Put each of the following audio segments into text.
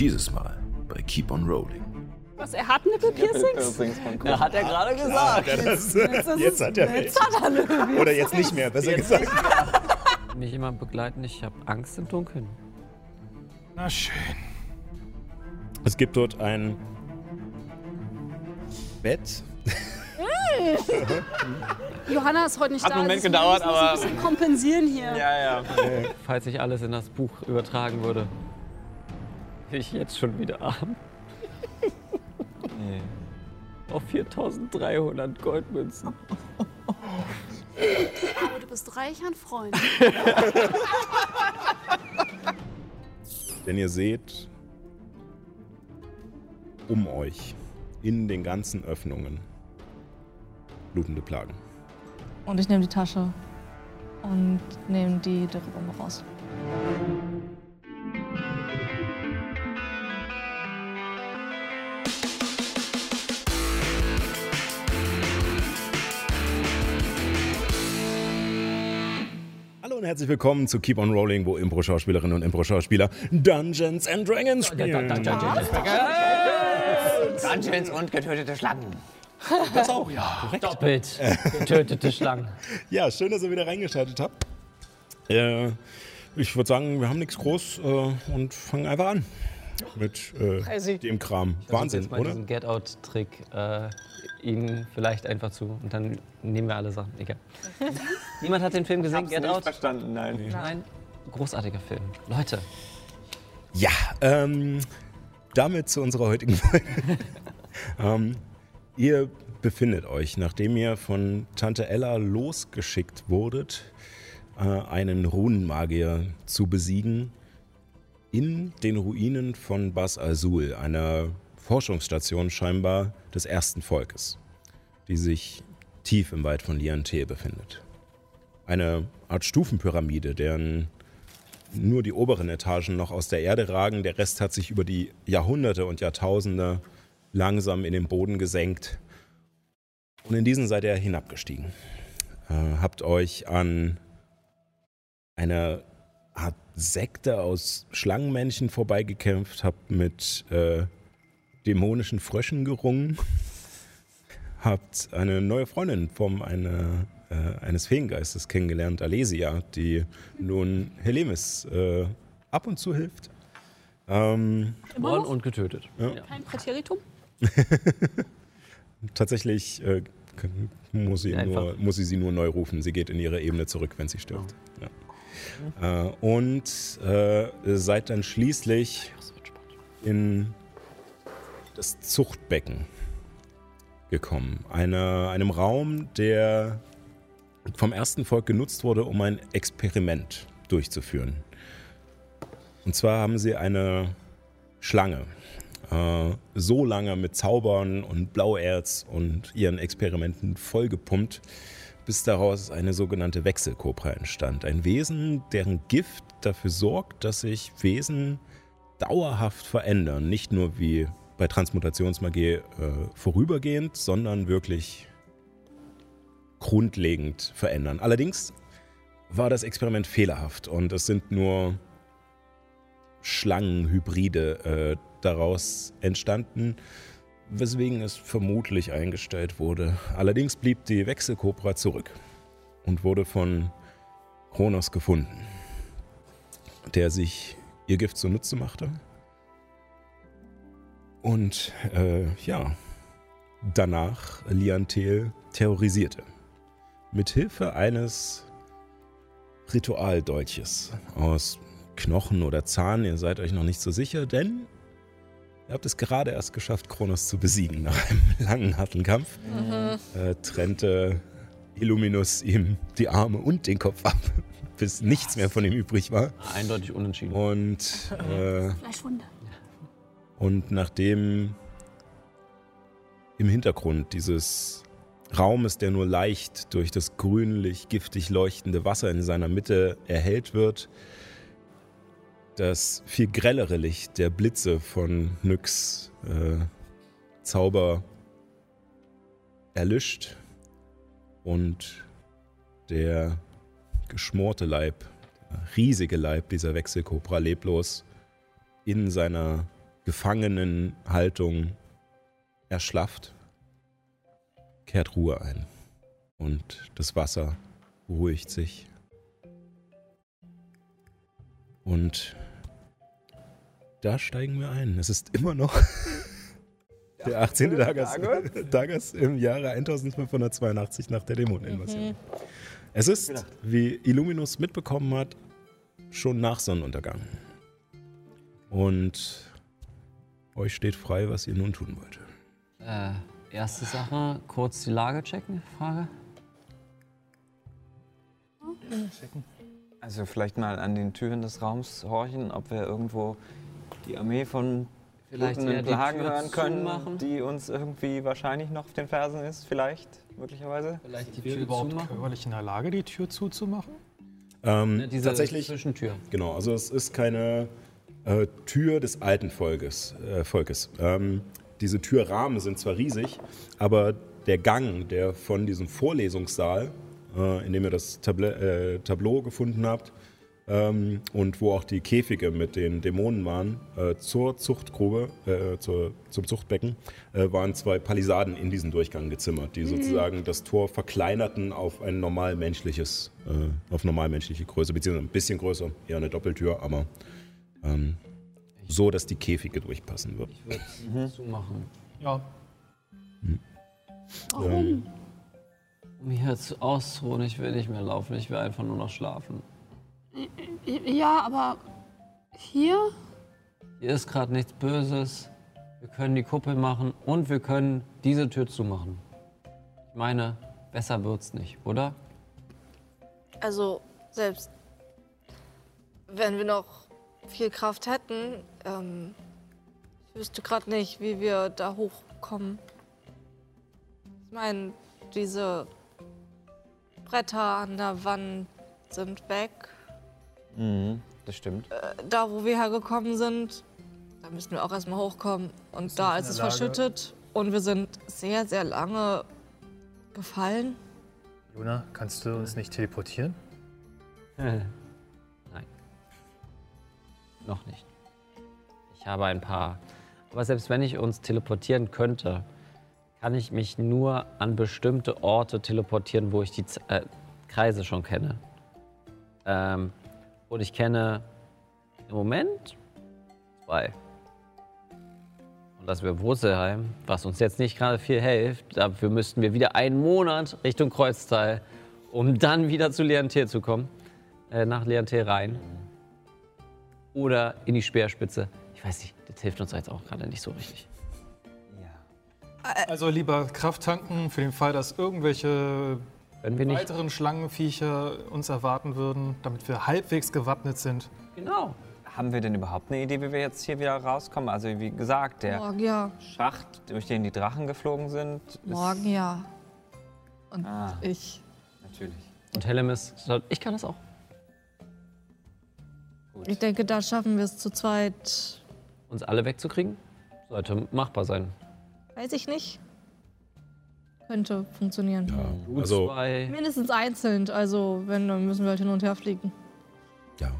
Dieses Mal bei Keep on Rolling. Was, er hat Nippelpiercings? Ja, hat er gerade gesagt. Ja, das, jetzt hat er Jetzt hat er Nippelpiercings. Oder jetzt nicht mehr, besser gesagt. Mich immer begleiten, ich habe Angst im Dunkeln. Na schön. Es gibt dort ein Bett. Johanna ist heute nicht Hat da. einen Moment gedauert, aber- ein bisschen kompensieren hier. Ja, ja. Falls ich alles in das Buch übertragen würde, ich jetzt schon wieder arm. Auf 4300 Goldmünzen. Aber du bist reich an Freunden. Denn ihr seht um euch in den ganzen Öffnungen blutende Plagen. Und ich nehme die Tasche und nehme die Dürrebombe raus. Und herzlich willkommen zu Keep on Rolling, wo Impro-Schauspielerinnen und Impro-Schauspieler Dungeons and Dragons spielen. Dungeons und getötete Schlangen. Das auch, ja. Korrekt. Doppelt getötete Schlangen. Ja, schön, dass ihr wieder reingeschaltet habt. Äh, ich würde sagen, wir haben nichts groß äh, und fangen einfach an mit äh, dem Kram. Wahnsinn, jetzt mal oder? diesen Get-Out-Trick äh, ihnen vielleicht einfach zu und dann nehmen wir alle Sachen. Egal. Niemand hat den Film gesehen, Hab's Get nicht Out? verstanden, nein. Nein. Großartiger Film. Leute, Ja, ähm, damit zu unserer heutigen Folge. ähm, ihr befindet euch, nachdem ihr von Tante Ella losgeschickt wurdet, äh, einen Runenmagier zu besiegen, in den Ruinen von Bas Azul, einer Forschungsstation scheinbar des ersten Volkes, die sich tief im Wald von Liante befindet. Eine Art Stufenpyramide, deren nur die oberen Etagen noch aus der Erde ragen. Der Rest hat sich über die Jahrhunderte und Jahrtausende langsam in den Boden gesenkt. Und in diesen seid ihr hinabgestiegen. Äh, habt euch an einer Art Sekte aus Schlangenmännchen vorbeigekämpft, habt mit äh, dämonischen Fröschen gerungen, habt eine neue Freundin vom eine, äh, eines Feengeistes kennengelernt, Alesia, die nun Helemis äh, ab und zu hilft. Ähm, geboren und getötet. kein Präteritum. tatsächlich äh, muss, sie nur, muss sie sie nur neu rufen. Sie geht in ihre Ebene zurück, wenn sie stirbt. Ja. Äh, und äh, seid dann schließlich in das Zuchtbecken gekommen. Eine, einem Raum, der vom ersten Volk genutzt wurde, um ein Experiment durchzuführen. Und zwar haben sie eine Schlange äh, so lange mit Zaubern und Blauerz und ihren Experimenten vollgepumpt, bis daraus eine sogenannte Wechselkobra entstand. Ein Wesen, deren Gift dafür sorgt, dass sich Wesen dauerhaft verändern. Nicht nur wie bei Transmutationsmagie äh, vorübergehend, sondern wirklich grundlegend verändern. Allerdings war das Experiment fehlerhaft und es sind nur Schlangenhybride äh, daraus entstanden, weswegen es vermutlich eingestellt wurde. Allerdings blieb die Wechselkobra zurück und wurde von Kronos gefunden, der sich ihr Gift zunutze machte. Und äh, ja, danach Liantel terrorisierte. Mithilfe eines Ritualdolches aus Knochen oder Zahn, ihr seid euch noch nicht so sicher, denn ihr habt es gerade erst geschafft, Kronos zu besiegen nach einem langen, harten Kampf. Äh, trennte Illuminus ihm die Arme und den Kopf ab, bis nichts mehr von ihm übrig war. Eindeutig unentschieden. Und, äh, Fleischwunde. und nachdem im Hintergrund dieses Raumes, der nur leicht durch das grünlich, giftig leuchtende Wasser in seiner Mitte erhellt wird, das viel grellere Licht der Blitze von Nyx äh, Zauber erlischt und der geschmorte Leib, der riesige Leib dieser Wechselkobra leblos in seiner Gefangenenhaltung erschlafft, kehrt Ruhe ein. Und das Wasser beruhigt sich. Und da steigen wir ein. Es ist immer noch der 18. Tages, Tages im Jahre 1582 nach der Dämoneninvasion. Es ist, wie Illuminus mitbekommen hat, schon nach Sonnenuntergang. Und euch steht frei, was ihr nun tun wollt. Äh, erste Sache, kurz die Lage checken, Frage. Also vielleicht mal an den Türen des Raums horchen, ob wir irgendwo die Armee von Vielleicht Plagen Tür hören können, zumachen? die uns irgendwie wahrscheinlich noch auf den Fersen ist, vielleicht, möglicherweise. Vielleicht die wir Tür überhaupt zumachen? körperlich in der Lage, die Tür zuzumachen? Ähm, Ne, diese tatsächlich, Zwischentür. genau, also es ist keine äh, Tür des alten Volkes. Äh, Volkes. Ähm, diese Türrahmen sind zwar riesig, aber der Gang, der von diesem Vorlesungssaal, äh, in dem ihr das Tabla äh, Tableau gefunden habt, ähm, und wo auch die Käfige mit den Dämonen waren, äh, zur Zuchtgrube, äh, zur, zum Zuchtbecken, äh, waren zwei Palisaden in diesen Durchgang gezimmert, die sozusagen das Tor verkleinerten auf ein normal menschliches, äh, auf normal menschliche Größe, beziehungsweise ein bisschen größer, eher eine Doppeltür, aber ähm, so, dass die Käfige durchpassen würden. Ich würde es zumachen. Ja. Ähm, Um mich jetzt auszuruhen, ich will nicht mehr laufen, ich will einfach nur noch schlafen. Ja, aber hier? Hier ist gerade nichts Böses. Wir können die Kuppel machen und wir können diese Tür zumachen. Ich meine, besser wird's nicht, oder? Also, selbst wenn wir noch viel Kraft hätten, ähm, ich wüsste gerade nicht, wie wir da hochkommen. Ich meine, diese Bretter an der Wand sind weg. Mhm, das stimmt. Da, wo wir hergekommen sind, da müssen wir auch erstmal hochkommen. Und da ist es Lage- verschüttet. Und wir sind sehr, sehr lange gefallen. Luna, kannst du uns nicht teleportieren? Nein. Noch nicht. Ich habe ein paar. Aber selbst wenn ich uns teleportieren könnte, kann ich mich nur an bestimmte Orte teleportieren, wo ich die Z äh, Kreise schon kenne. Ähm, und ich kenne im Moment zwei. Und das wäre Wurzelheim, was uns jetzt nicht gerade viel hilft. Dafür müssten wir wieder einen Monat Richtung Kreuztal, um dann wieder zu Leontier zu kommen. Äh, nach Leontier rein. Oder in die Speerspitze. Ich weiß nicht, das hilft uns jetzt auch gerade nicht so richtig. Also lieber Kraft tanken für den Fall, dass irgendwelche Können wir nicht. weiteren Schlangenviecher uns erwarten würden, damit wir halbwegs gewappnet sind. Genau. Haben wir denn überhaupt eine Idee, wie wir jetzt hier wieder rauskommen? Also wie gesagt, der Morgen ja. Schacht, durch den die Drachen geflogen sind, ist Morgen ja. Und Ah. ich. natürlich. Und Hellemis, sagt, ich kann das auch. Gut. Ich denke, da schaffen wir es zu zweit. Uns alle wegzukriegen, sollte machbar sein. Weiß ich nicht. Könnte funktionieren. ja, also, zwei. Mindestens einzeln. Also, wenn, dann müssen wir halt hin und her fliegen. ja.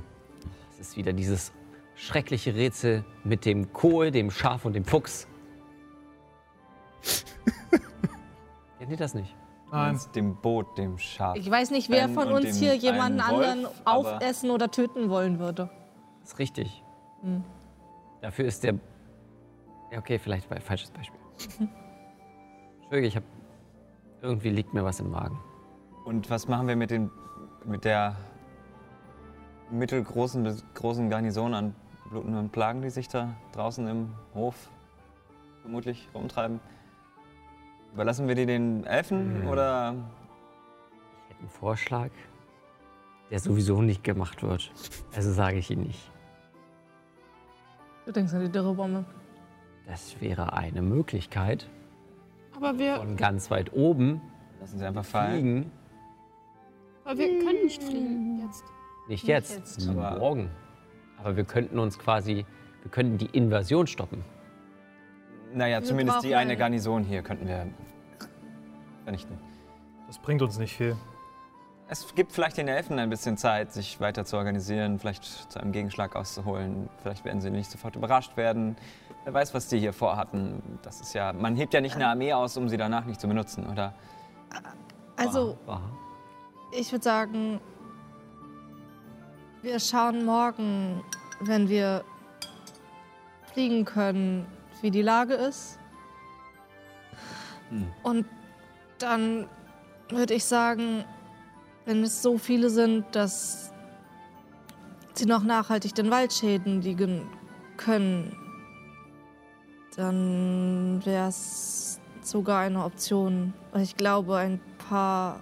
Es ist wieder dieses schreckliche Rätsel mit dem Kohl, dem Schaf und dem Fuchs. Kennt ihr das nicht? Nein. Dem Boot, dem Schaf. Ich weiß nicht, wer von uns hier jemanden Wolf, anderen aufessen oder töten wollen würde. Das ist richtig. Hm. Dafür ist der. Ja, okay, vielleicht war ein falsches Beispiel. Entschuldige, ich habe. Irgendwie liegt mir was im Magen. Und was machen wir mit, den, mit der mittelgroßen bis großen Garnison an blutenden Plagen, die sich da draußen im Hof vermutlich rumtreiben? Überlassen wir die den Elfen Hm. oder Ich hätte einen Vorschlag, der sowieso nicht gemacht wird. Also sage ich ihn nicht. Du denkst an die Dürrebombe. Das wäre eine Möglichkeit, Aber wir, von ganz weit oben lassen sie einfach fallen? fliegen. aber wir können nicht fliegen jetzt. Nicht jetzt, jetzt. Aber- morgen. Aber wir könnten uns quasi, wir könnten die Invasion stoppen. Naja, Wir zumindest die eine- Garnison hier könnten wir vernichten. Das bringt uns nicht viel. Es gibt vielleicht den Elfen ein bisschen Zeit, sich weiter zu organisieren, vielleicht zu einem Gegenschlag auszuholen. Vielleicht werden sie nicht sofort überrascht werden. Wer weiß, was die hier vorhatten. Das ist ja, man hebt ja nicht eine Armee aus, um sie danach nicht zu benutzen, oder? Also, Aha. ich würde sagen, wir schauen morgen, wenn wir fliegen können, wie die Lage ist. Hm. Und dann würde ich sagen, wenn es so viele sind, dass sie noch nachhaltig den Wald schädigen können, dann wäre es sogar eine Option. Ich glaube, ein paar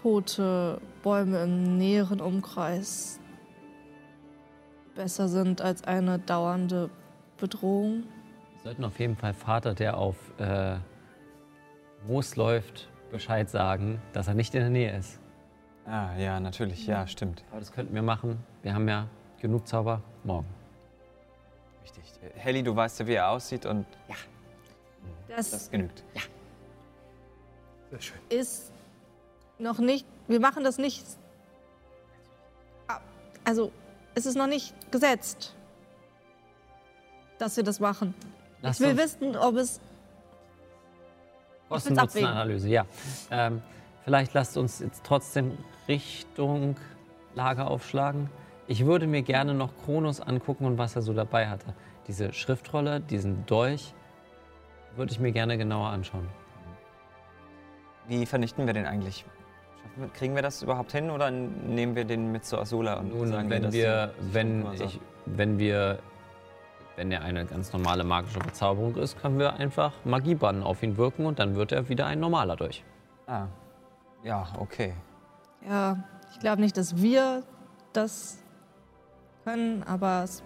tote Bäume im näheren Umkreis besser sind als eine dauernde Bedrohung. Wir sollten auf jeden Fall Vater, der auf äh, Moos läuft, Bescheid sagen, dass er nicht in der Nähe ist. Ah, ja, natürlich, ja, stimmt. Aber das könnten wir machen. Wir haben ja genug Zauber morgen. Richtig. Helly, du weißt ja, wie er aussieht und Das, das genügt. Sehr schön. ist noch nicht. Wir machen das nicht. Ah, Also, es ist noch nicht gesetzt, dass wir das machen. Lass ich will wissen, ob es. Kosten-Nutzen-Analyse, ja. Ähm, vielleicht lasst uns jetzt trotzdem Richtung Lager aufschlagen. Ich würde mir gerne noch Kronos angucken und was er so dabei hatte. Diese Schriftrolle, diesen Dolch, würde ich mir gerne genauer anschauen. Wie vernichten wir den eigentlich? Kriegen wir das überhaupt hin oder nehmen wir den mit zu Azula und Nun, sagen wenn wir, sich wenn ich, wenn wir, wenn er eine ganz normale magische Verzauberung ist, können wir einfach Magiebannen auf ihn wirken und dann wird er wieder ein normaler durch. Ah, ja, okay. Ja, ich glaube nicht, dass wir das können, aber es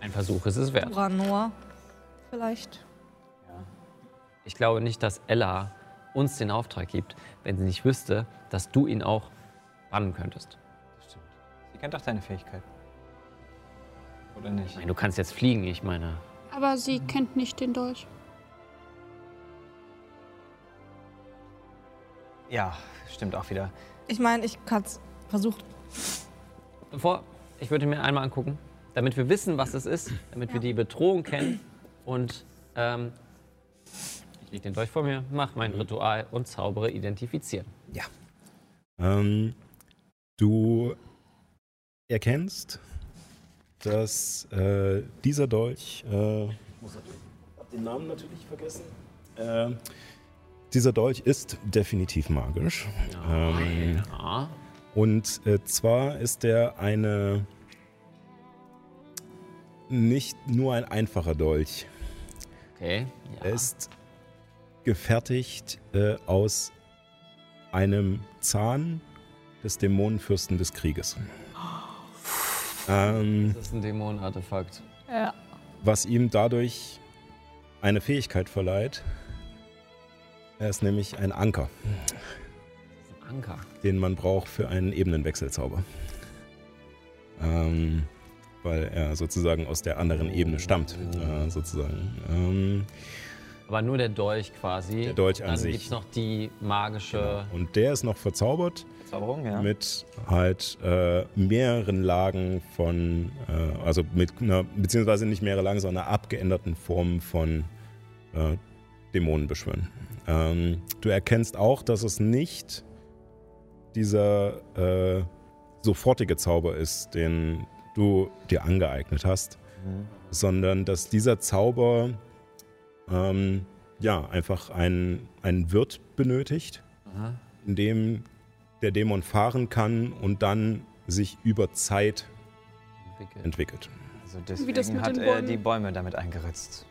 Ein Versuch ist es wert. Uranor vielleicht. Ich glaube nicht, dass Ella uns den Auftrag gibt, wenn sie nicht wüsste, dass du ihn auch bannen könntest. Das stimmt. Sie kennt doch deine Fähigkeit. Oder Ich nicht? meine, du kannst jetzt fliegen, ich meine. Aber sie kennt nicht den Dolch. Ja, stimmt auch wieder. Ich meine, ich kann es versuchen. Bevor, ich würde mir einmal angucken, damit wir wissen, was es ist, damit wir die Bedrohung kennen und ähm, ich lege den Dolch vor mir, mache mein Ritual und zaubere identifizieren. Ja. Ähm, du erkennst, dass äh, dieser Dolch, äh, muss hab den Namen natürlich vergessen, äh, dieser Dolch ist definitiv magisch. Ähm, Ja. Und äh, zwar ist er eine nicht nur ein einfacher Dolch. Okay. Ja. Er ist gefertigt äh, aus einem Zahn des Dämonenfürsten des Krieges. Ähm, das ist ein Dämonenartefakt. Ja. was ihm dadurch eine Fähigkeit verleiht. Er ist nämlich ein Anker, Anker. den man braucht für einen Ebenenwechselzauber. Ähm, weil er sozusagen aus der anderen Ebene stammt, äh, sozusagen. Ähm, Aber nur der Dolch quasi. Der Dolch an Dann sich. gibt es noch die magische. und der ist noch verzaubert Zauberung, ja. mit halt äh, mehreren Lagen von, äh, also mit einer, beziehungsweise nicht mehrere Lagen, sondern einer abgeänderten Form von äh, Dämonenbeschwören. Ähm, du erkennst auch, dass es nicht dieser äh, sofortige Zauber ist, den du dir angeeignet hast, Mhm. sondern dass dieser Zauber ähm, ja einfach einen, einen Wirt benötigt Aha. in dem der Dämon fahren kann und dann sich über Zeit entwickelt. entwickelt. Also Wie das deswegen mit hat er die Bäume damit eingeritzt.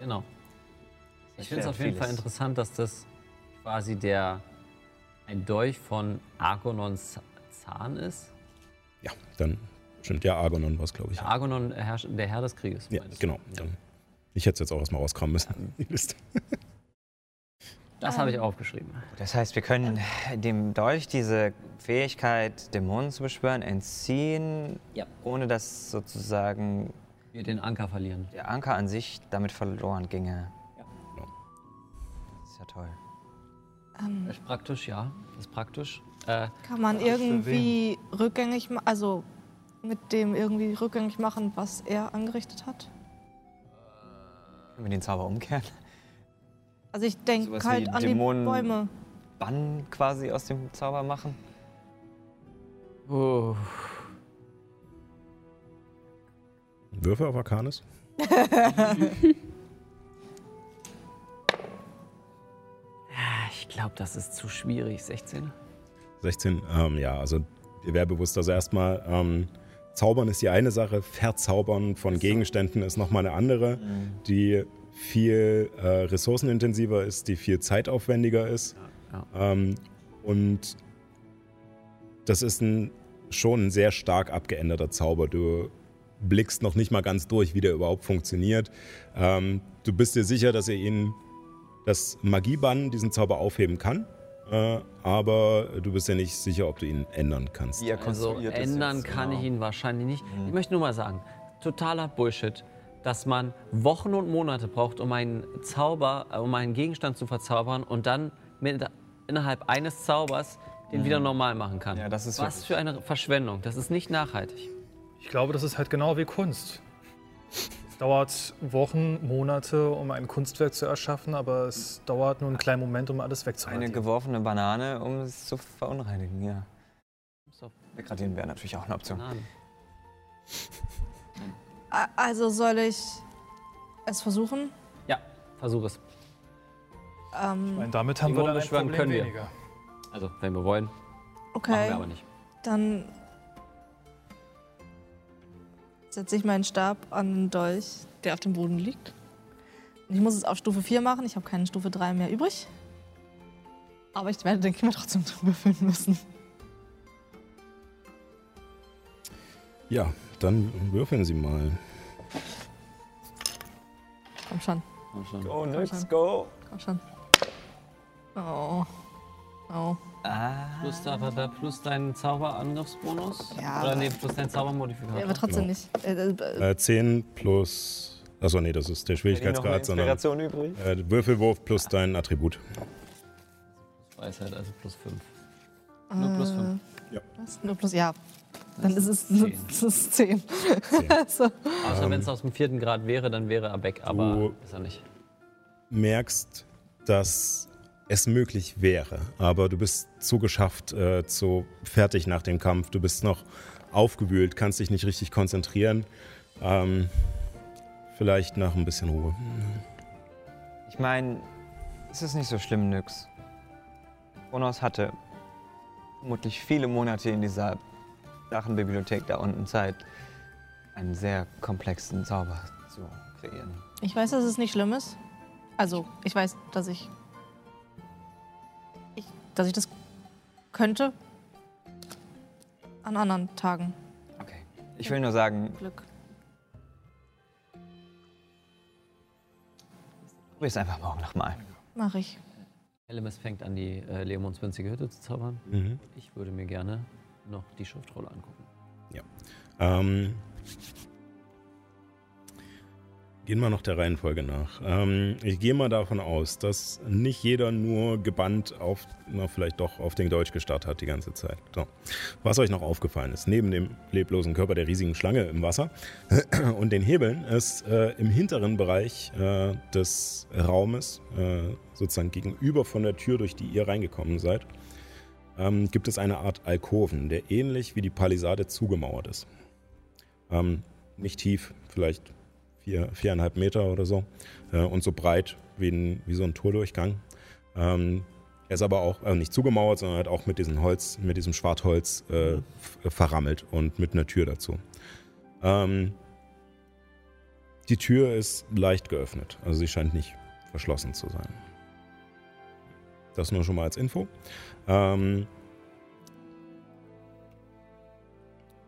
Genau. Ich finde es auf jeden Fall vieles. interessant, dass das quasi der ein Dolch von Argonons Zahn ist. Ja, dann stimmt ja Argonon was, glaube ich. Der Argonon, der Herr, der Herr des Krieges. Ja, genau. Dann. Ich hätte es jetzt auch erstmal rauskramen müssen. Das habe ich aufgeschrieben. Das heißt, wir können dem Dolch diese Fähigkeit, Dämonen zu beschwören, entziehen, Ja. ohne dass sozusagen Wir den Anker verlieren. der Anker an sich damit verloren ginge. Ja. Genau. Das ist ja toll. Ähm, ist praktisch, ja. Ist praktisch. Äh, Kann man irgendwie rückgängig machen, also mit dem irgendwie rückgängig machen, was er angerichtet hat? Können wir den Zauber umkehren? Also ich denke Sowas halt an Dämonen- die Bäume. Bann quasi aus dem Zauber machen? oh, Würfe auf Arcanis? ich glaube, das ist zu schwierig. 16? 16, ähm, ja, also wäre bewusst, also erstmal, ähm, Zaubern ist die eine Sache, Verzaubern von Gegenständen ist nochmal eine andere, die viel äh, ressourcenintensiver ist, die viel zeitaufwendiger ist. Ja. Ähm, und das ist ein, schon ein sehr stark abgeänderter Zauber. Du blickst noch nicht mal ganz durch, wie der überhaupt funktioniert. Ähm, du bist dir sicher, dass er ihn, das Magiebann diesen Zauber aufheben kann. Äh, aber du bist ja nicht sicher, ob du ihn ändern kannst. Wie er Also konstruiert ist ändern jetzt, kann genau. ich ihn wahrscheinlich nicht. Ich möchte nur mal sagen, totaler Bullshit, dass man Wochen und Monate braucht, um einen Zauber, äh, um einen Gegenstand zu verzaubern und dann mit, innerhalb eines Zaubers den wieder normal machen kann. Ja, das ist Was für eine Verschwendung. Das ist nicht nachhaltig. Ich glaube, das ist halt genau wie Kunst. Es dauert Wochen, Monate, um ein Kunstwerk zu erschaffen, aber es dauert nur einen kleinen Moment, um alles Eine wegzuradieren. geworfene Banane, um es zu verunreinigen, ja. So, Wegradieren wäre natürlich auch eine Option. Also soll ich es versuchen? Ja, versuch es. Ich Ähm, meine, damit haben wir dann ein Problem können wir. weniger. Also, wenn wir wollen, machen okay, wir aber nicht. dann setze ich meinen Stab an den Dolch, der auf dem Boden liegt. Und ich muss es auf Stufe 4 machen. Ich habe keine Stufe 3 mehr übrig. Aber ich werde, denke ich mal, trotzdem drüber füllen müssen. Ja, dann würfeln Sie mal. Komm schon, Komm schon. Go, Nix, go! komm schon. Oh. Oh. Ah. Plus, da, plus deinen Zauberangriffsbonus? Ja, Oder nee, plus dein Zaubermodifikator. Ja, aber trotzdem Genau. nicht. Äh, äh, Äh, 10 plus. Achso, nee, das ist der Schwierigkeitsgrad, sondern Inspiration übrig. äh, Würfelwurf plus dein Attribut. Weisheit, also plus 5. Nur plus 5. Ja. Was? Nur plus, ja. Dann ist es, Zehn. das ist 10. Zehn. also, Außer wenn es aus dem vierten Grad wäre, dann wäre er weg, aber Du- ist er nicht. merkst, dass es möglich wäre, aber du bist zu geschafft, äh, zu fertig nach dem Kampf. Du bist noch aufgewühlt, kannst dich nicht richtig konzentrieren. Ähm, vielleicht nach ein bisschen Ruhe. Ich meine, es ist nicht so schlimm, Nyx. Kronos hatte vermutlich viele Monate in dieser Drachenbibliothek da unten Zeit, einen sehr komplexen Zauber zu kreieren. ich weiß, dass es nicht schlimm ist. Also, ich weiß, dass ich. Dass ich das könnte. An anderen Tagen. Okay. Ich will nur sagen, Glück. probier's einfach morgen nochmal. Mach ich. Elemis fängt an, die äh, Leomons winzige Hütte zu zaubern. Mhm. Ich würde mir gerne noch die Schriftrolle angucken. Ähm, gehen wir noch der Reihenfolge nach. Ähm, ich gehe mal davon aus, dass nicht jeder nur gebannt auf, na, vielleicht doch auf den Deutsch gestarrt hat die ganze Zeit. So. Was euch noch aufgefallen ist, neben dem leblosen Körper der riesigen Schlange im Wasser und den Hebeln ist äh, im hinteren Bereich äh, des Raumes, äh, sozusagen gegenüber von der Tür, durch die ihr reingekommen seid, ähm, gibt es eine Art Alkoven, der ähnlich wie die Palisade zugemauert ist. Ähm, nicht tief, vielleicht vier, viereinhalb Meter oder so. Äh, und so breit wie, ein, wie so ein Tordurchgang. Ähm, er ist aber auch äh, nicht zugemauert, sondern halt auch mit diesem Holz, mit diesem Schwartholz äh, f- verrammelt und mit einer Tür dazu. Ähm, die Tür ist leicht geöffnet, also sie scheint nicht verschlossen zu sein. Das nur schon mal als Info. Ähm,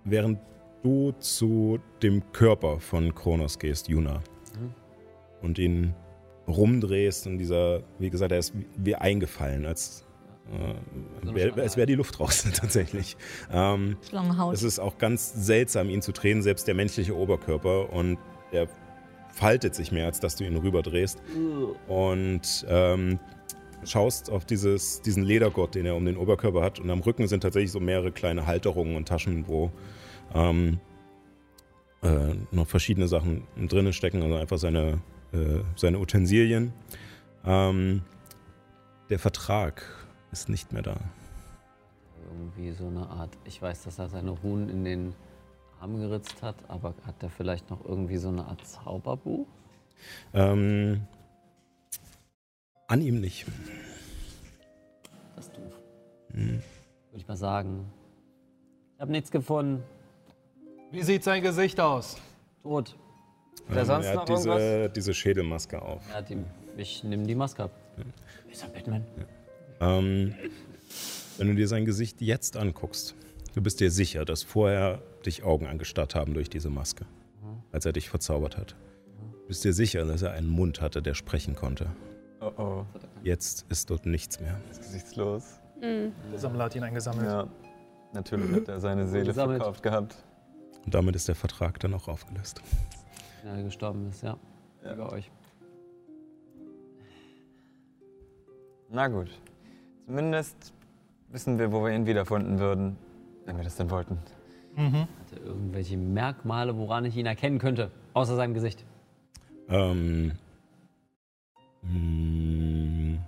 während du zu dem Körper von Kronos gehst, Juna, Mhm. und ihn rumdrehst und dieser, wie gesagt, er ist wie- eingefallen, als, äh, wär, als wäre die Luft raus tatsächlich. Ähm, Schlangenhaut. es ist auch ganz seltsam, ihn zu drehen, selbst der menschliche Oberkörper. Und er faltet sich mehr, als dass du ihn rüberdrehst. Und ähm, schaust auf dieses, diesen Ledergurt, den er um den Oberkörper hat. Und am Rücken sind tatsächlich so mehrere kleine Halterungen und Taschen, wo ähm, äh, noch verschiedene Sachen drinnen stecken. Also einfach seine, äh, seine Utensilien. Ähm, der Vertrag ist nicht mehr da. Irgendwie so eine Art. Ich weiß, dass er seine Runen in den Arm geritzt hat, aber hat er vielleicht noch irgendwie so eine Art Zauberbuch? Ähm, an ihm nicht. Das ist doof. Würde ich mal sagen. Ich habe nichts gefunden. Wie sieht sein Gesicht aus? Tot. Oder sonst er noch hat diese, irgendwas? diese Schädelmaske auf. Er hat ihm. Ich nehme die Maske ab. Ist er Batman? Ähm, wenn du dir sein Gesicht jetzt anguckst, du bist dir sicher, dass vorher dich Augen angestarrt haben durch diese Maske, als er dich verzaubert hat. Du bist dir sicher, dass er einen Mund hatte, der sprechen konnte. Oh oh, Jetzt ist dort nichts mehr. ist gesichtslos. Der Sammler hat ihn eingesammelt. Ja. Natürlich hat er seine Seele verkauft gehabt. Und damit ist der Vertrag dann auch aufgelöst. Ja, er gestorben ist, ja. Ja. Über euch. Na gut. Zumindest wissen wir, wo wir ihn wiederfinden würden, wenn wir das denn wollten. Mhm. Hat er irgendwelche Merkmale, woran ich ihn erkennen könnte? Außer seinem Gesicht. Ähm, mh, mh,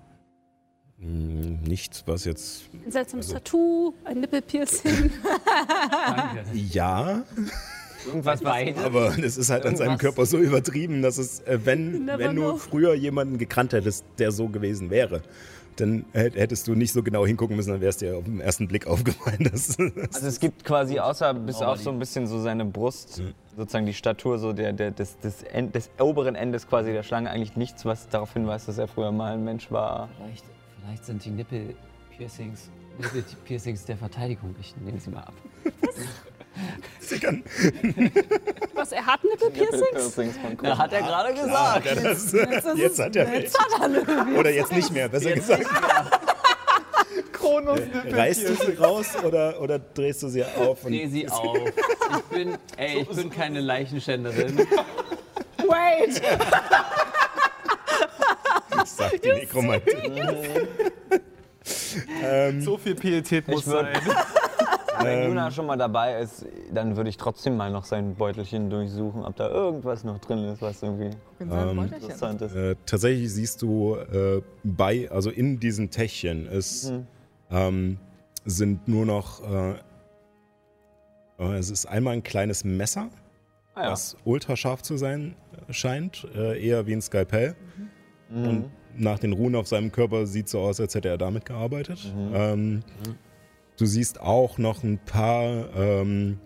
nichts, was jetzt. Ein seltsames Also- Tattoo, ein Nippelpiercing. Ja, Irgendwas, was Beide. aber es ist halt an seinem Irgendwas- Körper so übertrieben, dass es, äh, wenn, Never wenn du früher jemanden gekannt hättest, der so gewesen wäre, dann hätt- hättest du nicht so genau hingucken müssen, dann wärst dir auf den ersten Blick aufgefallen. Dass, Also es gibt quasi außer bis auf so ein bisschen so seine Brust, sozusagen die Statur so der, der, des, des, End, des oberen Endes quasi der Schlange eigentlich nichts, was darauf hinweist, dass er früher mal ein Mensch war. Vielleicht, vielleicht sind die Nippel-Piercings Nippel-Piercings der Verteidigung. Ich nehme sie mal ab. sie kann, Was, er hat Nippelpiercings? Piercings Ja, hat er gerade gesagt. Ja, das, jetzt hat er Jetzt hat er eine Oder jetzt nicht mehr, besser gesagt. Kronos Reißt du sie raus oder, oder drehst du sie auf? und- Dreh sie auf. Ich bin, ey, ich bin keine Leichenschänderin. Wait! sagt die Nekromantin. ähm, So viel Pietät muss sein. Wenn Luna schon mal dabei ist, dann würde ich trotzdem mal noch sein Beutelchen durchsuchen, ob da irgendwas noch drin ist, was irgendwie interessant ist. äh, tatsächlich siehst du äh, bei, also in diesen Täschchen ist, Mhm. ähm, sind nur noch, äh, äh, es ist einmal ein kleines Messer, Ah, ja. das ultra scharf zu sein scheint, äh, eher wie ein Skalpell. Mhm. Und nach den Runen auf seinem Körper sieht so aus, als hätte er damit gearbeitet. Mhm. Ähm, du siehst auch noch ein paar ähm,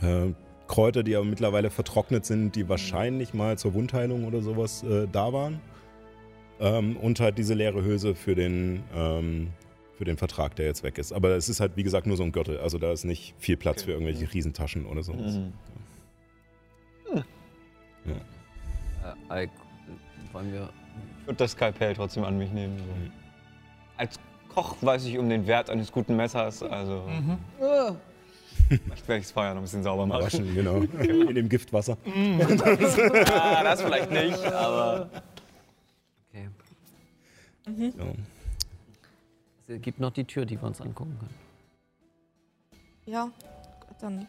äh, Kräuter, die aber mittlerweile vertrocknet sind, die wahrscheinlich mal zur Wundheilung oder sowas äh, da waren. Ähm, und halt diese leere Hülse für den, ähm, für den Vertrag, der jetzt weg ist. Aber es ist halt, wie gesagt, nur so ein Gürtel. Also da ist nicht viel Platz für irgendwelche Riesentaschen oder sowas. Mhm. Äh, Ike, wollen wir. Ich würde das Skalpell trotzdem an mich nehmen. So. Als Koch weiß ich um den Wert eines guten Messers, also vielleicht werde ich das Feuer noch ein bisschen sauber machen. Waschen, genau. In dem Giftwasser. Ah, das vielleicht nicht, aber Okay. Ja. Es gibt noch die Tür, die wir uns angucken können. Ja, dann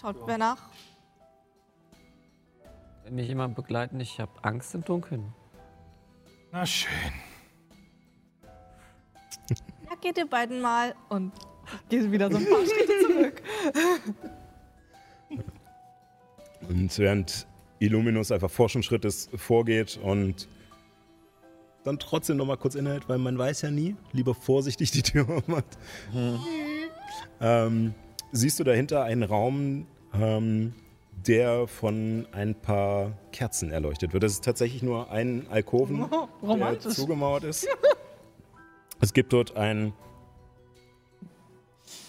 schaut wer nach. Mich jemand begleiten, ich habe Angst im Dunkeln. Na schön. Ja, geht ihr beiden mal und geht wieder so ein paar Schritte zurück. Und während Illuminus einfach Forschungsschrittes vorgeht und dann trotzdem noch mal kurz inhält, weil man weiß ja nie, lieber vorsichtig die Tür aufmacht. Ähm, siehst du dahinter einen Raum, ähm, der von ein paar Kerzen erleuchtet wird. Das ist tatsächlich nur ein Alkoven, der Romantisch. zugemauert ist. Es gibt dort ein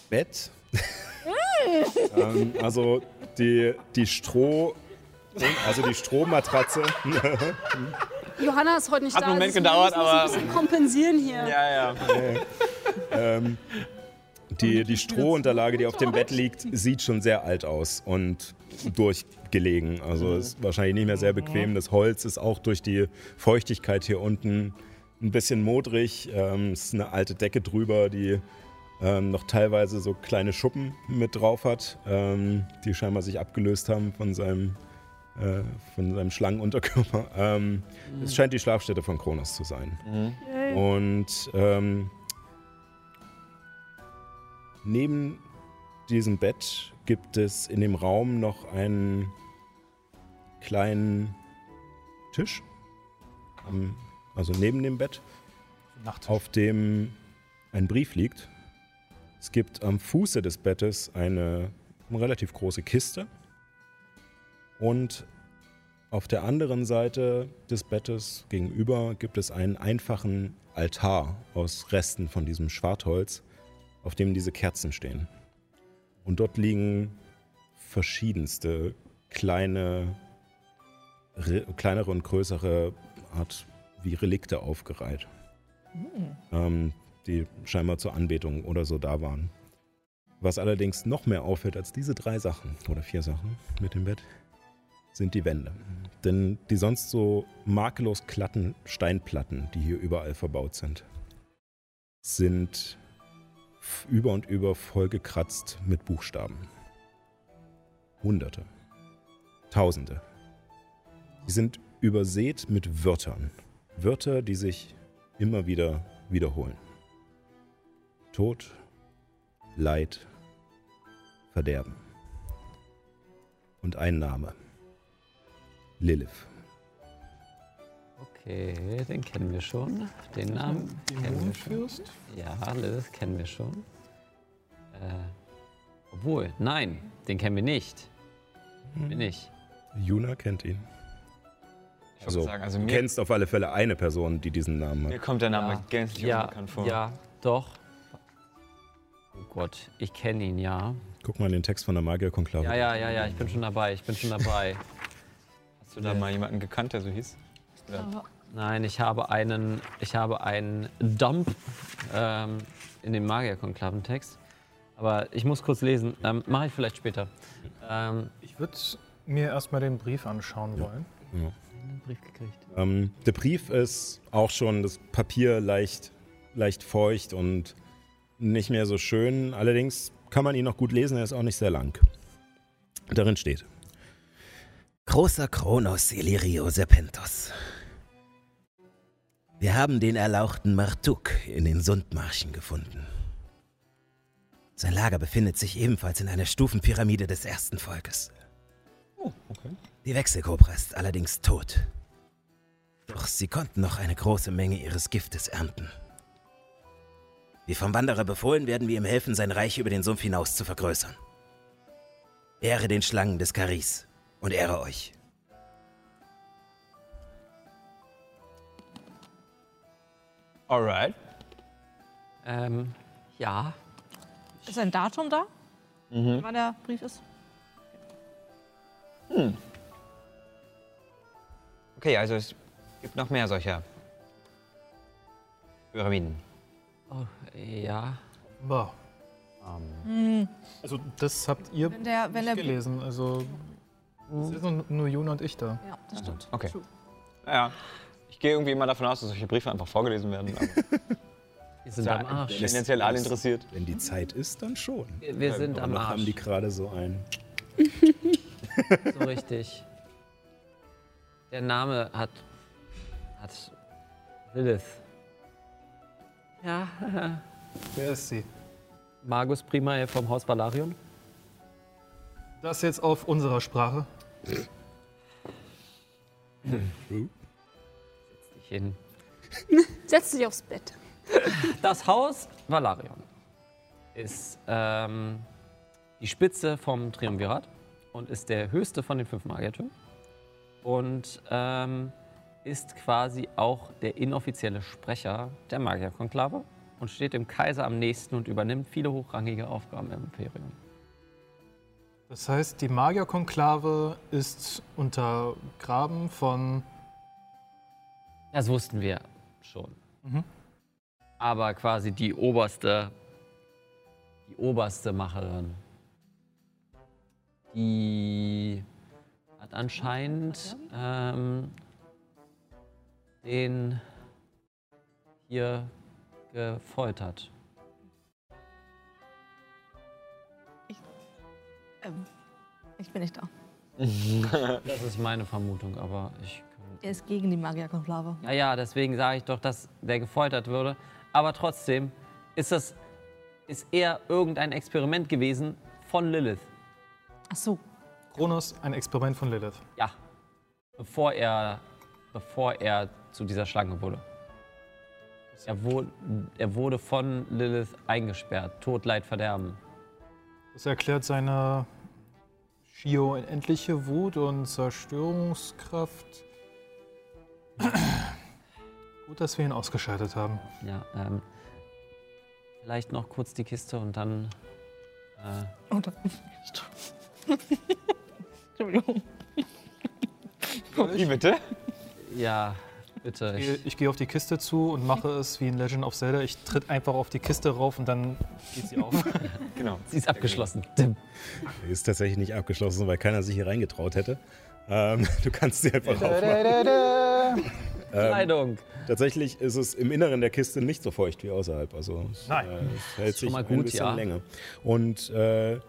Bett. ähm, also die, die Stroh, also die Strohmatratze. Johanna ist heute nicht Hat da. einen Moment gedauert, aber- ein bisschen kompensieren hier. ja, ja. ähm, Die, die Strohunterlage, die auf dem Bett liegt, sieht schon sehr alt aus und durchgelegen. Also ist wahrscheinlich nicht mehr sehr bequem. Das Holz ist auch durch die Feuchtigkeit hier unten ein bisschen modrig. Ähm, es ist eine alte Decke drüber, die ähm, noch teilweise so kleine Schuppen mit drauf hat, ähm, die scheinbar sich abgelöst haben von seinem, äh, von seinem Schlangenunterkörper. Ähm, Es scheint die Schlafstätte von Kronos zu sein. Mhm. Und ähm, neben diesem Bett gibt es in dem Raum noch einen kleinen Tisch. Am- Also neben dem Bett, Nacht. auf dem ein Brief liegt. Es gibt am Fuße des Bettes eine relativ große Kiste. Und auf der anderen Seite des Bettes gegenüber gibt es einen einfachen Altar aus Resten von diesem Schwartholz, auf dem diese Kerzen stehen. Und dort liegen verschiedenste kleine, re, kleinere und größere Art wie Relikte aufgereiht, ähm, die scheinbar zur Anbetung oder so da waren. Was allerdings noch mehr auffällt als diese drei Sachen oder vier Sachen mit dem Bett, sind die Wände. Denn die sonst so makellos glatten Steinplatten, die hier überall verbaut sind, sind über und über vollgekratzt mit Buchstaben. Hunderte. Tausende. Sie sind übersät mit Wörtern. Wörter, die sich immer wieder wiederholen. Tod, Leid, Verderben. Und ein Name. Lilith. Okay, den kennen wir schon. Den Namen kennen wir schon. Ja, Lilith kennen wir schon. Äh, obwohl, nein, den kennen wir nicht. Bin ich. Juna kennt ihn. Ich Also, sagen, also du mir, kennst auf alle Fälle eine Person, die diesen Namen mir hat. kommt der Name Ja. gänzlich Ja, unbekannt vor. ja, doch. Oh Gott, ich kenne ihn, ja. Guck mal in den Text von der Magierkonklave. Ja, ja, ja, ja, ich bin schon dabei, ich bin schon dabei. Hast du da mal jemanden gekannt, der so hieß? Aber Nein, ich habe einen, ich habe einen Dump ähm, in dem Magierkonklaventext. Aber ich muss kurz lesen. Ähm, Mache ich vielleicht später. Ähm, Ich würde mir erstmal den Brief anschauen wollen. Ja. Brief gekriegt. Ähm, der Brief ist auch schon das Papier leicht, leicht feucht und nicht mehr so schön. Allerdings kann man ihn noch gut lesen, er ist auch nicht sehr lang. Darin steht: Großer Kronos Illyrio Serpentos. Wir haben den erlauchten Martuk in den Sundmarschen gefunden. Sein Lager befindet sich ebenfalls in einer Stufenpyramide des ersten Volkes. Die Wechselkobra ist allerdings tot. Doch sie konnten noch eine große Menge ihres Giftes ernten. Wie vom Wanderer befohlen, werden wir ihm helfen, sein Reich über den Sumpf hinaus zu vergrößern. Ehre den Schlangen des Karis und ehre euch. Alright. Ähm, ja. ist ein Datum da? Wann der Brief ist? Okay, also es gibt noch mehr solcher Pyramiden. Oh, ja. Boah. Also das habt ihr Wenn der, wenn der nicht gelesen. Also es sind nur- Juna und ich da. Ja, das stimmt. Okay. True. Gehe irgendwie immer davon aus, dass solche Briefe einfach vorgelesen werden. Wir sind am Arsch. tendenziell alle interessiert. Wenn die Zeit ist, dann schon. Wir, wir sind am noch haben die Arsch. gerade so ein. So richtig. Der Name hat. hat. Lilith. Ja. Wer ist sie? Magus Primae vom Haus Valarion. Das jetzt auf unserer Sprache. Ich hin. Setz dich aufs Bett. Das Haus Valarion ist ähm, die Spitze vom Triumvirat und ist der höchste von den fünf Magiertürmen. Und ähm, ist quasi auch der inoffizielle Sprecher der Magierkonklave und steht dem Kaiser am nächsten und übernimmt viele hochrangige Aufgaben im Imperium. Das heißt, die Magierkonklave ist untergraben von. Das wussten wir schon. Aber quasi die oberste, die oberste Macherin. Die hat anscheinend ähm, den hier gefoltert. Ähm, ich bin nicht da. Das ist meine Vermutung, aber ich. Er ist gegen die Magierkonklave. Ja, ja, deswegen sage ich doch, dass der gefoltert würde. Aber trotzdem ist das ist eher irgendein Experiment gewesen von Lilith. Ach so. Kronos, ein Experiment von Lilith. Ja, bevor er, bevor er zu dieser Schlange wurde. Er wurde, er wurde von Lilith eingesperrt. Tod, Leid, Verderben. Das erklärt seine schier unendliche Wut und Zerstörungskraft. Gut, dass wir ihn ausgeschaltet haben. Ja, ähm, vielleicht noch kurz die Kiste und dann. Äh, Oh, da. Entschuldigung. Wie bitte? ja, bitte. Ich, Ich, ich gehe auf die Kiste zu und mache es wie in Legend of Zelda. Ich tritt einfach auf die Kiste rauf und dann geht sie auf. Genau. sie ist abgeschlossen. Ist tatsächlich nicht abgeschlossen, weil keiner sich hier reingetraut hätte. Ähm, du kannst sie einfach aufmachen. Ähm, Kleidung. tatsächlich ist es im Inneren der Kiste nicht so feucht wie außerhalb. Also es, Nein. äh, es hält sich mal ein gut, bisschen ja. länger. Und äh,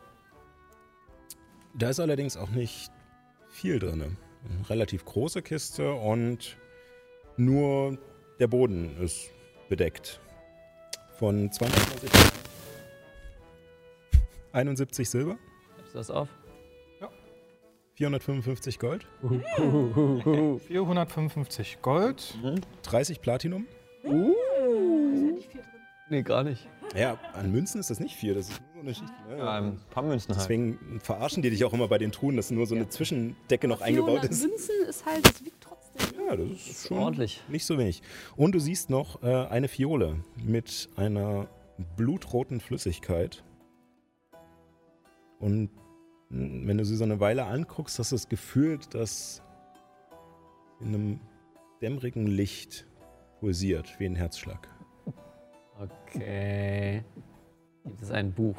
da ist allerdings auch nicht viel drin. Eine relativ große Kiste und nur der Boden ist bedeckt. Von 22 71 Silber, Schreibst du das auf? 455 Gold, 455 Gold. 30 Platinum. Nee, gar nicht. Ja, an Münzen ist das nicht viel, das ist nur so eine Schicht. Ne? Ja, ein paar Münzen halt. Deswegen verarschen die dich auch immer bei den Truhen, dass nur so eine Zwischendecke noch eingebaut 400 ist. Münzen ist halt, das wiegt trotzdem. Ja, das ist schon Ordentlich. nicht so wenig. Und du siehst noch äh, eine Fiole mit einer blutroten Flüssigkeit. Und wenn du sie so eine Weile anguckst, hast du das Gefühl, dass in einem dämmerigen Licht pulsiert, wie ein Herzschlag. Okay. Gibt es ein Buch?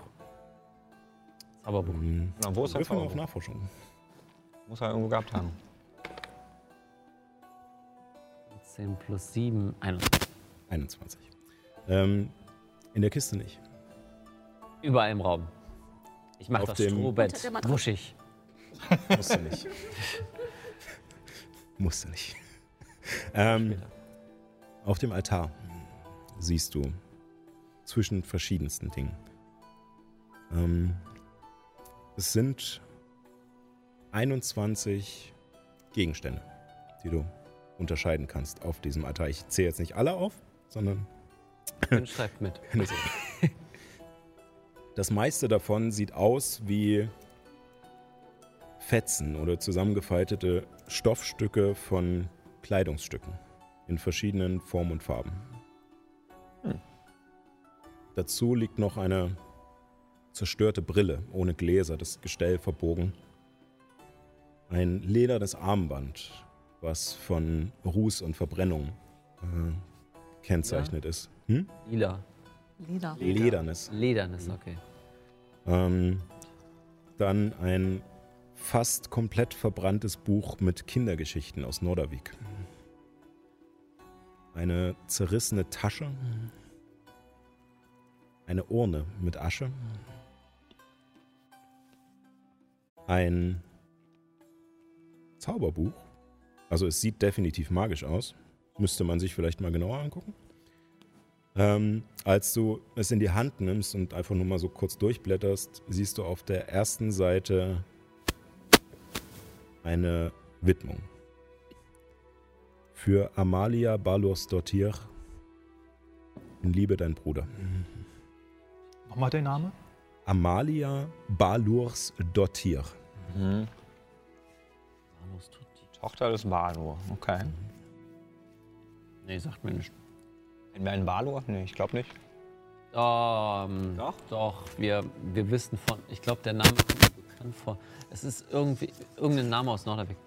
Zauberbuch. Mhm. Na, wo ist mal auf? Nachforschung. Muss er irgendwo gehabt haben. 10 plus 7, 21. 21. Ähm, in der Kiste nicht. Überall im Raum. Ich mache Auf das dem- Strohbett wuschig. Musst du nicht. Musst du nicht. Ähm, auf dem Altar siehst du zwischen verschiedensten Dingen. Ähm, es sind 21 Gegenstände, die du unterscheiden kannst auf diesem Altar. Ich zähle jetzt nicht alle auf, sondern Und schreibt mit. Das meiste davon sieht aus wie Fetzen oder zusammengefaltete Stoffstücke von Kleidungsstücken in verschiedenen Formen und Farben. Dazu liegt noch eine zerstörte Brille ohne Gläser, das Gestell verbogen. Ein ledernes Armband, was von Ruß und Verbrennung äh, kennzeichnet ist. Hm? Lila. Leder. Ledernes. Ledernes, okay. Ähm, dann ein fast komplett verbranntes Buch mit Kindergeschichten aus Nordervik. Eine zerrissene Tasche. Eine Urne mit Asche. Ein Zauberbuch. Also es sieht definitiv magisch aus. Müsste man sich vielleicht mal genauer angucken. Ähm, als du es in die Hand nimmst und einfach nur mal so kurz durchblätterst, siehst du auf der ersten Seite eine Widmung. Für Amalia Balurs-Dottir. In Liebe dein Bruder. Nochmal der Name? Amalia Balurs-Dottir. Mhm. Tochter des Balor. Okay. Nee, sagt mir nicht. Wir einen Balor? Nee, ich glaube nicht. Ähm, Doch? Doch, wir, wir wissen von. Ich glaube, der Name kommt bekannt vor. Es ist irgendwie irgendein Name aus Norderweg.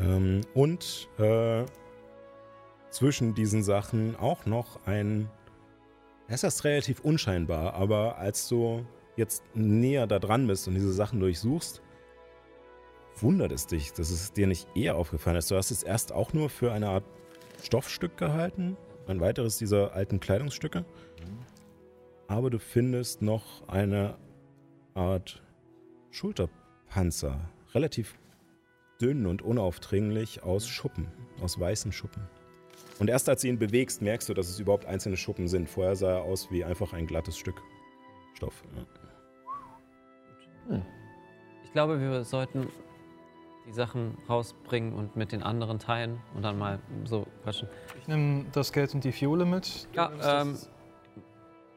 Ähm, und äh, zwischen diesen Sachen auch noch ein Es ist relativ unscheinbar, aber als du jetzt näher da dran bist und diese Sachen durchsuchst, wundert es dich, dass es dir nicht eher aufgefallen ist. Du hast es erst auch nur für eine Art Stoffstück gehalten, ein weiteres dieser alten Kleidungsstücke. Aber du findest noch eine Art Schulterpanzer, relativ dünn und unaufdringlich aus Schuppen, aus weißen Schuppen. Und erst als du ihn bewegst, merkst du, dass es überhaupt einzelne Schuppen sind. Vorher sah er aus wie einfach ein glattes Stück Stoff. Ja. Ich glaube, wir sollten die Sachen rausbringen und mit den anderen teilen und dann mal so quatschen. Ich nehme das Geld und die Fiole mit. Du Ja, ähm, das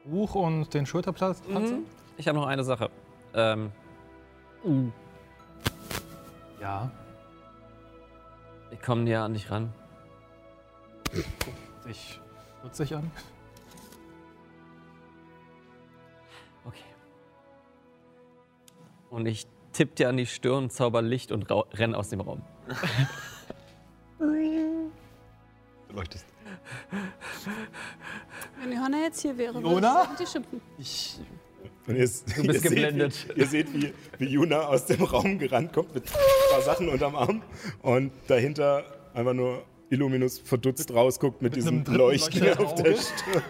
Buch und den Schulterplatz. Mhm. Ich habe noch eine Sache. Ähm, Ja. ich komme näher an dich ran. Ich nutze ich an. Okay. Und ich tipp dir an die Stirn, zauber Licht und renn aus dem Raum. Du leuchtest. Wenn Johanna jetzt hier wäre, würde Jona? ich sagen, die schimpfen. Ich. Und ihr, Du bist geblendet. Seht, wie, ihr seht, wie, wie Juna aus dem Raum gerannt kommt mit ein paar Sachen unterm Arm und dahinter einfach nur Illuminus verdutzt rausguckt mit, diesem einem dritten Leuchten auf der. Stirn.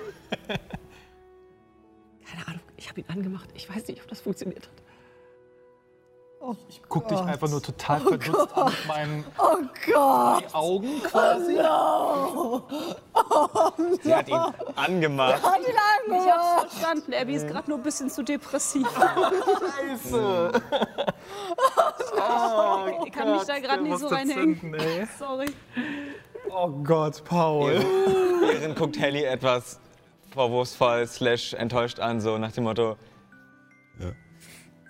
Keine Ahnung, ich habe ihn angemacht. Ich weiß nicht, ob das funktioniert hat. Ich guck dich einfach nur total verdutzt an mit meinen Oh Gott! Augen quasi. Sie hat ihn angemacht. Ich hab's verstanden. Abby ist gerade nur ein bisschen zu depressiv. Scheiße. ich kann mich da gerade nicht so reinhängen. Sorry. Oh Gott, Paul. Erin guckt Helly etwas vorwurfsvoll slash enttäuscht an, so nach dem Motto.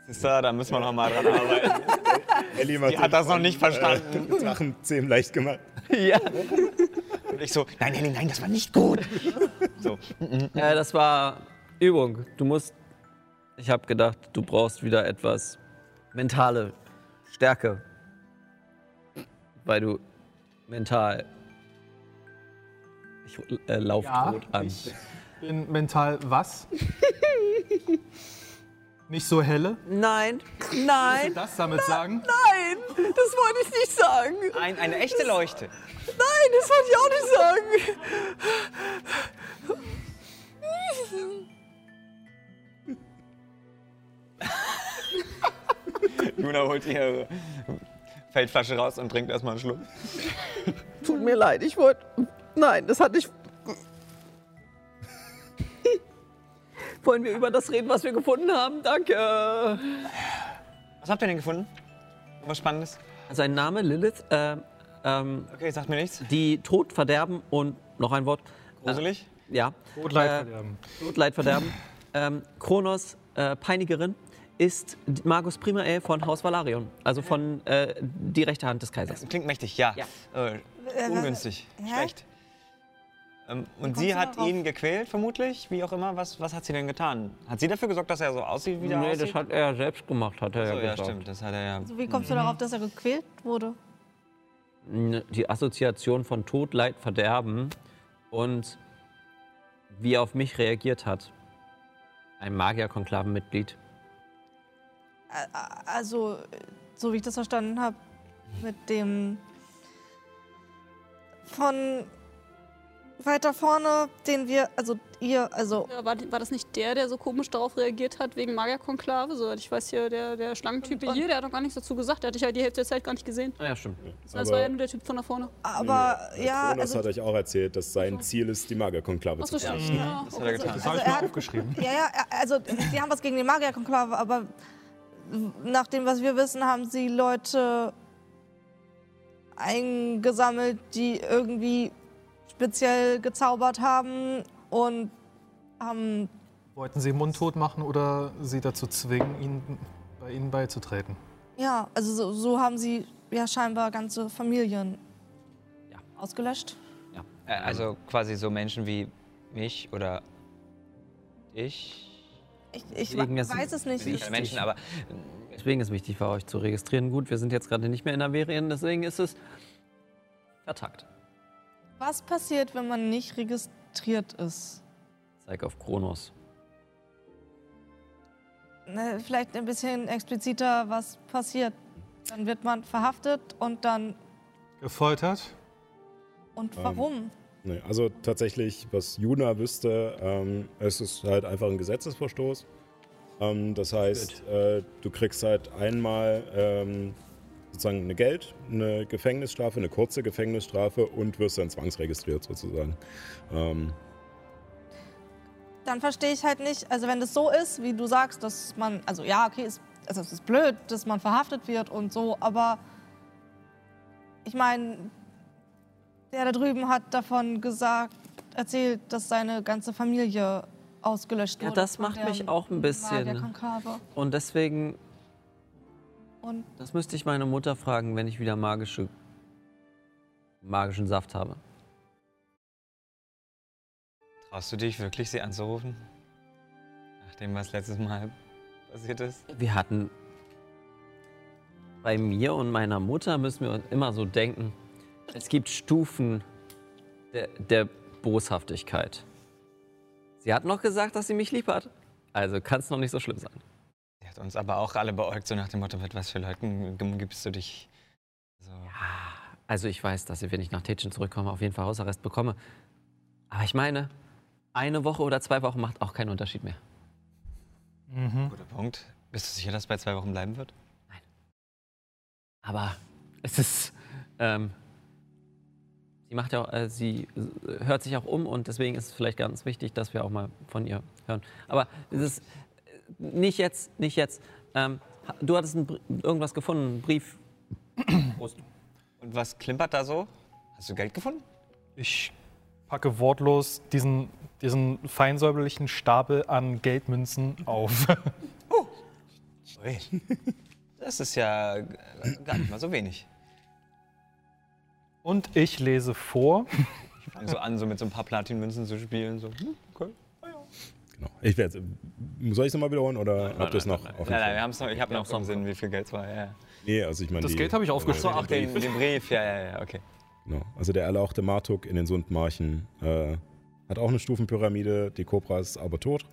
Sister, da müssen wir noch mal dran arbeiten. Ellie macht Die hat das noch nicht verstanden. Äh, Drachenzähmen leicht gemacht. Ja. Und ich so, nein, Helly, nein, das war nicht gut. So, Äh, das war Übung. Du musst. Ich habe gedacht, du brauchst wieder etwas mentale Stärke. Weil du mental. Ich äh, lauf Ja, tot an. ich bin mental was? Nicht so helle? Nein, Willst du nein, das damit sagen? nein, das wollte ich nicht sagen. ein, eine echte Leuchte. Nein, das wollte ich auch nicht sagen. Luna holt ihre Feldflasche raus und trinkt erstmal einen Schluck. Tut mir leid, ich wollte. Nein, das hatte ich. Wollen wir über das reden, was wir gefunden haben? Danke. Was habt ihr denn gefunden? Was Spannendes? Sein Name Lilith, äh, ähm, Okay, sagt mir nichts. die Tod, Verderben und noch ein Wort. Gruselig? Ja. Tod, Leid, Äh, Verderben. Tod, Leid, Verderben. ähm, Kronos, äh, Peinigerin, ist Magus Primae von Haus Valarion. Also von äh, die rechte Hand des Kaisers. Klingt mächtig, ja. Ja. Äh, ungünstig, hä? schlecht. Ähm, und sie hat ihn gequält, vermutlich, wie auch immer. Was, was hat sie denn getan? Hat sie dafür gesorgt, dass er so aussieht, wie er Nee, aussieht? das hat er selbst gemacht, hat er so, ja ja, gesagt. stimmt, das hat er ja. Also wie kommst du darauf, dass er gequält wurde? Die Assoziation von Tod, Leid, Verderben und wie er auf mich reagiert hat. Ein Magierkonklavenmitglied. Also, so wie ich das verstanden habe, mit dem von weiter vorne, den wir, also ihr, also Ja, war, war das nicht der, der so komisch darauf reagiert hat wegen Magierkonklave? So, ich weiß hier, der, der Schlangentyp hier, der hat doch gar nichts dazu gesagt. Der hatte ich halt die Hälfte der Zeit gar nicht gesehen. Ah, ja, stimmt. Das war ja nur der Typ von da vorne. aber ja, Kronos also, hat euch auch erzählt, dass sein Ziel ist, die Magerkonklave Ach zu stimmt. vernichten. Ja, Das hat er getan. Das habe Also ich er mir hat- aufgeschrieben. ja, ja, also die haben was gegen die Magierkonklave, aber nach dem, was wir wissen, haben sie Leute eingesammelt, die irgendwie speziell gezaubert haben und haben Wollten Sie mundtot machen oder Sie dazu zwingen, ihn, bei Ihnen beizutreten? Ja, also so, so haben sie ja scheinbar ganze Familien Ja. ausgelöscht. Ja. Äh, Also quasi so Menschen wie mich oder ich. Ich, ich Deswegen ist- weiß es nicht. Nicht Menschen, aber Deswegen ist wichtig für euch zu registrieren. Gut, wir sind jetzt gerade nicht mehr in Averien, deswegen ist es vertagt. Was passiert, wenn man nicht registriert ist? Zeig auf Kronos. Ne, vielleicht ein bisschen expliziter, was passiert. Dann wird man verhaftet und dann. Gefoltert? Und Ähm, warum? Nee, also tatsächlich, was Juna wüsste, ähm, es ist halt einfach ein Gesetzesverstoß. Ähm, das heißt, äh, du kriegst halt einmal ähm, sozusagen eine Geld, eine Gefängnisstrafe, eine kurze Gefängnisstrafe und wirst dann zwangsregistriert sozusagen. Ähm, Dann verstehe ich halt nicht, also wenn das so ist, wie du sagst, dass man, also ja, okay, ist, also es ist blöd, dass man verhaftet wird und so, aber ich meine, der da drüben hat davon gesagt, erzählt, dass seine ganze Familie ausgelöscht Ja, wurde. das von macht mich auch ein bisschen. Und deswegen, Und das müsste ich meine Mutter fragen, wenn ich wieder magische, magischen Saft habe. Traust du dich wirklich, sie anzurufen? Nachdem was letztes Mal passiert ist? Wir hatten bei mir und meiner Mutter müssen wir uns immer so denken, es gibt Stufen der, der Boshaftigkeit. Sie hat noch gesagt, dass sie mich lieb hat. Also kann es noch nicht so schlimm sein. Hat uns aber auch alle beäugt, so nach dem Motto, mit was für Leuten gibst du dich so. Also ich weiß, dass ich, wenn ich nach Tetschen zurückkomme, auf jeden Fall Hausarrest bekomme. Aber ich meine, eine Woche oder zwei Wochen macht auch keinen Unterschied mehr. Guter Punkt. Bist du sicher, dass es bei zwei Wochen bleiben wird? Aber es ist. Ähm, sie macht ja auch, äh, sie äh, hört sich auch um und deswegen ist es vielleicht ganz wichtig, dass wir auch mal von ihr hören. Aber es ist nicht jetzt, nicht jetzt. Ähm, du hattest Br- irgendwas gefunden, einen Brief. Prost. Und was klimpert da so? Hast du Geld gefunden? Ich packe wortlos diesen, diesen feinsäuberlichen Stapel an Geldmünzen auf. Ui. Das ist ja äh, gar nicht mal so wenig. Und ich lese vor. Ich fange so an, so mit so ein paar Platinmünzen zu spielen. So. Hm, okay. Genau. Ich werde, soll ich es nochmal wiederholen oder habt ihr es noch Nein, nein, wir noch, ich habe noch so im Sinn, wie viel Geld es war. Ja. Nee, also ich meine, Das die- Geld habe ich aufgeschrieben. So, auch den, den Brief, ja, ja, ja, okay. Genau. Also der erlauchte Martuk in den Sundmarchen äh, hat auch eine Stufenpyramide, die Kobra ist aber tot.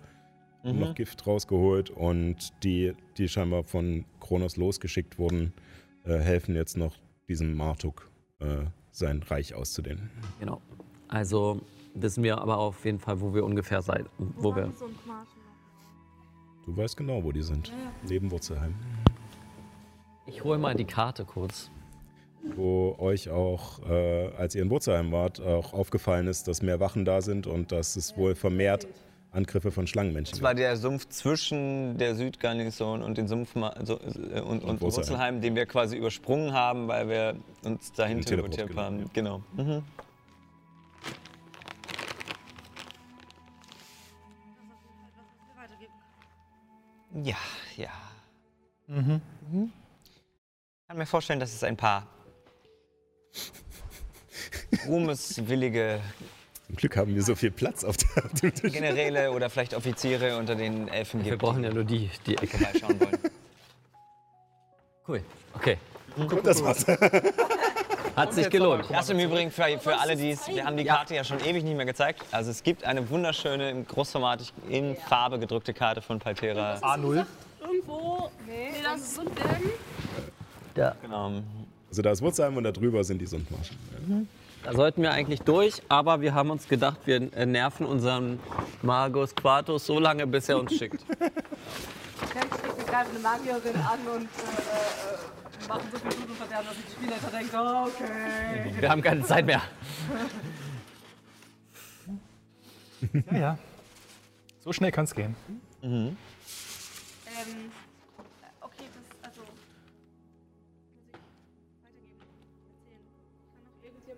Mhm. noch Gift rausgeholt und die, die scheinbar von Kronos losgeschickt wurden, äh, helfen jetzt noch diesem Martuk äh, sein Reich auszudehnen. Genau. Also wissen wir aber auf jeden Fall, wo wir ungefähr sein. Wo wir. Du weißt genau, wo die sind. Neben Wurzelheim. Ich hole mal die Karte kurz. Wo euch auch, äh, als ihr in Wurzelheim wart, auch aufgefallen ist, dass mehr Wachen da sind und dass es wohl vermehrt Angriffe von Schlangenmenschen Das war der Sumpf zwischen der Südgarnison und den Sumpf so, äh, und, und, Wurzelheim. Wurzelheim, den wir quasi übersprungen haben, weil wir uns dahin teleportiert haben. Genau. Mhm. Ja, ja. Mhm. Ich kann mir vorstellen, dass es ein paar ruhmeswillige Zum Glück haben wir so viel Platz auf, der, dem Tisch. Generäle oder vielleicht Offiziere unter den Elfen gibt. Wir brauchen ja nur die, die die Ecke. vorbeischauen wollen. Cool. Okay. Das war's. Hat sich gelohnt. Das im Übrigen für, für alle, die es. Wir haben die Karte ja schon ewig nicht mehr gezeigt. Also es gibt eine wunderschöne, im großformatig in Farbe gedruckte Karte von Paltera. A0. Irgendwo. Nee, das ist Sundbergen. Genau. Also da ist Wurzelheim und da drüber sind die Sundmarschen. Da sollten wir eigentlich durch, aber wir haben uns gedacht, wir äh, nerven unseren Magus Quartus so lange, bis er uns schickt. Wir greifen eine Magierin an und äh, äh, machen so viel Blut und Verderben, dass sich die Spielleiter denkt, oh, okay. Wir haben keine Zeit mehr. Ja, ja. So schnell kann es gehen. Ähm, okay, das, also. Muss ich weitergeben? Erzählen?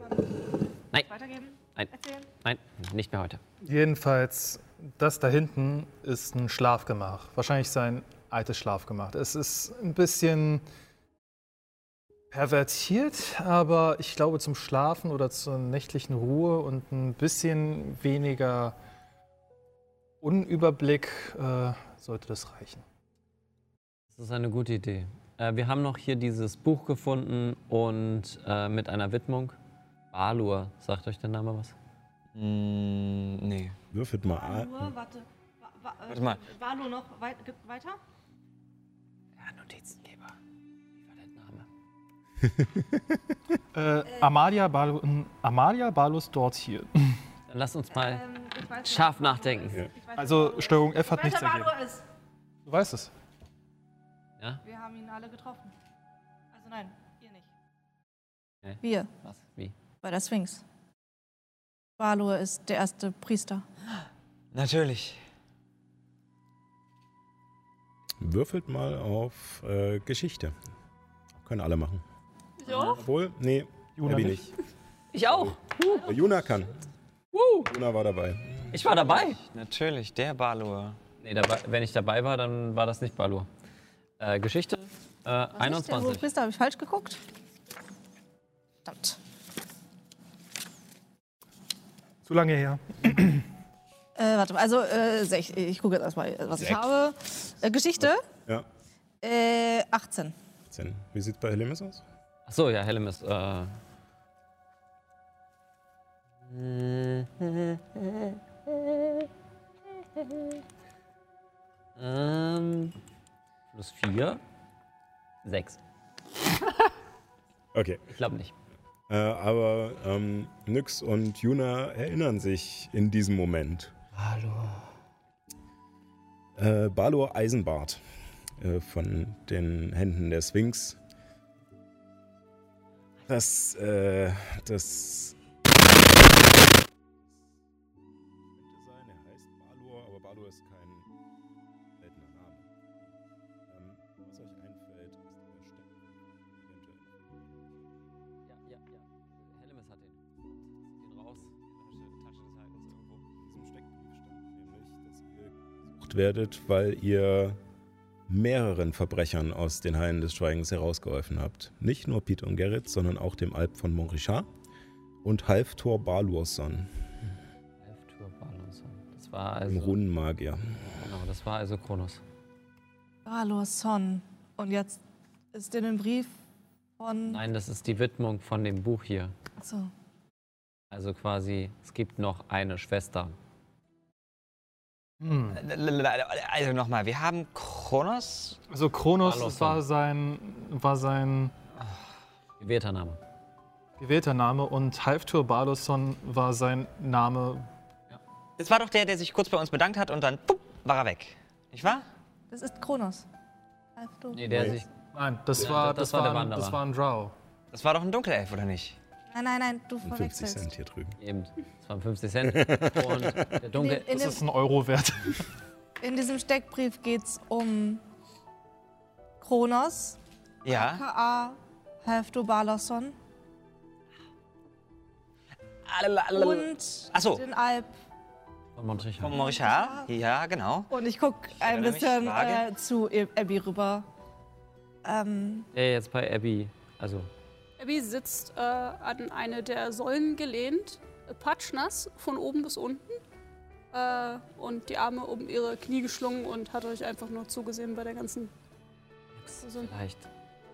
Kann noch irgendjemand Nein. weitergeben? Nein. Erzählen? Nein, nicht mehr heute. Jedenfalls, das da hinten ist ein Schlafgemach. Wahrscheinlich sein altes Schlafgemach. Es ist ein bisschen pervertiert, aber ich glaube zum Schlafen oder zur nächtlichen Ruhe und ein bisschen weniger Unüberblick äh, sollte das reichen. Das ist eine gute Idee. Äh, wir haben noch hier dieses Buch gefunden und äh, mit einer Widmung. Balur, sagt euch der Name was? Mm, nee. Würfelt mal. Nur, warte. Wa wa äh, Warte mal. Valo noch weit weiter? Ja, Notizengeber. Äh, Amalia, Balu, ähm, Amalia Balus dort hier. Dann lass uns mal Ähm, scharf nachdenken. Ja. Weiß Also Steuerung F hat nichts Ich weiß, wer ergeben. Du weißt es. Ja? Wir haben ihn alle getroffen. Also nein, ihr nicht. Okay. Wir, Was? Wie? bei der Sphinx. Balor ist der erste Priester. Natürlich. Würfelt mal auf äh, Geschichte. Können alle machen. Ich auch? Obwohl, nee, Juna Abby nicht. nicht. Ich auch. Äh, Juna kann. Juna war dabei. Ich war dabei. Natürlich, der Balor. Nee, dabei, wenn ich dabei war, dann war das nicht Balur. Äh, Geschichte äh, hohe 21. Priester, habe ich falsch geguckt? Verdammt. Zu lange her. Äh, warte mal, also äh, sech, ich gucke jetzt erstmal, was ich Sechs. habe. Äh, Geschichte, Ja. äh, 18. 10. Wie sieht es bei Helemis aus? Achso, ja, Hellemis. Äh, ähm, plus 4. 6. Okay. Ich glaube nicht. Äh, aber ähm, Nyx und Juna erinnern sich in diesem Moment. Hallo. Äh, Balor Eisenbart äh, von den Händen der Sphinx. Das, äh, das könnte sein, er heißt Balor, aber Balor ist kein seltener Name. Ähm, was euch einfällt, ist der Steck. Eventuell. Ja, ja, ja. Hellemis hat den. Und zieht ihn raus. Tasche des Heidens irgendwo. In diesem Steckbrief stand nämlich, dass ihr gesucht werdet, weil ihr mehreren Verbrechern aus den Hallen des Schweigens herausgeholfen habt. Nicht nur Peter und Gerrit, sondern auch dem Alp von Montrichard und Halftor Balursson, Elftour Balanson. Das war also. Runenmagier. Genau, das war also Kronos. Balor Son. Und jetzt ist in dem Brief von. Nein, das ist die Widmung von dem Buch hier. Achso. Also quasi, es gibt noch eine Schwester. Hm. Also nochmal, wir haben Kronos. Also Kronos Balosson. war sein, war sein Gewählter Name. gewählter Name und Halftur Balosson war sein Name. Das war doch der, der sich kurz bei uns bedankt hat und dann pup, war er weg. Nicht wahr? Das ist Kronos. Halfdo. Nee, der Nee. sich. Nein, das Ja, war das das, war der war, ein, Wanderer. das war ein Drow. Das war doch ein Dunkelelf, oder nicht? Nein, nein, nein, du Und 50 verwechselst. Cent hier drüben. Eben, das waren 50 Cent. Und der Dunkel. In, in, Das ist ein Euro wert. in diesem Steckbrief geht es um Kronos, Ja. K.A. Halfdo Balorson Und und Ach so. den Alp. Von Montrichard. von Morichard. Ja, genau. Und ich gucke ein bisschen äh, zu Abby rüber. Ähm, Der jetzt bei Abby. Also, Abby sitzt äh, an eine der Säulen gelehnt, äh, patschnass von oben bis unten. Äh, und die Arme um ihre Knie geschlungen und hat euch einfach nur zugesehen bei der ganzen. Vielleicht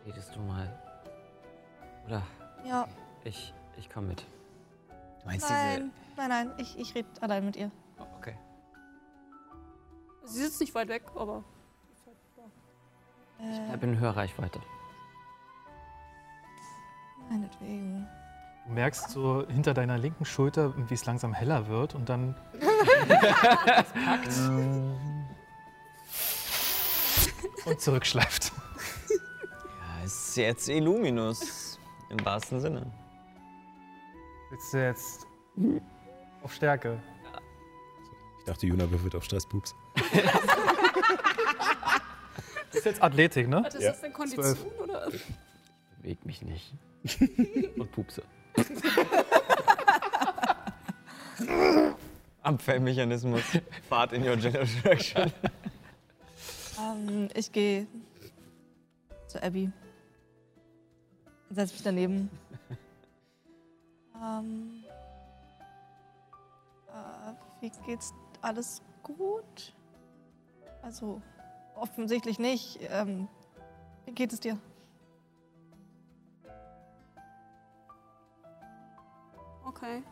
redest du mal. Oder ja, ich, ich komme mit. Du meinst nein, nein, nein, ich, ich rede allein mit ihr. Oh, okay. sie sitzt nicht weit weg, aber. Ich bin in Hörreichweite. Meinetwegen. Du merkst so hinter deiner linken Schulter, wie es langsam heller wird und dann packt und zurückschleift. Ja, ist jetzt Illuminus. Im wahrsten Sinne. Willst du jetzt auf Stärke? Ich dachte, Juna würfelt auf Stresspups. Das ist jetzt Athletik, ne? Was ist Ja. das denn Kondition Zwölf. oder? Beweg mich nicht. Und pupse. Abwehrmechanismus. Fahrt in your general direction. Ähm, ich gehe zu Abby. Setz mich daneben. ähm, äh, wie geht's? Alles gut? Also, offensichtlich nicht. Ähm, wie geht es dir? Okay.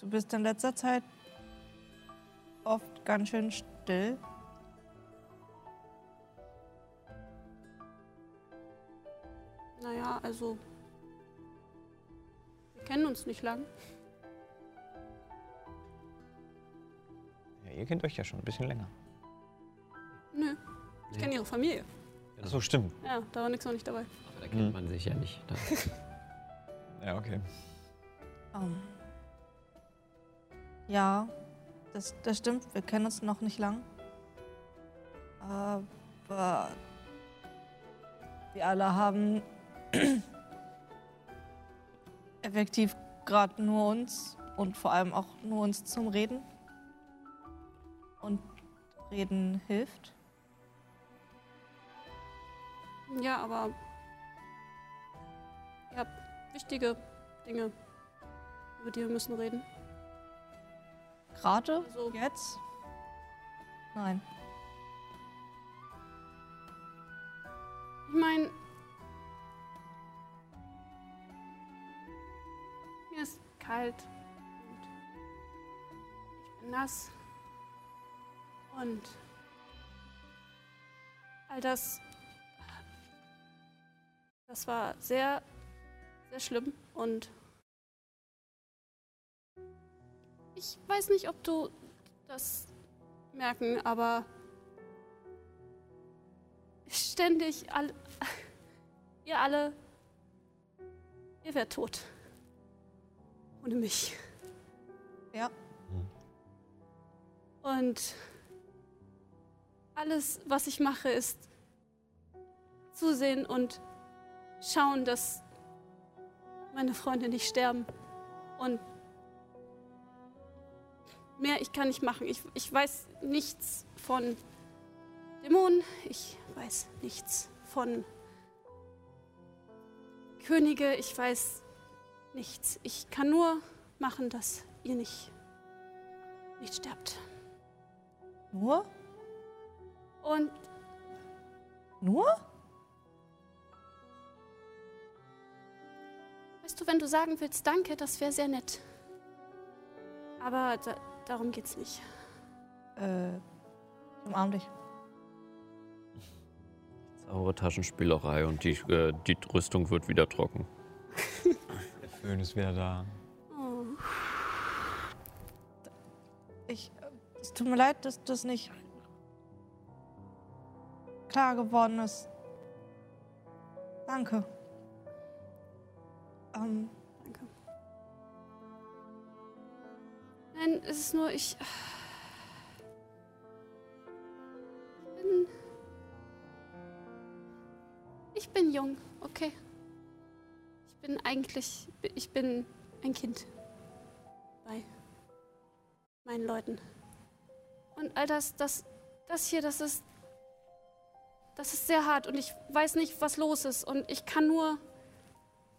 Du bist in letzter Zeit oft ganz schön still. Naja, also. Wir kennen uns nicht lang. Ja, ihr kennt euch ja schon ein bisschen länger. Nö. Ich kenne ihre Familie. Achso, stimmt. Ja, da war nix noch nicht dabei. Aber da kennt man sich ja nicht. Da. Ja, okay. Ähm, ja, das, das stimmt. Wir kennen uns noch nicht lang. Aber wir alle haben effektiv gerade nur uns und vor allem auch nur uns zum Reden. Und Reden hilft. Ja, aber. Ihr habt wichtige Dinge, über die wir müssen reden. Gerade? Also- Jetzt? Nein. Ich meine. Mir ist kalt und ich bin nass. Und all das. Das war sehr, sehr schlimm und ich weiß nicht, ob du das merken, aber ständig alle, ihr alle, ihr wärt tot. Ohne mich. Ja. Und alles, was ich mache, ist zusehen und schauen, dass meine Freunde nicht sterben. Und mehr ich kann nicht machen. Ich, ich weiß nichts von Dämonen. Ich weiß nichts von Könige. Ich weiß nichts. Ich kann nur machen, dass ihr nicht, nicht sterbt. Nur? Und Nur? Weißt du, wenn du sagen willst, danke, das wäre sehr nett. Aber da, darum geht's nicht. Äh, umarm dich. Saure Taschenspielerei und die, äh, die Rüstung wird wieder trocken. Der Föhn ist wieder da. Oh. Ich, es tut mir leid, dass das nicht klar geworden ist. Danke. Ähm, Danke. Nein, es ist nur, ich. Ich bin. Ich bin jung, okay? Ich bin eigentlich. Ich bin ein Kind. Bei meinen Leuten. Und all das, das, das hier, das ist. Das ist sehr hart und ich weiß nicht, was los ist. Und ich kann nur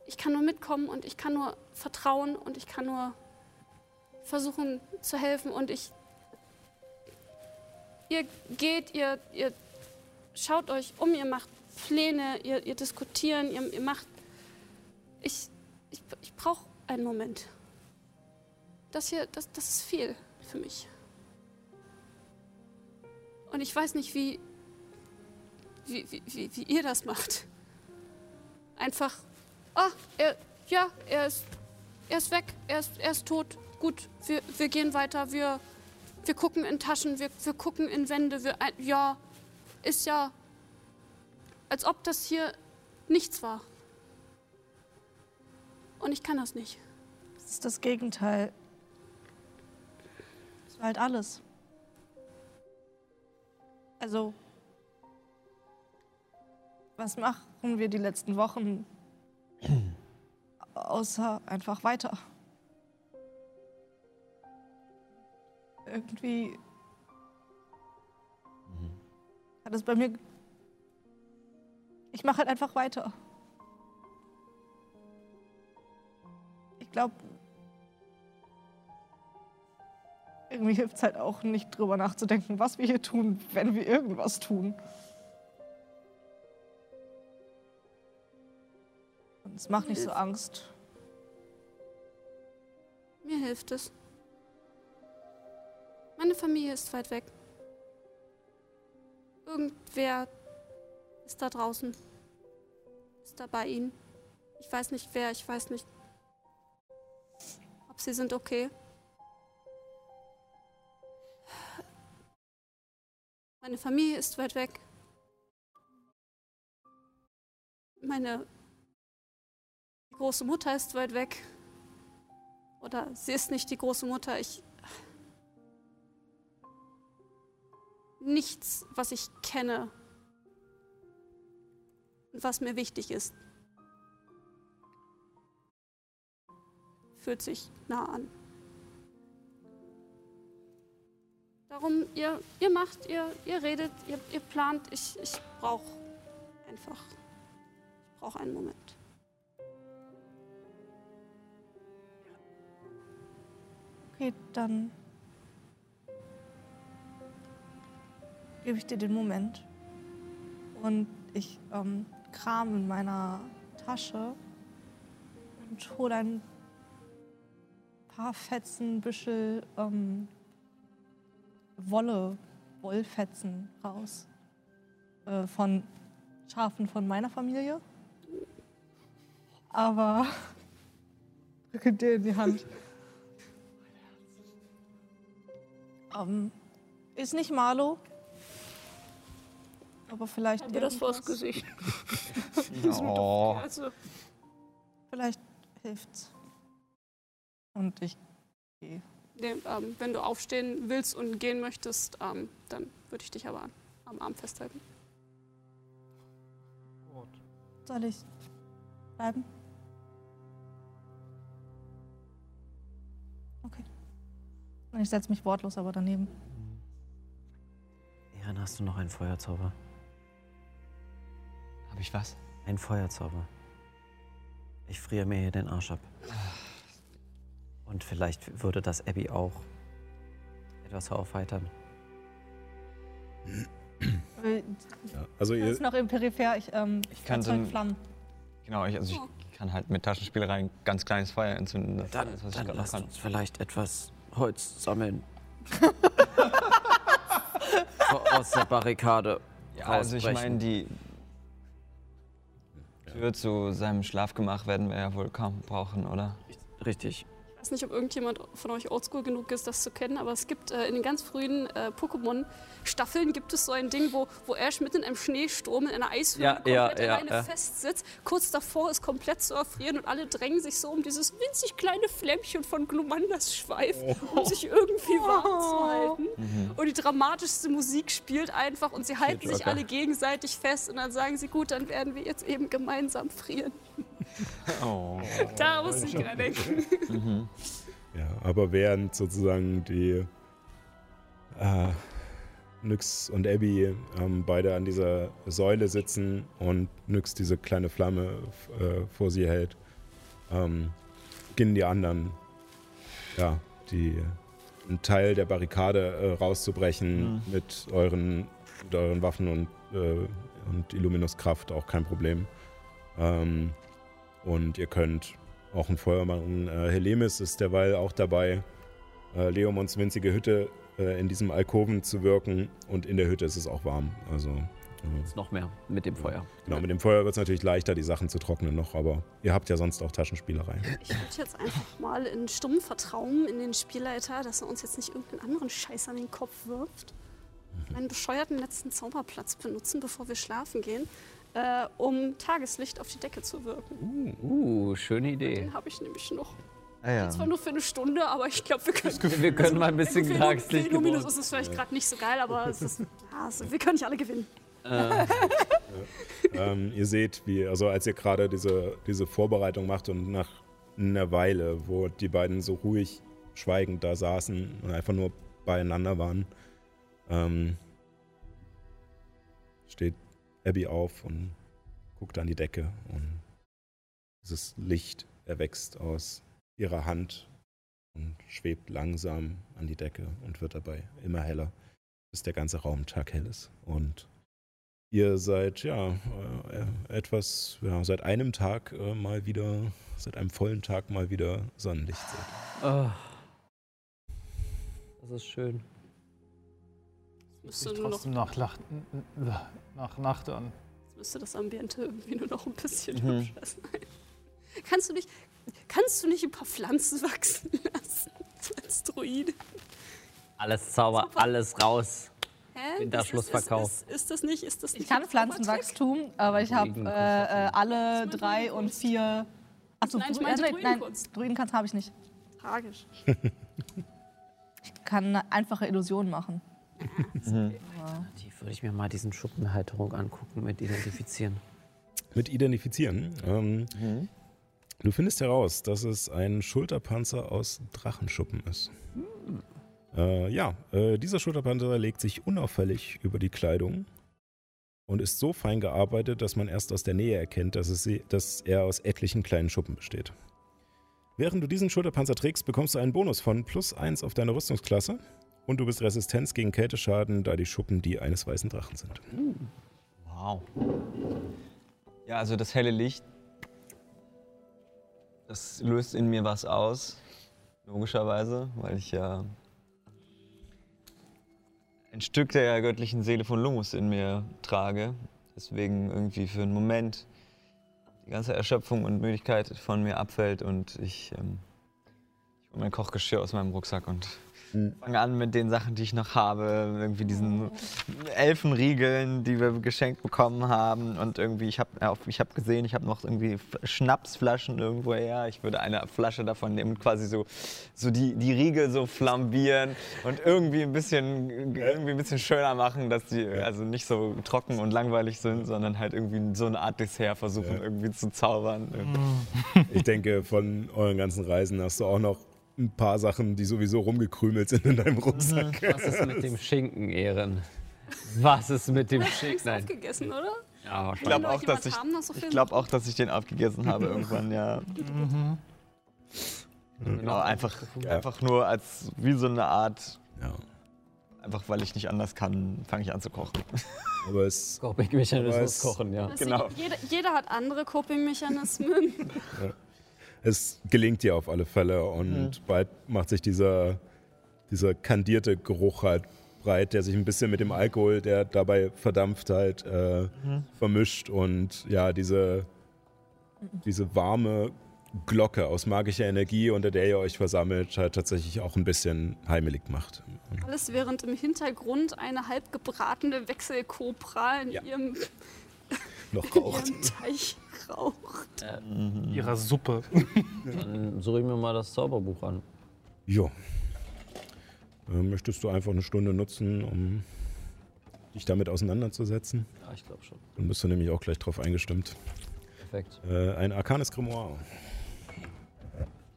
ich kann nur mitkommen und ich kann nur vertrauen und ich kann nur versuchen zu helfen und ich. Ihr geht, ihr, ihr schaut euch um, ihr macht Pläne, ihr, ihr diskutieren, ihr, ihr macht. Ich, ich, ich brauche einen Moment. Das hier, das, das ist viel für mich. Und ich weiß nicht, wie, wie, wie, wie, ihr das macht. Einfach ah, er, ja, er ist, er ist weg, er ist, er ist tot. Gut, wir, wir gehen weiter, wir, wir gucken in Taschen, wir, wir gucken in Wände, wir, ja, ist ja, als ob das hier nichts war. Und ich kann das nicht. das ist das Gegenteil. Das war halt alles. Also, was machen wir die letzten Wochen? Außer einfach weiter. Irgendwie hat es bei mir. Ich mache halt einfach weiter. Ich glaube, irgendwie hilft es halt auch nicht drüber nachzudenken, was wir hier tun, wenn wir irgendwas tun. Und es macht nicht so Angst. Mir hilft es. Meine Familie ist weit weg. Irgendwer ist da draußen. Ist da bei ihnen. Ich weiß nicht wer, ich weiß nicht, ob sie sind okay. Meine Familie ist weit weg. Meine große Mutter ist weit weg. Oder sie ist nicht die große Mutter. Ich. Nichts, was ich kenne, und was mir wichtig ist, fühlt sich nah an. Darum, ihr, ihr macht, ihr, ihr redet, ihr, ihr plant. Ich, ich brauche einfach, ich brauche einen Moment. Okay, dann gebe ich dir den Moment. Und ich ähm, kram in meiner Tasche und hole ein paar Fetzen, Büschel ähm, Wolle, Wollfetzen raus. Äh, von Schafen von meiner Familie. Aber drücke dir in die Hand. Ähm, ist nicht Marlo. Aber vielleicht. Aber das vors. Gesicht. Oh. Also, Vielleicht hilft's. Und ich gehe. nee, ähm, wenn du aufstehen willst und gehen möchtest, ähm, dann würde ich dich aber an, am Arm festhalten. Soll ich bleiben? Ich setze mich wortlos aber daneben. Ehren, hast du noch einen Feuerzauber? Habe ich was? Ein Feuerzauber. Ich friere mir hier den Arsch ab. Und vielleicht würde das Abby auch etwas aufheitern. Ja, also Das ihr, ist noch im Peripher. Ich, ähm, Ich kannte- erzeug Flammen. Genau, ich, also ich kann halt mit Taschenspielerei ein ganz kleines Feuer entzünden. Das Dann, ist, dann lasst kann. uns vielleicht etwas Holz sammeln. Aus der Barrikade. Ja, also ich meine, die Tür zu seinem Schlafgemach werden wir ja wohl kaum brauchen, oder? Richtig. Ich weiß nicht, ob irgendjemand von euch oldschool genug ist, das zu kennen, aber es gibt äh, in den ganz frühen äh, Pokémon-Staffeln gibt es so ein Ding, wo, wo Ash mitten in einem Schneesturm in einer Eishöhle Ja, komplett ja, alleine ja. festsitzt, kurz davor ist komplett zu erfrieren und alle drängen sich so um dieses winzig kleine Flämmchen von Glumandas Schweif, um sich irgendwie warm zu halten. Und die dramatischste Musik spielt einfach und sie halten sich alle gegenseitig fest und dann sagen sie, gut, dann werden wir jetzt eben gemeinsam frieren. Oh. Da muss ich dran denken. Ja, aber während sozusagen die äh, Nyx und Abby ähm, beide an dieser Säule sitzen und Nyx diese kleine Flamme äh, vor sie hält, ähm, beginnen die anderen, ja, die einen Teil der Barrikade äh, rauszubrechen mit euren, mit euren Waffen und, äh, und Illuminus-Kraft, auch kein Problem. Ähm, und ihr könnt auch ein Feuer machen. Äh, Helemis ist derweil auch dabei, äh, Leomons winzige Hütte äh, in diesem Alkoven zu wirken. Und in der Hütte ist es auch warm. Also, äh, Jetzt noch mehr mit dem Feuer. genau, mit dem Feuer wird es natürlich leichter, die Sachen zu trocknen noch. Aber ihr habt ja sonst auch Taschenspielerei. Ich würde jetzt einfach mal in stumm Vertrauen in den Spielleiter, dass er uns jetzt nicht irgendeinen anderen Scheiß an den Kopf wirft. Meinen bescheuerten letzten Zauberplatz benutzen, bevor wir schlafen gehen, äh, um Tageslicht auf die Decke zu wirken. Uh, schöne Idee. Den habe ich nämlich noch. Ah, ja. Zwar nur für eine Stunde, aber ich glaube, wir können. Wir können mal ein bisschen Tageslicht Für gebrauchen. ist es vielleicht gerade nicht so geil, aber es ist, ja, also, wir können nicht alle gewinnen. ähm, ihr seht, wie, also als ihr gerade diese, diese Vorbereitung macht und nach einer Weile, wo die beiden so ruhig schweigend da saßen und einfach nur beieinander waren, ähm, steht Abby auf und guckt an die Decke und dieses Licht erwächst aus ihrer Hand und schwebt langsam an die Decke und wird dabei immer heller, bis der ganze Raum taghell ist. Und ihr seid ja äh, etwas, ja, seit einem Tag äh, mal wieder, seit einem vollen Tag mal wieder Sonnenlicht seht. Oh. Das ist schön. Müsste nur noch, trotzdem nach, nach Nacht an. müsste das Ambiente irgendwie nur noch ein bisschen Mhm. hübscher sein. Kannst du nicht, kannst du nicht ein paar Pflanzen wachsen lassen als Druide? Alles Zauber, alles raus. Hä? Winterschlussverkauf. Ist, ist, ist, ist das nicht? Ist das nicht Ich kann Pflanzenwachstum, aber ich habe äh, äh, alle drei und vier. Achso, Nein, ich meinte äh, nein, nein, Druidenkunst. Druidenkunst habe ich nicht. Tragisch. Ich kann eine einfache Illusion machen. Die würde ich mir mal diesen Schuppenhalterung angucken mit identifizieren. Mit identifizieren. Ähm, Du findest heraus, dass es ein Schulterpanzer aus Drachenschuppen ist. Äh, ja, äh, dieser Schulterpanzer legt sich unauffällig über die Kleidung und ist so fein gearbeitet, dass man erst aus der Nähe erkennt, dass, es, dass er aus etlichen kleinen Schuppen besteht. Während du diesen Schulterpanzer trägst, bekommst du einen Bonus von plus 1 auf deine Rüstungsklasse und du bist Resistenz gegen Kälteschaden, da die Schuppen die eines weißen Drachen sind. Wow. Ja, also das helle Licht, das löst in mir was aus. Logischerweise, weil ich ja ein Stück der göttlichen Seele von Lumus in mir trage. Deswegen irgendwie für einen Moment die ganze Erschöpfung und Müdigkeit von mir abfällt und ich, ähm, ich hole mein Kochgeschirr aus meinem Rucksack und fange an mit den Sachen, die ich noch habe. Irgendwie diesen Elfenriegeln, die wir geschenkt bekommen haben. Und irgendwie, ich habe ich hab gesehen, ich habe noch irgendwie Schnapsflaschen irgendwoher. Ich würde eine Flasche davon nehmen und quasi so, so die, die Riegel so flambieren und irgendwie ein bisschen, irgendwie ein bisschen schöner machen, dass die also nicht so trocken und langweilig sind, sondern halt irgendwie so eine Art Dessert versuchen Ja. irgendwie zu zaubern. Ich denke, von euren ganzen Reisen hast du auch noch ein paar Sachen, die sowieso rumgekrümelt sind in deinem Rucksack. Was ist mit dem Schinken, Ehren? Was ist mit dem Schinken? Längst Nein. aufgegessen, oder? Ja, Ich glaube auch, dass ich, so ich glaube auch, dass ich den aufgegessen habe irgendwann, ja. Aber einfach, einfach nur als wie so eine Art, Ja, einfach weil ich nicht anders kann, fange ich an zu kochen. aber es, Coping-Mechanismus kochen, ja. Genau. Jeder, jeder hat andere Coping-Mechanismen. Es gelingt dir auf alle Fälle und bald macht sich dieser, dieser kandierte Geruch halt breit, der sich ein bisschen mit dem Alkohol, der dabei verdampft, halt äh, vermischt und ja, diese, diese warme Glocke aus magischer Energie, unter der ihr euch versammelt, halt tatsächlich auch ein bisschen heimelig macht. Alles während im Hintergrund eine halb gebratene Wechselkobra in Ja. ihrem, Noch raucht. ihrem Teich raucht. Ihrer Suppe. Dann suche ich mir mal das Zauberbuch an. Jo. Äh, möchtest du einfach eine Stunde nutzen, um dich damit auseinanderzusetzen? Ja, ich glaube schon. Dann bist du nämlich auch gleich drauf eingestimmt. Perfekt. Äh, ein arkanes Grimoire.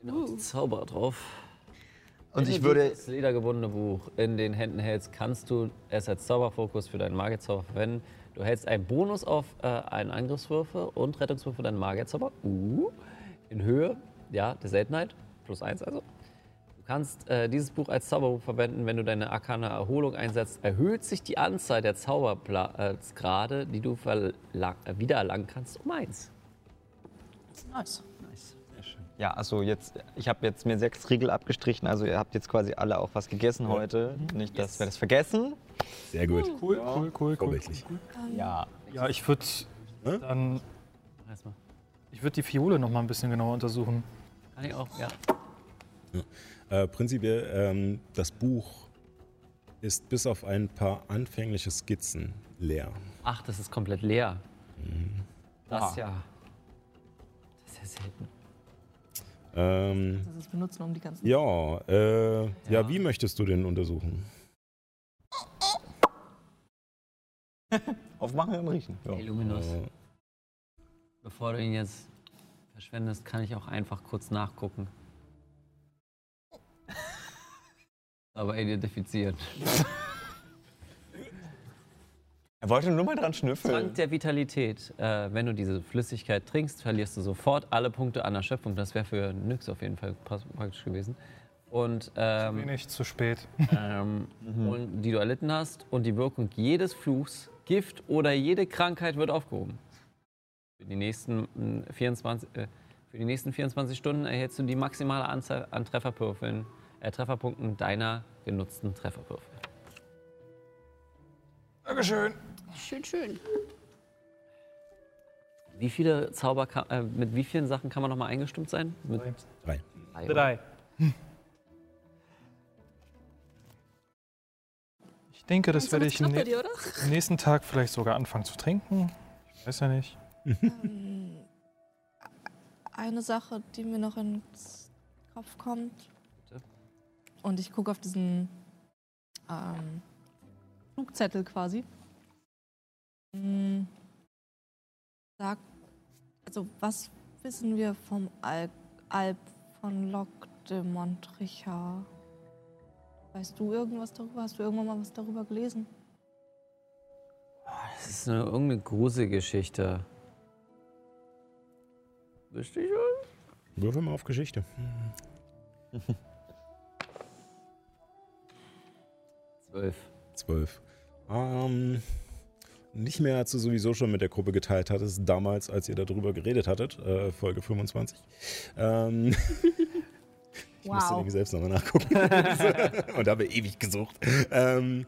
Uh. Zauber drauf. Und Wenn ich du würde, dieses ledergebundene Buch in den Händen hältst, kannst du es als Zauberfokus für deinen Magierzauber verwenden. Du hältst einen Bonus auf äh, einen Angriffswürfe und Rettungswürfe deinen Magierzauber. Uh, in Höhe, ja, der Seltenheit. Plus eins also. Du kannst äh, dieses Buch als Zauberbuch verwenden, wenn du deine arkane Erholung einsetzt. Erhöht sich die Anzahl der Zaubergrade, die du äh, wiedererlangen kannst, um eins. Nice. Ja, also jetzt, ich habe jetzt mir sechs Riegel abgestrichen, also ihr habt jetzt quasi alle auch was gegessen heute. Nicht, dass wir das vergessen. Sehr gut. Cool, cool, cool, cool. Vorbildlich. Ja. Ja, ich würde Hä? dann, ich würde die Fiole noch mal ein bisschen genauer untersuchen. Kann ich auch, ja. Äh, prinzipiell, ähm, das Buch ist bis auf ein paar anfängliche Skizzen leer. Ach, das ist komplett leer. Das Ah. ja. Das ist ja selten. Ähm, Das ist benutzen, um die ganzen. ja, äh, ja. Ja. wie möchtest du den untersuchen? Aufmachen und riechen. Ja. Hey, Luminous, Äh, bevor du ihn jetzt verschwendest, kann ich auch einfach kurz nachgucken. Aber identifiziert. Er wollte nur mal dran schnüffeln. Trank der Vitalität. Äh, wenn du diese Flüssigkeit trinkst, verlierst du sofort alle Punkte an Erschöpfung. Das wäre für Nyx auf jeden Fall praktisch gewesen. Und, ähm, Wenig zu spät. ähm, und die du erlitten hast. Und die Wirkung jedes Fluchs, Gift oder jede Krankheit wird aufgehoben. Für die nächsten, mm, 24, äh, für die nächsten 24 Stunden erhältst du die maximale Anzahl an Trefferwürfeln, äh, Trefferpunkten deiner genutzten Trefferwürfel. Dankeschön. Schön, schön. Wie viele Zauber kann, äh, mit wie vielen Sachen kann man nochmal eingestimmt sein? Mit Drei. drei. Drei. Ich denke, das werde ich bei ne dir, oder? am nächsten Tag vielleicht sogar anfangen zu trinken. Ich weiß ja nicht. Ähm, Eine Sache, die mir noch ins Kopf kommt. Bitte? Und ich gucke auf diesen ähm, Flugzettel quasi. Hm, Sag, also was wissen wir vom Al Alp von Loc de Montrichard? Weißt du irgendwas darüber? Hast du irgendwann mal was darüber gelesen? Das ist eine, irgendeine Gruselgeschichte. Wüsste ich schon? Würfel mal auf Geschichte. Zwölf. Zwölf. Ähm, nicht mehr, als du sowieso schon mit der Gruppe geteilt hattest, damals, als ihr darüber geredet hattet, äh, Folge 25. Ähm, ich musste nämlich selbst nochmal nachgucken und habe ewig gesucht. Ähm,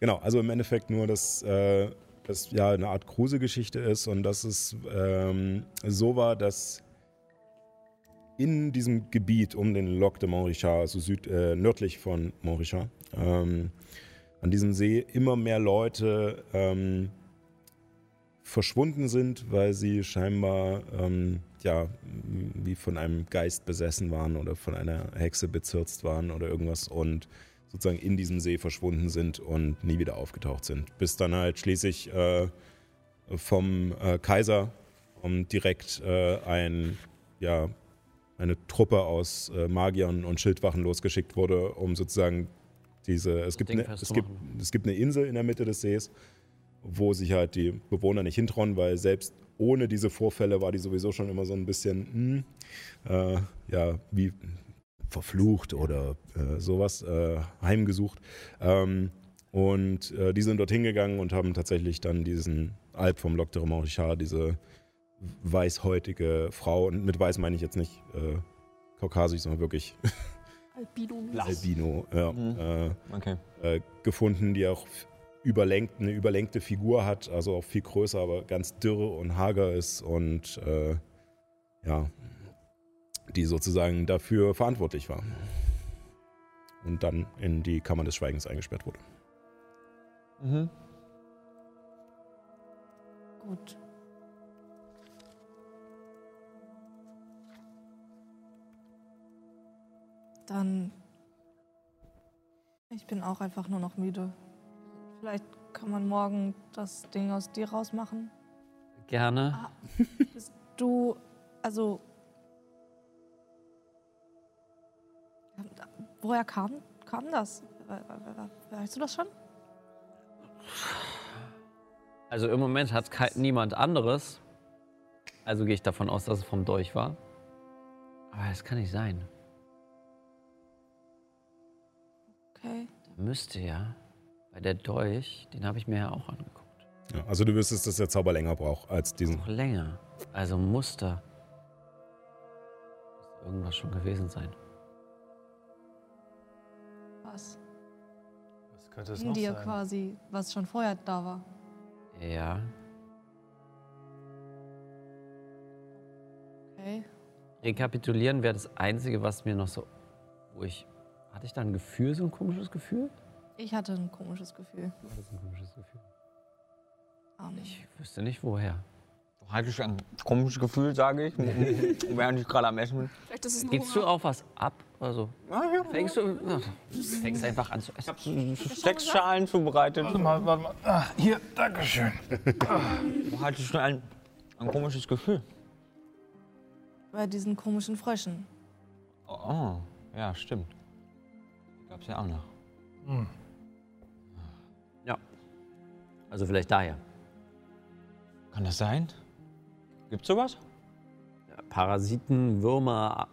genau, also im Endeffekt nur, dass äh, das ja eine Art Kruse-Geschichte ist und dass es ähm, so war, dass in diesem Gebiet um den Lac de Montrichard, also süd, äh, nördlich von Montrichard, ähm, an diesem See immer mehr Leute ähm, verschwunden sind, weil sie scheinbar ähm, ja wie von einem Geist besessen waren oder von einer Hexe bezirzt waren oder irgendwas und sozusagen in diesem See verschwunden sind und nie wieder aufgetaucht sind. Bis dann halt schließlich äh, vom äh, Kaiser um direkt äh, ein ja eine Truppe aus äh, Magiern und Schildwachen losgeschickt wurde, um sozusagen diese. Es gibt, eine, es, gibt, es gibt eine Insel in der Mitte des Sees, wo sich halt die Bewohner nicht hintrauen, weil selbst ohne diese Vorfälle war die sowieso schon immer so ein bisschen, hm, äh, ja, wie verflucht oder äh, sowas, äh, heimgesucht. Ähm, und äh, die sind dorthin gegangen und haben tatsächlich dann diesen Alp vom Loc de Montrichard, diese weißhäutige Frau, und mit weiß meine ich jetzt nicht äh, kaukasisch, sondern wirklich Albino. Albino, ja, Mhm. äh, Okay. äh, gefunden, die auch überlenkt, eine überlenkte Figur hat, also auch viel größer, aber ganz dürre und hager ist und äh, ja, die sozusagen dafür verantwortlich war. Und dann in die Kammer des Schweigens eingesperrt wurde. Mhm. Gut. Dann. Ich bin auch einfach nur noch müde. Vielleicht kann man morgen das Ding aus dir rausmachen. Gerne. Bist du. Also. Woher kam, kam das? We- we- we- Weißt du das schon? Also im Moment hat niemand anderes. Also gehe ich davon aus, dass es vom Dolch war. Aber das kann nicht sein. Okay. Müsste ja. Weil der Dolch, den habe ich mir ja auch angeguckt. Ja, also du wüsstest, dass der Zauber länger braucht als diesen. Noch länger. Also Muster. Muss irgendwas schon gewesen sein. Was? Was könnte es In noch dir sein? quasi, was schon vorher da war. Ja. Okay. Rekapitulieren wäre das Einzige, was mir noch so. Wo ich. Hatte ich da ein Gefühl, so ein komisches Gefühl? Ich hatte ein komisches Gefühl. War das ein komisches Gefühl? Auch nicht. Ich wüsste nicht woher. Hatte ich ein komisches Gefühl, sage ich, während ich gerade am Essen bin. Vielleicht ist es ein Gibst du auch was ab? Also, fängst du. Ach, du fängst einfach an zu essen. Sechs Schalen zubereitet. Warte mal, warte mal. Ah, hier, Dankeschön. Hatte ich schon ein, ein komisches Gefühl? Bei diesen komischen Fröschen. Oh, oh, ja, stimmt. Gab's ja auch noch. Hm. Also, vielleicht daher. Kann das sein? Gibt's sowas? Parasiten, Würmer,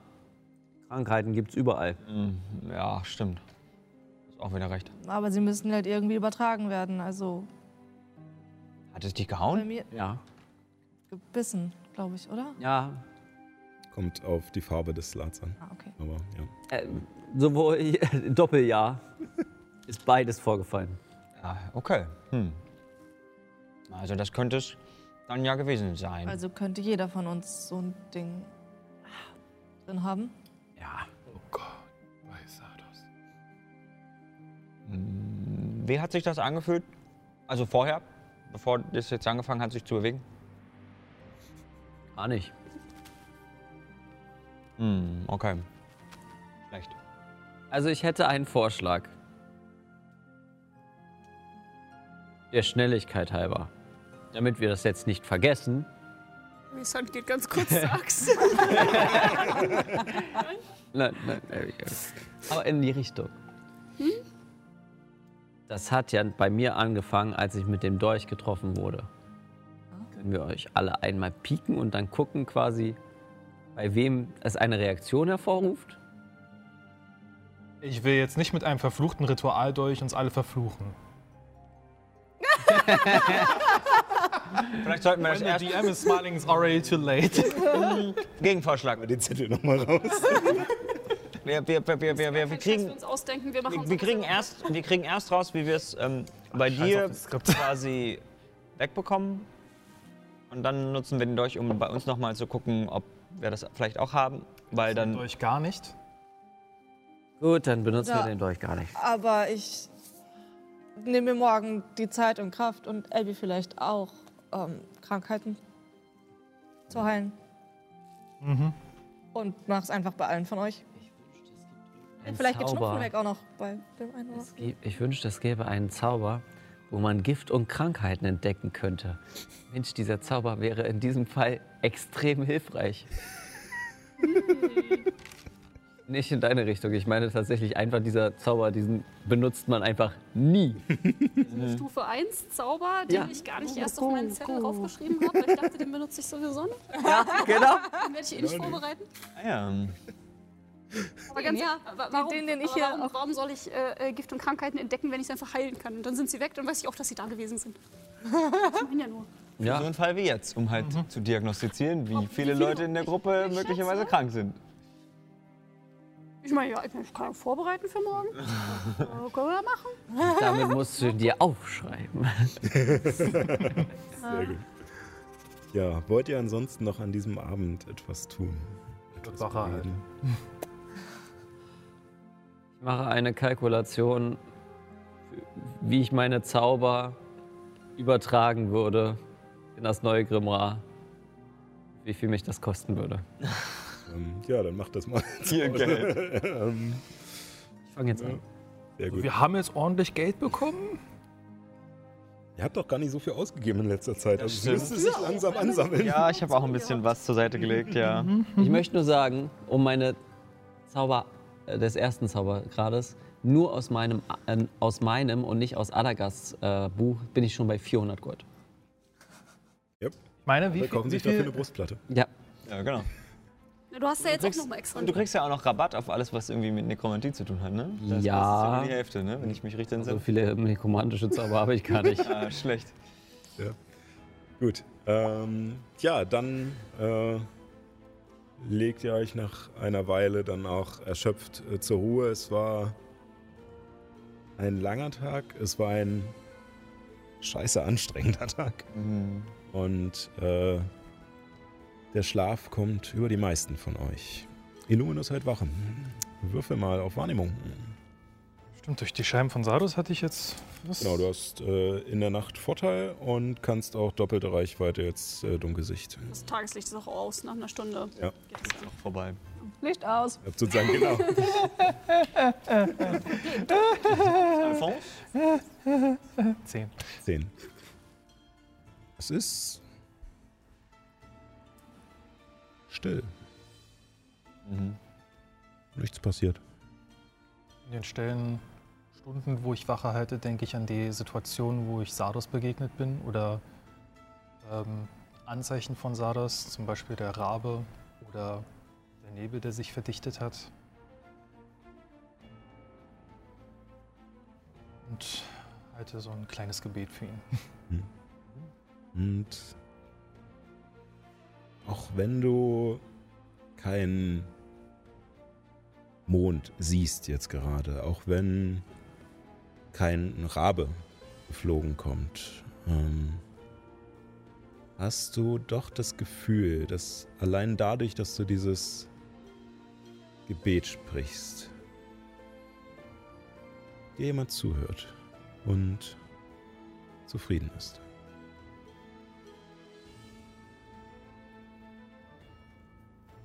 Krankheiten gibt es überall. Hm, ja, stimmt. Hast auch wieder recht. Aber sie müssen halt irgendwie übertragen werden. Also Hat es dich bei gehauen? mir Ja. gebissen, glaube ich, oder? Ja. Kommt auf die Farbe des Slats an. Ah, okay. Aber ja. Äh, sowohl Doppeljahr ist beides vorgefallen. Ja, okay. Hm. Also das könnte es dann ja gewesen sein. Also könnte jeder von uns so ein Ding drin haben. ja. Oh Gott, weiß Sardos. Wie hat sich das angefühlt? Also vorher, bevor das jetzt angefangen hat, sich zu bewegen? Gar nicht. Hm, okay. Also ich hätte einen Vorschlag. Der Schnelligkeit halber. Damit wir das jetzt nicht vergessen. Missand geht ganz kurz zur Axt. Nein, nein, nein. Aber in die Richtung. Das hat ja bei mir angefangen, als ich mit dem Dolch getroffen wurde. Können wir euch alle einmal pieken und dann gucken quasi, bei wem es eine Reaktion hervorruft? Ich will jetzt nicht mit einem verfluchten Ritual durch uns alle verfluchen. Vielleicht sollten wir das When erst the DM is smiling, it's already too late. Gegenvorschlag. Den Zettel nochmal raus. Wir, wir, wir, wir, wir, wir, wir Wir kriegen, uns ausdenken, wir machen wir, wir, kriegen erst, wir kriegen erst raus, wie wir es ähm, bei dir auf das Skript. quasi wegbekommen. Und dann nutzen wir den Dolch, um bei uns nochmal zu gucken, ob wir das vielleicht auch haben. Weil dann Durch gar nicht. Gut, dann benutzen Ja. wir den Dolch gar nicht. Aber ich nehme mir morgen die Zeit und Kraft und Elbi vielleicht auch, ähm, Krankheiten zu heilen. Mhm. Und mach's einfach bei allen von euch. Ein vielleicht geht Zauber. Schnupfen weg auch noch bei dem einen oder gibt- Ich wünschte, es gäbe einen Zauber, wo man Gift und Krankheiten entdecken könnte. Mensch, dieser Zauber wäre in diesem Fall extrem hilfreich. Nicht in deine Richtung. Ich meine tatsächlich einfach dieser Zauber, diesen benutzt man einfach nie. Stufe 1 Zauber, den Ja. ich gar nicht erst auf meinen Zettel draufgeschrieben habe, weil ich dachte, den benutze ich sowieso nicht. Ja, genau. Den werde ich eh nicht vorbereiten. Ah ja, Aber ganz Ja, wa- warum, den, den ich aber hier warum, warum soll ich äh, äh, Gift und Krankheiten entdecken, wenn ich es einfach heilen kann? Und dann sind sie weg, dann weiß ich auch, dass sie da gewesen sind. Ich meine ja nur. so Ja, ein Fall wie jetzt, um halt zu diagnostizieren, wie viele Leute in der Gruppe ich möglicherweise schätze- krank sind. Ich meine, ja, ich kann ja vorbereiten für morgen. äh, können wir machen? damit musst du dir aufschreiben. Sehr gut. Ja, wollt ihr ansonsten noch an diesem Abend etwas tun? Etwas Wache halten. bereden? Ich mache eine Kalkulation, wie ich meine Zauber übertragen würde in das neue Grimoire. Wie viel mich das kosten würde. Ähm, ja, dann macht das mal. Hier Geld. ähm, Ich fange jetzt an. sehr gut. Wir haben jetzt ordentlich Geld bekommen. Ihr habt doch gar nicht so viel ausgegeben in letzter Zeit. Also es stimmt. müsste sich langsam ansammeln. Ja, ich habe auch ein bisschen was zur Seite gelegt, ja. Ich möchte nur sagen, um meine Zauber äh, des ersten Zaubergrades nur aus meinem, äh, aus meinem und nicht aus Adagas äh, Buch bin ich schon bei 400 Gold. Yep. Meine, wie Wir viel, kaufen wie sich dafür eine Brustplatte. Ja, Ja, genau. Du hast ja jetzt auch kriegst- noch mal extra. Und du kriegst ja auch noch Rabatt auf alles, was irgendwie mit Nekromantie zu tun hat, ne? Das Ja. kostet ja nur die Hälfte, ne? Wenn ich mich richtig so entsinne. viele nekromantische Zauber habe ich gar nicht. Ah, schlecht. Gut. Ähm, ja, dann äh, legt ihr euch nach einer Weile dann auch erschöpft äh, zur Ruhe. Es war ein langer Tag. Es war ein scheiße anstrengender Tag. Mhm. Und äh, der Schlaf kommt über die meisten von euch. Illuminus hält Wache. Würfel mal auf Wahrnehmung. Stimmt, durch die Scheiben von Sardos hatte ich jetzt. Was? Genau, du hast äh, in der Nacht Vorteil und kannst auch doppelte Reichweite jetzt äh, Dunkelsicht. Das Tageslicht ist auch aus nach einer Stunde. Ja. Geht das ja. Vorbei. Licht aus. Ihr habt sozusagen genau. Alphonse? Zehn. 10. Es ist still. Mhm. Nichts passiert. In den Stellen, Stunden, wo ich Wache halte, denke ich an die Situation, wo ich Sardos begegnet bin oder ähm, Anzeichen von Sardos, zum Beispiel der Rabe oder der Nebel, der sich verdichtet hat. Und halte so ein kleines Gebet für ihn. Und auch wenn du keinen Mond siehst jetzt gerade, auch wenn kein Rabe geflogen kommt, ähm, hast du doch das Gefühl, dass allein dadurch, dass du dieses Gebet sprichst, dir jemand zuhört und zufrieden ist.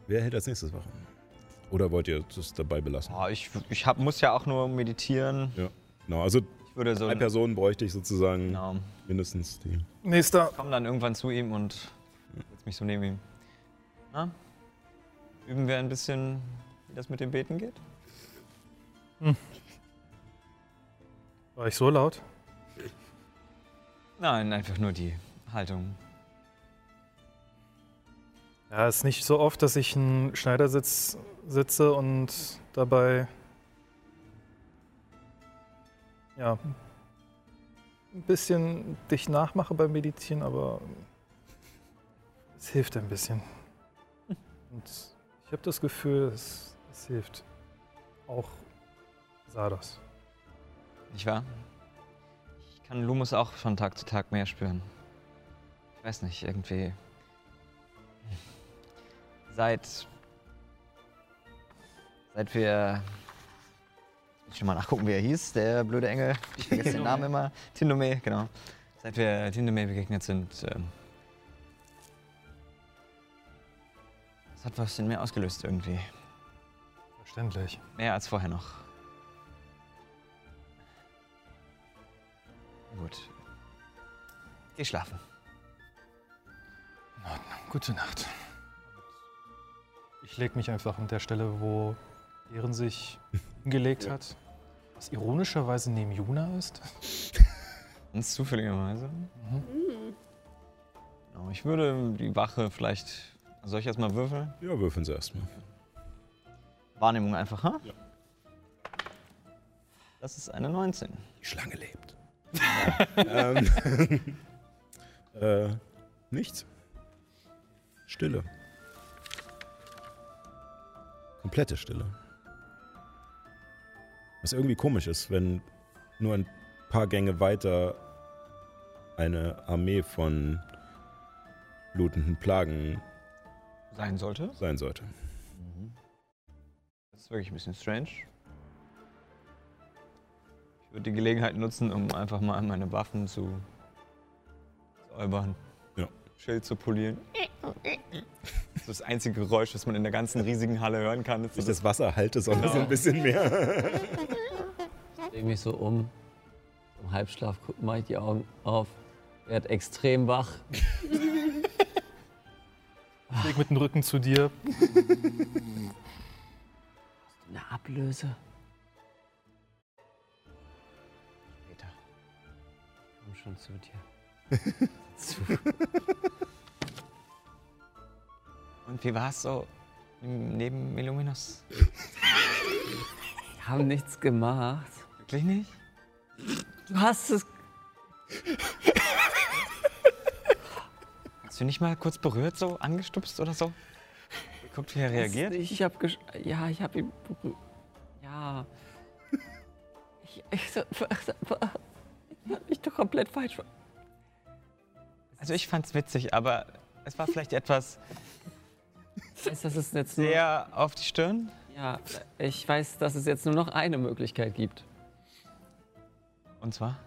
Wer hält als nächstes Wache? Oder wollt ihr das dabei belassen? Oh, ich ich hab, muss ja auch nur meditieren. Ja. Genau, also Ich würde so drei Personen bräuchte ich sozusagen Genau. mindestens die. Nächster. komme dann irgendwann zu ihm und setze mich so neben ihm. Na? Üben wir ein bisschen, wie das mit dem Beten geht? War ich so laut? Nein, einfach nur die Haltung. Ja, es ist nicht so oft, dass ich einen Schneidersitz sitze und dabei ja ein bisschen dich nachmache beim Meditieren, aber es hilft ein bisschen. Und ich habe das Gefühl, es, es hilft. Auch Sardas. Nicht wahr? Ich kann Lumus auch von Tag zu Tag mehr spüren. Ich weiß nicht, irgendwie. Seit. Seit wir. Muss ich mal nachgucken, wie er hieß, der blöde Engel. Ich vergesse den Namen immer. Tindome, genau. Seit wir Tindome begegnet sind. Ähm, das hat was in mir ausgelöst irgendwie. Verständlich. Mehr als vorher noch. Gut. Geh schlafen. In Ordnung. Gute Nacht. Ich lege mich einfach an der Stelle, wo Ehren sich hingelegt hat. Was ironischerweise neben Juna ist. Ganz zufälligerweise. Hm. Genau, ich würde die Wache vielleicht. Soll ich erstmal würfeln? Ja, würfeln sie erstmal. Wahrnehmung einfach, ha? Ja. Das ist eine 19. Die Schlange lebt. ähm, äh, nichts. Stille. Komplette Stille. Was irgendwie komisch ist, wenn nur ein paar Gänge weiter eine Armee von blutenden Plagen Sein sollte. sein sollte. Das ist wirklich ein bisschen strange. Ich würde die Gelegenheit nutzen, um einfach mal meine Waffen zu säubern. Ja. Schild zu polieren. Das das einzige Geräusch, das man in der ganzen riesigen Halle hören kann. Ist so Nicht das Wasser halte, sondern so ein bisschen mehr. Ich drehe mich so um. Im Halbschlaf mache ich die Augen auf. Werd extrem wach. Ich leg mit dem Rücken zu dir. Eine Ablöse. Peter. Komm schon zu dir. zu. Und wie war es so neben Meluminus? Wir haben nichts gemacht. Wirklich nicht? Du hast es. Hast du nicht mal kurz berührt, so angestupst oder so? Guckt, wie er reagiert? Ich hab gesch Ja, ich hab ihn berührt. Ja. Ich, ich, so, ich hab mich doch komplett falsch. Also ich fand's witzig, aber es war vielleicht etwas weiß, dass es jetzt nur, sehr auf die Stirn. ja, ich weiß, dass es jetzt nur noch eine Möglichkeit gibt. Und zwar?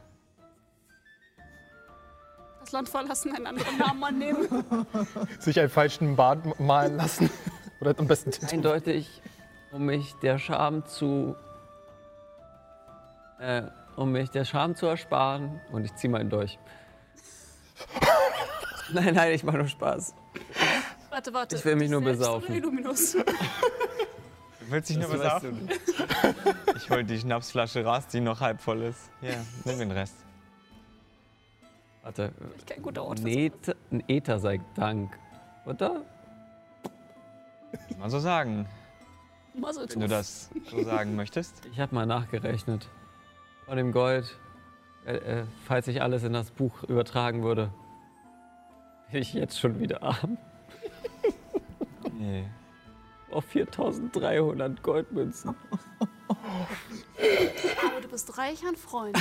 Das Land verlassen, einen anderen Namen annehmen. Sich einen falschen Bart malen lassen. Oder am besten Tattoo. Eindeutig, um mich der Scham zu. Äh, um mich der Scham zu ersparen. Und ich zieh meinen durch. nein, nein, ich mache nur Spaß. Warte, warte. Ich will mich nur besaufen. Illuminus? Du willst dich nur besaufen? Ich hol die Schnapsflasche raus, die noch halb voll ist. Ja, nimm den Rest. Warte. Kein guter Ort für Ein Äther sei Dank. Oder? Mal so sagen, Muzzle wenn du das so sagen möchtest. Ich habe mal nachgerechnet. Von dem Gold, äh, äh, falls ich alles in das Buch übertragen würde, bin ich jetzt schon wieder arm. Nee. Auf 4300 Goldmünzen. Aber du bist reich an Freunden.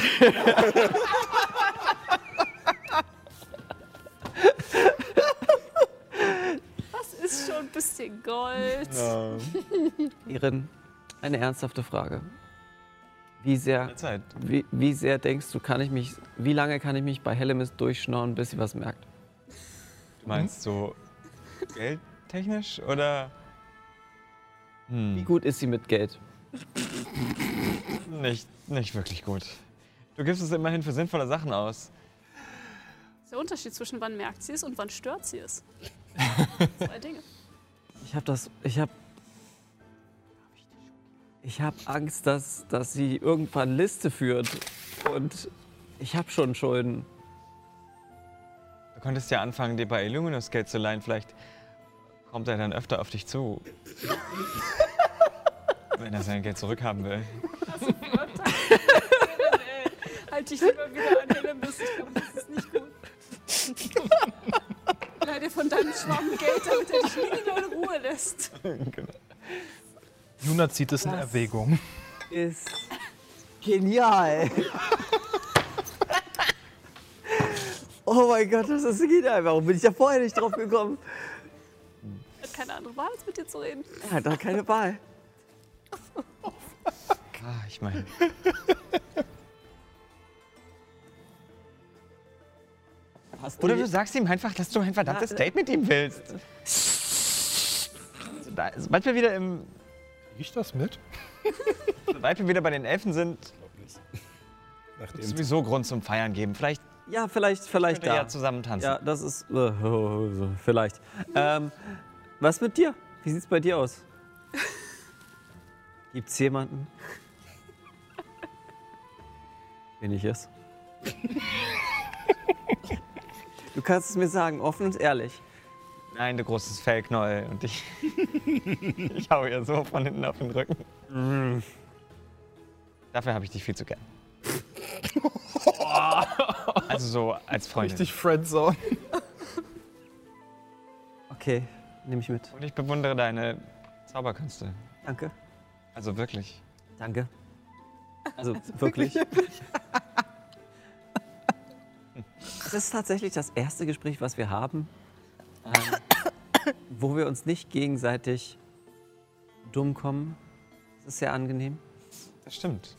bisschen Gold. Irin, eine ernsthafte Frage. Wie sehr, Zeit. wie, wie sehr denkst du, kann ich mich, wie lange kann ich mich bei Hellemis durchschnorren, bis sie was merkt? Du meinst so geldtechnisch oder? Hm, Wie gut ist sie mit Geld? Nicht, nicht wirklich gut. Du gibst es immerhin für sinnvolle Sachen aus. Das ist der Unterschied zwischen wann merkt sie es und wann stört sie es. Zwei Dinge. Ich habe das, ich habe, ich habe Angst, dass, dass sie irgendwann Liste führt und ich habe schon Schulden. Du könntest ja anfangen, dir bei Illuminus Geld zu leihen. Vielleicht kommt er dann öfter auf dich zu. Wenn er sein Geld zurückhaben will. Halt dich lieber wieder an Hellemis. Ich glaube, das ist nicht gut. Leih dir von deinem Schwamm Geld, damit er dich nie wieder in Ruhe lässt. genau. Juna zieht es in Erwägung. Ist genial. Oh mein Gott, das ist genial. Warum bin ich da vorher nicht drauf gekommen? Hat keine andere Wahl, als mit dir zu reden. Er hat da keine Wahl. Ah, ich meine, oder du sagst ihm einfach, dass du ein verdammtes Na, Date mit ihm willst. Da, sobald wir wieder im, Riecht das mit? sobald wir wieder bei den Elfen sind, es Nachdem sowieso Grund zum Feiern geben. Vielleicht Ja, vielleicht, vielleicht da. ja zusammen tanzen. Ja, das ist. Äh, vielleicht. Ähm, was mit dir? Wie sieht's bei dir aus? Gibt's jemanden? Bin ich es? Du kannst es mir sagen, offen und ehrlich. Nein, du großes Fellknäuel. Und ich, ich hau ihr so von hinten auf den Rücken. Mm. Dafür habe ich dich viel zu gern. also so als Freundin. Richtig Friendzone. Okay, nehme ich mit. Und ich bewundere deine Zauberkünste. Danke. Also wirklich. Danke. Also wirklich. Das ist tatsächlich das erste Gespräch, was wir haben, ähm, wo wir uns nicht gegenseitig dumm kommen. Das ist sehr angenehm. Das stimmt.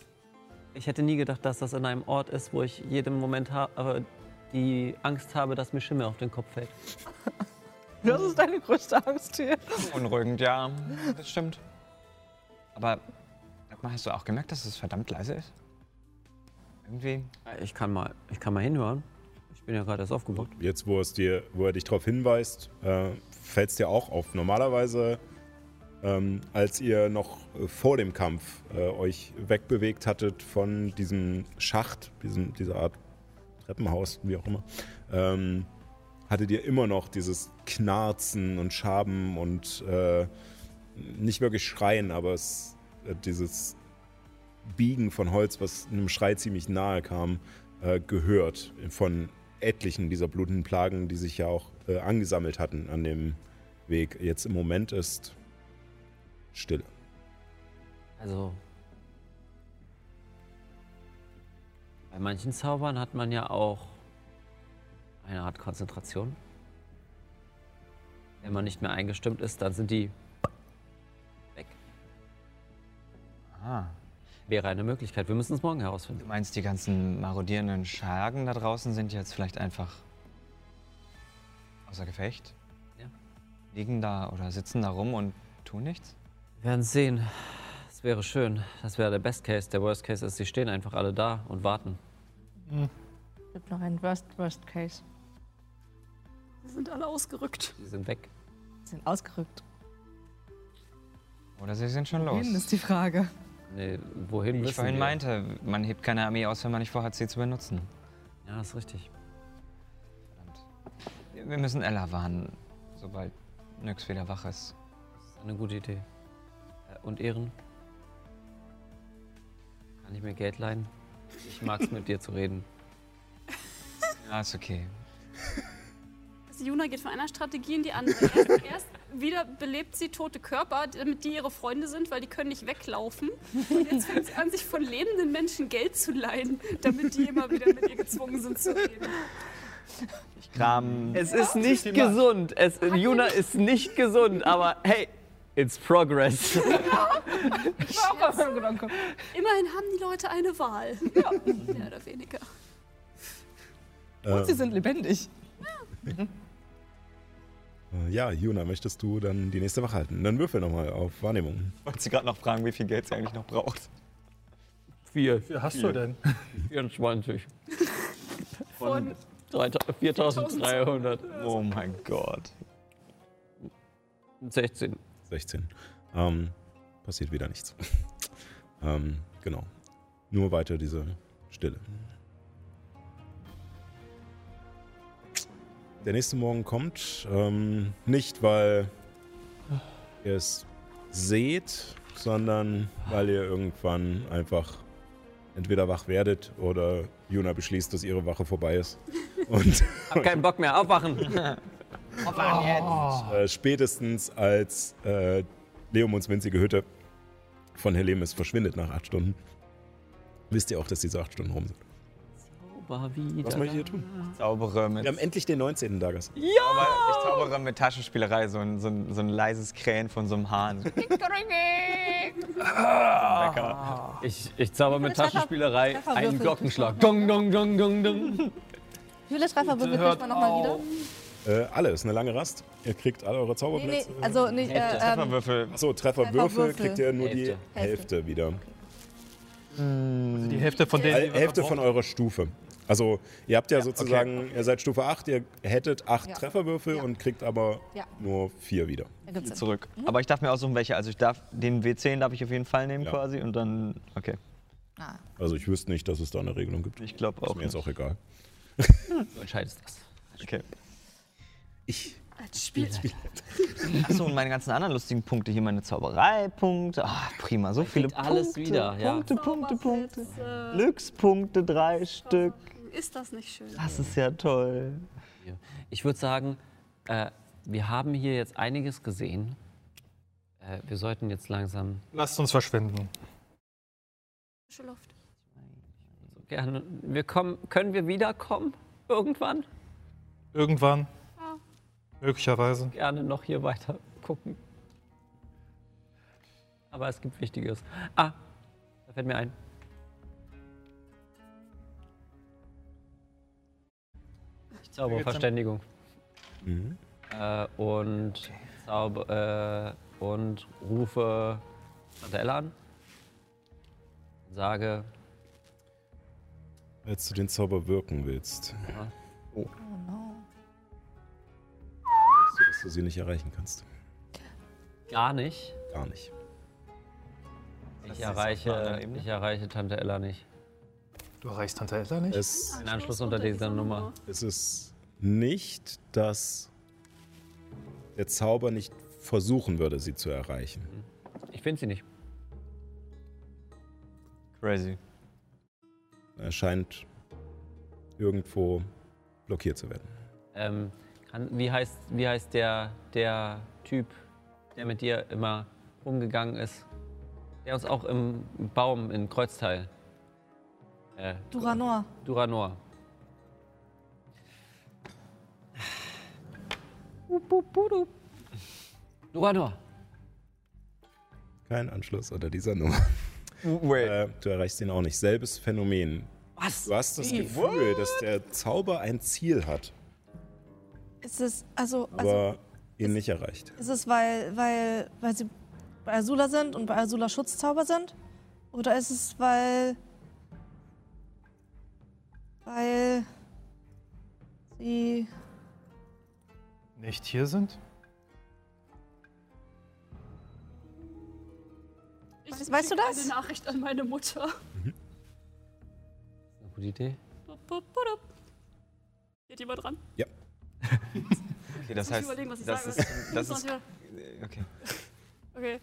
Ich hätte nie gedacht, dass das in einem Ort ist, wo ich jedem Moment äh, die Angst habe, dass mir Schimmel auf den Kopf fällt. Das ist deine größte Angst hier. Unruhigend, ja. Das stimmt. Aber sag mal, hast du auch gemerkt, dass es verdammt leise ist? Irgendwie. Ich kann mal, ich kann mal hinhören. Ich bin ja gerade erst aufgewacht. Jetzt, wo, es dir, wo er dich darauf hinweist, äh, fällt es dir auch auf. Normalerweise, ähm, als ihr noch äh, vor dem Kampf äh, euch wegbewegt hattet von diesem Schacht, diesem, dieser Art Treppenhaus, wie auch immer, ähm, hattet ihr immer noch dieses Knarzen und Schaben und äh, nicht wirklich Schreien, aber es, äh, dieses Biegen von Holz, was einem Schrei ziemlich nahe kam, äh, gehört von etlichen dieser blutenden Plagen, die sich ja auch äh, angesammelt hatten an dem Weg. Jetzt im Moment ist Stille. Also. Bei manchen Zaubern hat man ja auch eine Art Konzentration. Wenn man nicht mehr eingestimmt ist, dann sind die weg. Ah. Wäre eine Möglichkeit. Wir müssen es morgen Du herausfinden. meinst, die ganzen marodierenden Schergen da draußen sind jetzt vielleicht einfach außer Gefecht? Ja. Liegen da oder sitzen da rum und tun nichts? Wir werden es sehen. Es wäre schön. Das wäre der Best Case. Der Worst Case ist, sie stehen einfach alle da und warten. Es gibt noch einen Worst, Worst Case. Sie sind alle ausgerückt. Sie sind weg. Sie sind ausgerückt. Oder sie sind schon los? Wohin ist die Frage. Nee, wohin Wie ich vorhin wir? meinte, man hebt keine Armee aus, wenn man nicht vorhat, sie zu benutzen. Ja, das ist richtig. Verdammt. Wir wir müssen Ella warnen, sobald Nyx wieder wach ist. Das ist eine gute Idee. Äh, Und Ehren? Kann ich mir Geld leihen? Ich mag es mit dir zu reden. Ja, ist okay. Juna geht von einer Strategie in die andere. Erst, erst wieder belebt sie tote Körper, damit die ihre Freunde sind, weil die können nicht weglaufen. Und jetzt fängt sie an, sich von lebenden Menschen Geld zu leihen, damit die immer wieder mit ihr gezwungen sind zu reden. Ich kram. Es ist nicht gesund. Es, Juna ist nicht gesund, aber hey, it's progress. Immerhin haben die Leute eine Wahl. Mehr oder weniger. Und sie sind lebendig. Äh, ja, Juna, möchtest du dann die nächste Wache halten? Dann würfel nochmal auf Wahrnehmung. Wollte sie gerade noch fragen, wie viel Geld sie eigentlich noch braucht. Vier, Wie viel hast du denn? 24. Von 4300. Oh mein Gott. 16. 16. Ähm, passiert wieder nichts. ähm, genau. Nur weiter diese Stille. Der nächste Morgen kommt. Ähm, nicht, weil ihr es seht, sondern weil ihr irgendwann einfach entweder wach werdet oder Juna beschließt, dass ihre Wache vorbei ist. Und Hab keinen Bock mehr, aufwachen. äh, spätestens als äh, Leomunds winzige Hütte von Helemis verschwindet nach acht Stunden, wisst ihr auch, dass diese acht Stunden rum sind. Was möchtet ihr tun? Zaubere mit. Wir haben endlich den 19. Dagas. Aber ich zaubere mit Taschenspielerei so ein, so, ein, so ein leises Krähen von so einem Hahn. Ich, ich zauber mit Treffer- Taschenspielerei einen Glockenschlag. Dong, dong, dong, dong, dong. Wie viele Trefferwürfel Hört kriegt man nochmal wieder? Äh, alle, ist eine lange Rast. Ihr kriegt alle eure Nee, nee, Zauberblitze. also nicht. Äh, ähm, Trefferwürfel. Achso, Trefferwürfel Trefferwürfel. kriegt ihr nur die Hälfte. Hälfte wieder. Die Hälfte von die wir Hälfte von eurer Stufe. Also, ihr habt ja, sozusagen, ihr seid Stufe 8, ihr hättet 8 Ja. Trefferwürfel Ja. und kriegt aber Ja. nur 4 wieder. Sinn. Zurück. Aber ich darf mir aussuchen, welche. Also ich darf den W10 darf ich auf jeden Fall nehmen Ja. quasi und dann. Okay. Ah. Also, ich wüsste nicht, dass es da eine Regelung gibt. Ich glaube Ist auch. mir jetzt auch egal. Du entscheidest das. Okay. Ich. Als Spiel. Achso, und meine ganzen anderen lustigen Punkte hier, meine Zaubereipunkte. Ah, prima, so viele kriegt alles Punkte. wieder, ja. Punkte, Punkte, Punkte. Äh, Glückspunkte, drei Stück. Ist das nicht schön? Das ist ja toll. Ich würde sagen, äh, wir haben hier jetzt einiges gesehen. Äh, wir sollten jetzt langsam Lasst uns verschwinden. Frische Luft. so gerne. Wir kommen, können wir wiederkommen? Irgendwann? Irgendwann. Ja. Möglicherweise. Gerne noch hier weiter gucken. Aber es gibt Wichtiges. Ah, da fällt mir ein. Ich zaubere geht's dann? Verständigung. Mhm. Äh, und, zauber, äh, und rufe Tante Ella an. Sage, Als du den Zauber wirken willst, Oh no. weißt du, dass du sie nicht erreichen kannst. gar nicht. Gar nicht. Ich erreiche, ich erreiche Tante Ella nicht. Du erreichst Tante Ella nicht? Es, In Anschluss unter dieser Nummer. es ist nicht, dass der Zauber nicht versuchen würde, sie zu erreichen. Ich finde sie nicht. Crazy. Er scheint irgendwo blockiert zu werden. Ähm, kann, wie, heißt, wie heißt der, der Typ, der mit dir immer rumgegangen ist? Der uns auch im Baum in Kreuzteil. Äh, Duranor. Duranor. Duranor. Kein Anschluss unter dieser Nummer. Wait. Äh, du erreichst ihn auch nicht. Selbes Phänomen. Was? Du hast das Gefühl, dass der Zauber ein Ziel hat, Ist es, also, aber also ihn nicht erreicht. ist es, weil, weil, weil sie bei Azula sind und bei Azula Schutzzauber sind? Oder ist es, weil. Weil. sie. Nicht hier sind? Ich Weißt- weißt du das? Eine Nachricht an meine Mutter. Eine gute Idee. Bup, bup, bup. Geht jemand dran? Ja. Okay, das heißt, überlegen, was ich das sage. ist, das ist, okay. Okay.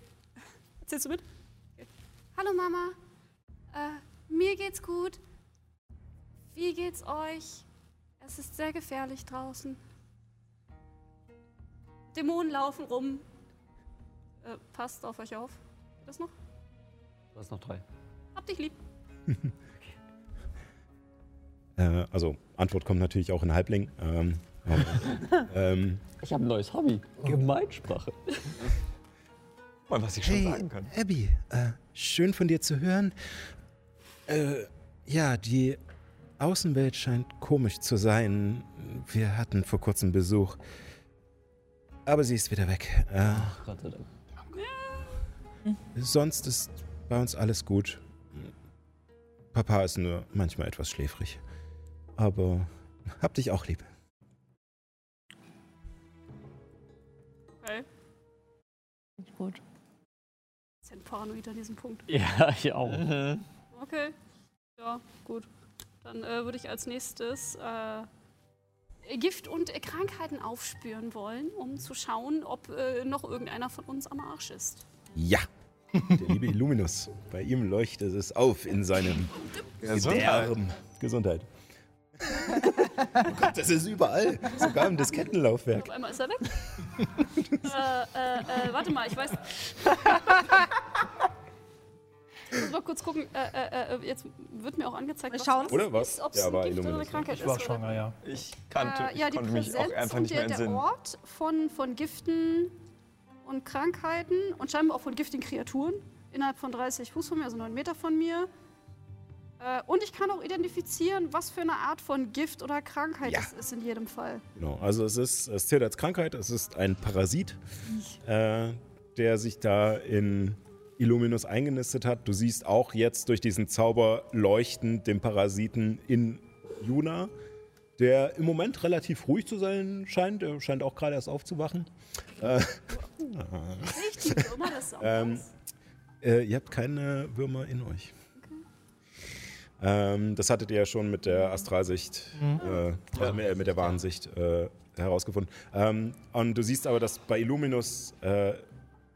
Erzählst du mit? Okay. Hallo Mama. Äh, mir geht's gut. Wie geht's euch? Es ist sehr gefährlich draußen. Dämonen laufen rum. Äh, passt auf euch auf. Geht das noch? Du hast noch drei. Hab dich lieb. Äh, also Antwort kommt natürlich auch in Halbling. Ähm, ähm, Ich habe ein neues Hobby. Gemeinsprache. Mal, was ich schon Hey, sagen kann. Abby, äh, schön von dir zu hören. äh, ja, die Außenwelt scheint komisch zu sein. Wir hatten vor kurzem Besuch. Aber sie ist wieder weg. Äh, Gott sei Dank. sonst ist bei uns alles gut. Papa ist nur manchmal etwas schläfrig. Aber hab dich auch lieb. Okay. Nicht gut. Bisschen paranoid an diesem Punkt. Ja, ich auch. Mhm. Okay. Ja, gut. Dann äh, würde ich als nächstes äh, Gift und äh, Krankheiten aufspüren wollen, um zu schauen, ob äh, noch irgendeiner von uns am Arsch ist. Ja. Der liebe Illuminus. Bei ihm leuchtet es auf in seinem Gesundheit. Gedärm. Gesundheit. oh Gott, das ist überall. Sogar im Diskettenlaufwerk. Auf einmal ist er weg. äh, äh, äh, warte mal, ich weiß. Ich muss mal kurz gucken. Äh, äh, äh, jetzt wird mir auch angezeigt, was schauen. Oder was? ist, ob es Ja, ein war Gift oder eine Illuminus, ne? Krankheit Ich ist. war oder- schwanger, ja. Ich kannte, Äh, ja, ich die konnte mich auch einfach und nicht mehr der, der entsinnen. Ort von, von Giften und Krankheiten und scheinbar auch von giftigen Kreaturen innerhalb von 30 Fuß von mir, also 9 Meter von mir. Äh, und ich kann auch identifizieren, was für eine Art von Gift oder Krankheit Ja. es ist in jedem Fall. Genau, also es ist, es zählt als Krankheit, es ist ein Parasit, äh, der sich da in Illuminus eingenistet hat. Du siehst auch jetzt durch diesen Zauber leuchtend den Parasiten in Juna, der im Moment relativ ruhig zu sein scheint. Er scheint auch gerade erst aufzuwachen. Äh, Richtig, immer das auch. Ähm, äh, ihr habt keine Würmer in euch. Ähm, das hattet ihr ja schon mit der Astralsicht, äh, äh, mit, mit der Wahnsicht äh, herausgefunden. Ähm, und du siehst aber, dass bei Illuminus äh,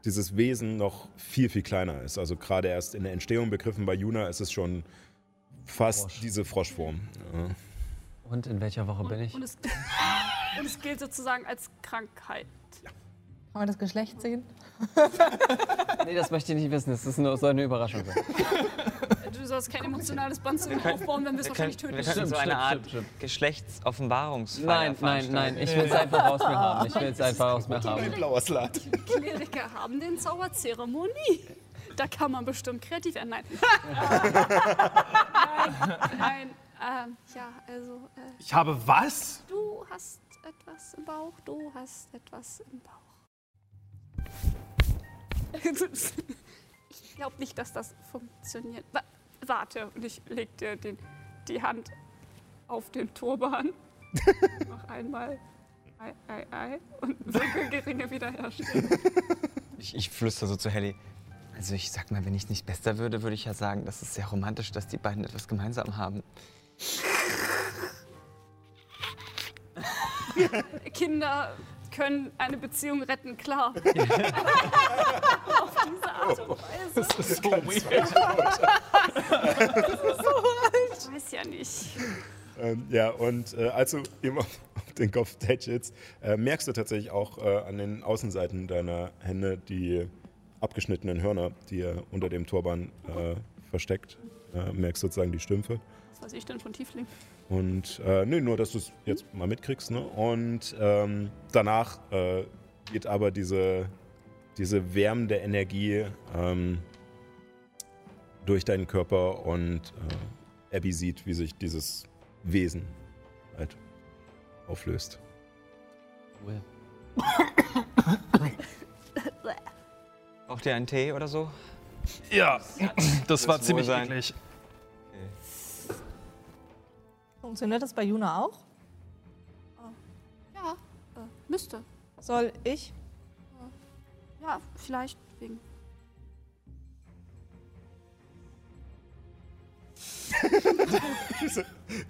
dieses Wesen noch viel, viel kleiner ist. Also gerade erst in der Entstehung begriffen. Bei Juna ist es schon fast diese Froschform. Ja. Und in welcher Woche bin ich? und, es, und es gilt sozusagen als Krankheit. Kann man das Geschlecht sehen? Nee, das möchte ich nicht wissen. Das ist nur, soll eine Überraschung sein. Du sollst kein emotionales Band zu ihm können- aufbauen, wenn wir es wahrscheinlich töten. wir können so eine Art Geschlechtsoffenbarungsfeier Nein, nein, nein. Ich will es einfach aus mir haben. Ich will es einfach aus mir haben. blauer Slat. Kleriker haben den Zauberzeremonie. Da kann man bestimmt kreativ werden. Nein. nein, nein. Ähm, ja, also, äh, Ich habe was? du hast etwas im Bauch, du hast etwas im Bauch. Ich glaube nicht, dass das funktioniert. Wa warte, und ich leg dir den, die Hand auf den Turban. Noch einmal. Ei, ei, ei. Und Winkelgeringe wiederherstellen. Ich, ich flüster so zu Helly. Also ich sag mal, wenn ich nicht besser würde, würde ich ja sagen, das ist sehr romantisch, dass die beiden etwas gemeinsam haben. Kinder können eine Beziehung retten, klar. Auf diese Art und Weise. Das ist so weird. Ich weiß ja nicht. Ähm, ja, und äh, als du auf, auf den Kopf tätschelst, äh, merkst du tatsächlich auch äh, an den Außenseiten deiner Hände die abgeschnittenen Hörner, die er unter dem Turban äh, versteckt. Äh, merkst sozusagen die Stümpfe. Was weiß ich denn von Tiefling? Und äh, nee, nur, dass du es jetzt mal mitkriegst. Ne? Und ähm, danach äh, geht aber diese, diese wärmende Energie ähm, durch deinen Körper und äh, Abby sieht, wie sich dieses Wesen halt auflöst. Cool. Braucht ihr einen Tee oder so? Ja, das war Wohl ziemlich sein. eklig. Funktioniert das bei Juna auch? Ja, äh, müsste. Soll ich? Ja, vielleicht wegen.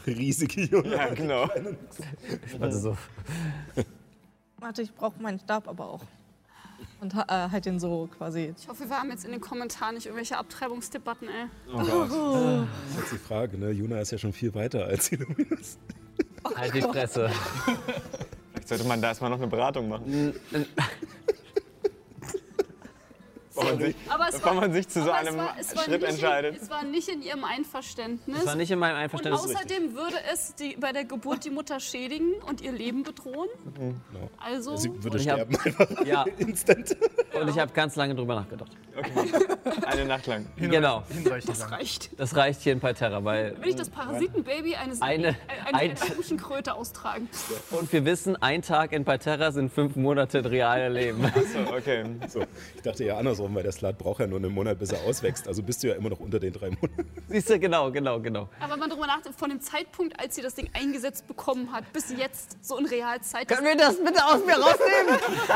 Riesige Junge. Ja, genau. Also so. Warte, ich brauche meinen Stab aber auch. Und äh, halt den so quasi. Ich hoffe, wir haben jetzt in den Kommentaren nicht irgendwelche Abtreibungsdebatten, ey. Oh Gott. Das ist jetzt die Frage, ne? Juna ist ja schon viel weiter als Illuminus. Halt die Fresse. Vielleicht sollte man da erstmal noch eine Beratung machen. Man sich, Aber es bevor war, man sich zu so es einem war, es Schritt nicht entscheidet. In, es war nicht in ihrem Einverständnis. Das war nicht in meinem und Einverständnis. außerdem würde es die, bei der Geburt die Mutter schädigen und ihr Leben bedrohen. Also, Sie würde Ich hab- sterben einfach Ja, instant. und ich habe ganz lange drüber nachgedacht. Eine Nacht lang. Genau. Das lang. reicht. Das reicht hier in Parterra, weil. Will ich das Parasitenbaby eines Eine- eine, eine, ein- eine Menschenkröte austragen? Und wir wissen, ein Tag in Parterra sind fünf Monate reale Leben. So, okay. So, ich dachte ja andersrum, weil der Slat braucht ja nur einen Monat, bis er auswächst. Also bist du ja immer noch unter den drei Monaten. Siehst du, genau, genau, genau. Aber wenn man darüber nachdenkt, von dem Zeitpunkt, als sie das Ding eingesetzt bekommen hat, bis jetzt, so in Realzeit, das, Können wir das bitte aus mir rausnehmen?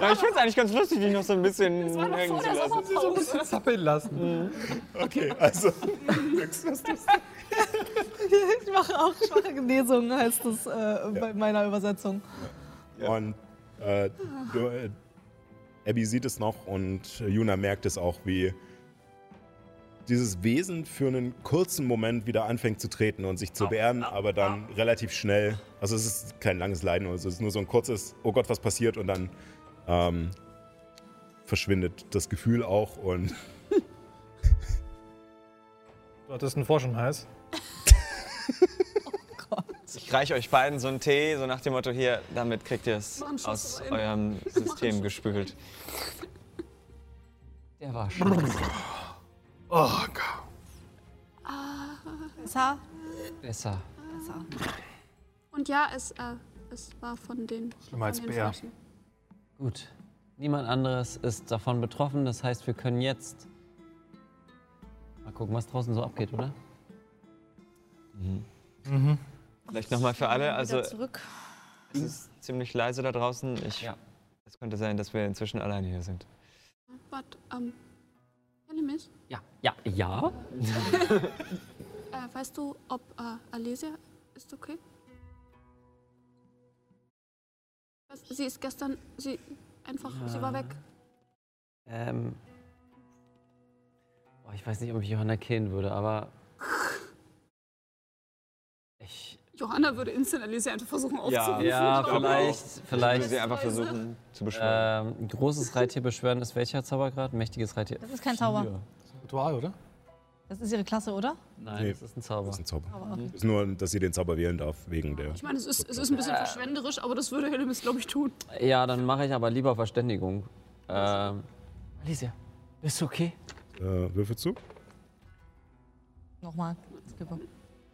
Ja, ich finde es eigentlich ganz lustig, dich noch so ein bisschen das war noch hängen vor zu der lassen. Sommerpause. Zappeln lassen. Okay, also. Ich mache auch schwache Genesung, heißt es äh, bei meiner Übersetzung. Und äh, du, äh, Abby sieht es noch und Juna merkt es auch, wie dieses Wesen für einen kurzen Moment wieder anfängt zu treten und sich zu wehren, aber dann relativ schnell, also es ist kein langes Leiden, also es ist nur so ein kurzes, oh Gott, was passiert und dann ähm, verschwindet das Gefühl auch und Du hattest einen Forschenheiß. Ich reiche euch beiden so einen Tee, so nach dem Motto, hier, damit kriegt ihr es aus rein. eurem System gespült. Der war scheiße. Oh Gott. Besser? Besser. Besser. Und ja, es, äh, es war von den, Schlimmer als Bär. Flaschen. Gut. Niemand anderes ist davon betroffen. Das heißt, wir können jetzt mal gucken, was draußen so abgeht, oder? Vielleicht nochmal für alle, also zurück. es ist ziemlich leise da draußen. Ich, Ja. Es könnte sein, dass wir inzwischen alleine hier sind. Warte, ähm, Hellemis, Ja. Ja. Ja? äh, weißt du, ob äh, Alesia ist okay? Was- Sie ist gestern, sie einfach, sie war weg. Ähm. Ich weiß nicht, ob ich Johanna killen würde, aber. Ich. Johanna würde instant einfach versuchen Ja. aufzurufen. Ja, glaube vielleicht. Ich würde Vielleicht. sie einfach versuchen zu beschwören. Ähm, großes Reittier beschwören ist welcher Zaubergrad? Mächtiges Reittier. Das ist kein Zauber. Vier. Ritual, oder? Das ist ihre Klasse, oder? Nein, Nee. das ist ein Zauber. das ist ein Zauber. Aber okay. Ist nur, dass sie den Zauber wählen darf, wegen der. Ich meine, es ist, es ist ein bisschen verschwenderisch, aber das würde Hellemis, glaube ich, tun. Ja, dann mache ich aber lieber Verständigung. Ähm. Alicia, bist du okay? Äh, Würfelzug? Nochmal. Skippe.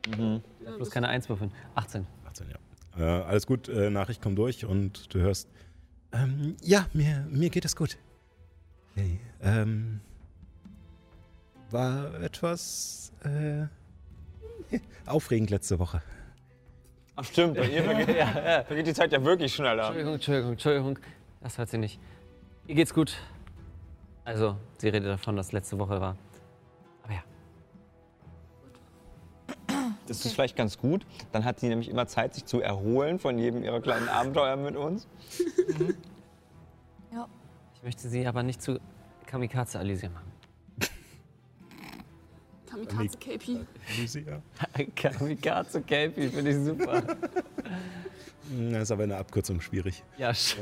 Ich darf bloß keine 1 würfeln. 18. 18, ja. Äh, alles gut, äh, Nachricht kommt durch und du hörst. Ähm, ja, mir, mir geht es gut. Hey, ähm. War etwas äh, aufregend letzte Woche. Ach stimmt, bei ihr vergeht, ja, ja. vergeht die Zeit ja wirklich schneller. Entschuldigung, Entschuldigung, Entschuldigung. Das hört sie nicht. Ihr geht's gut. Also, sie redet davon, dass letzte Woche war. Das ist vielleicht ganz gut. Dann hat sie nämlich immer Zeit, sich zu erholen von jedem ihrer kleinen Abenteuer mit uns. Ja. Ich möchte sie aber nicht zu Kamikaze Alicia machen. Kamikaze KP. Kamikaze Kelpie finde ich super. Das ist aber in der Abkürzung schwierig. Ja, sch-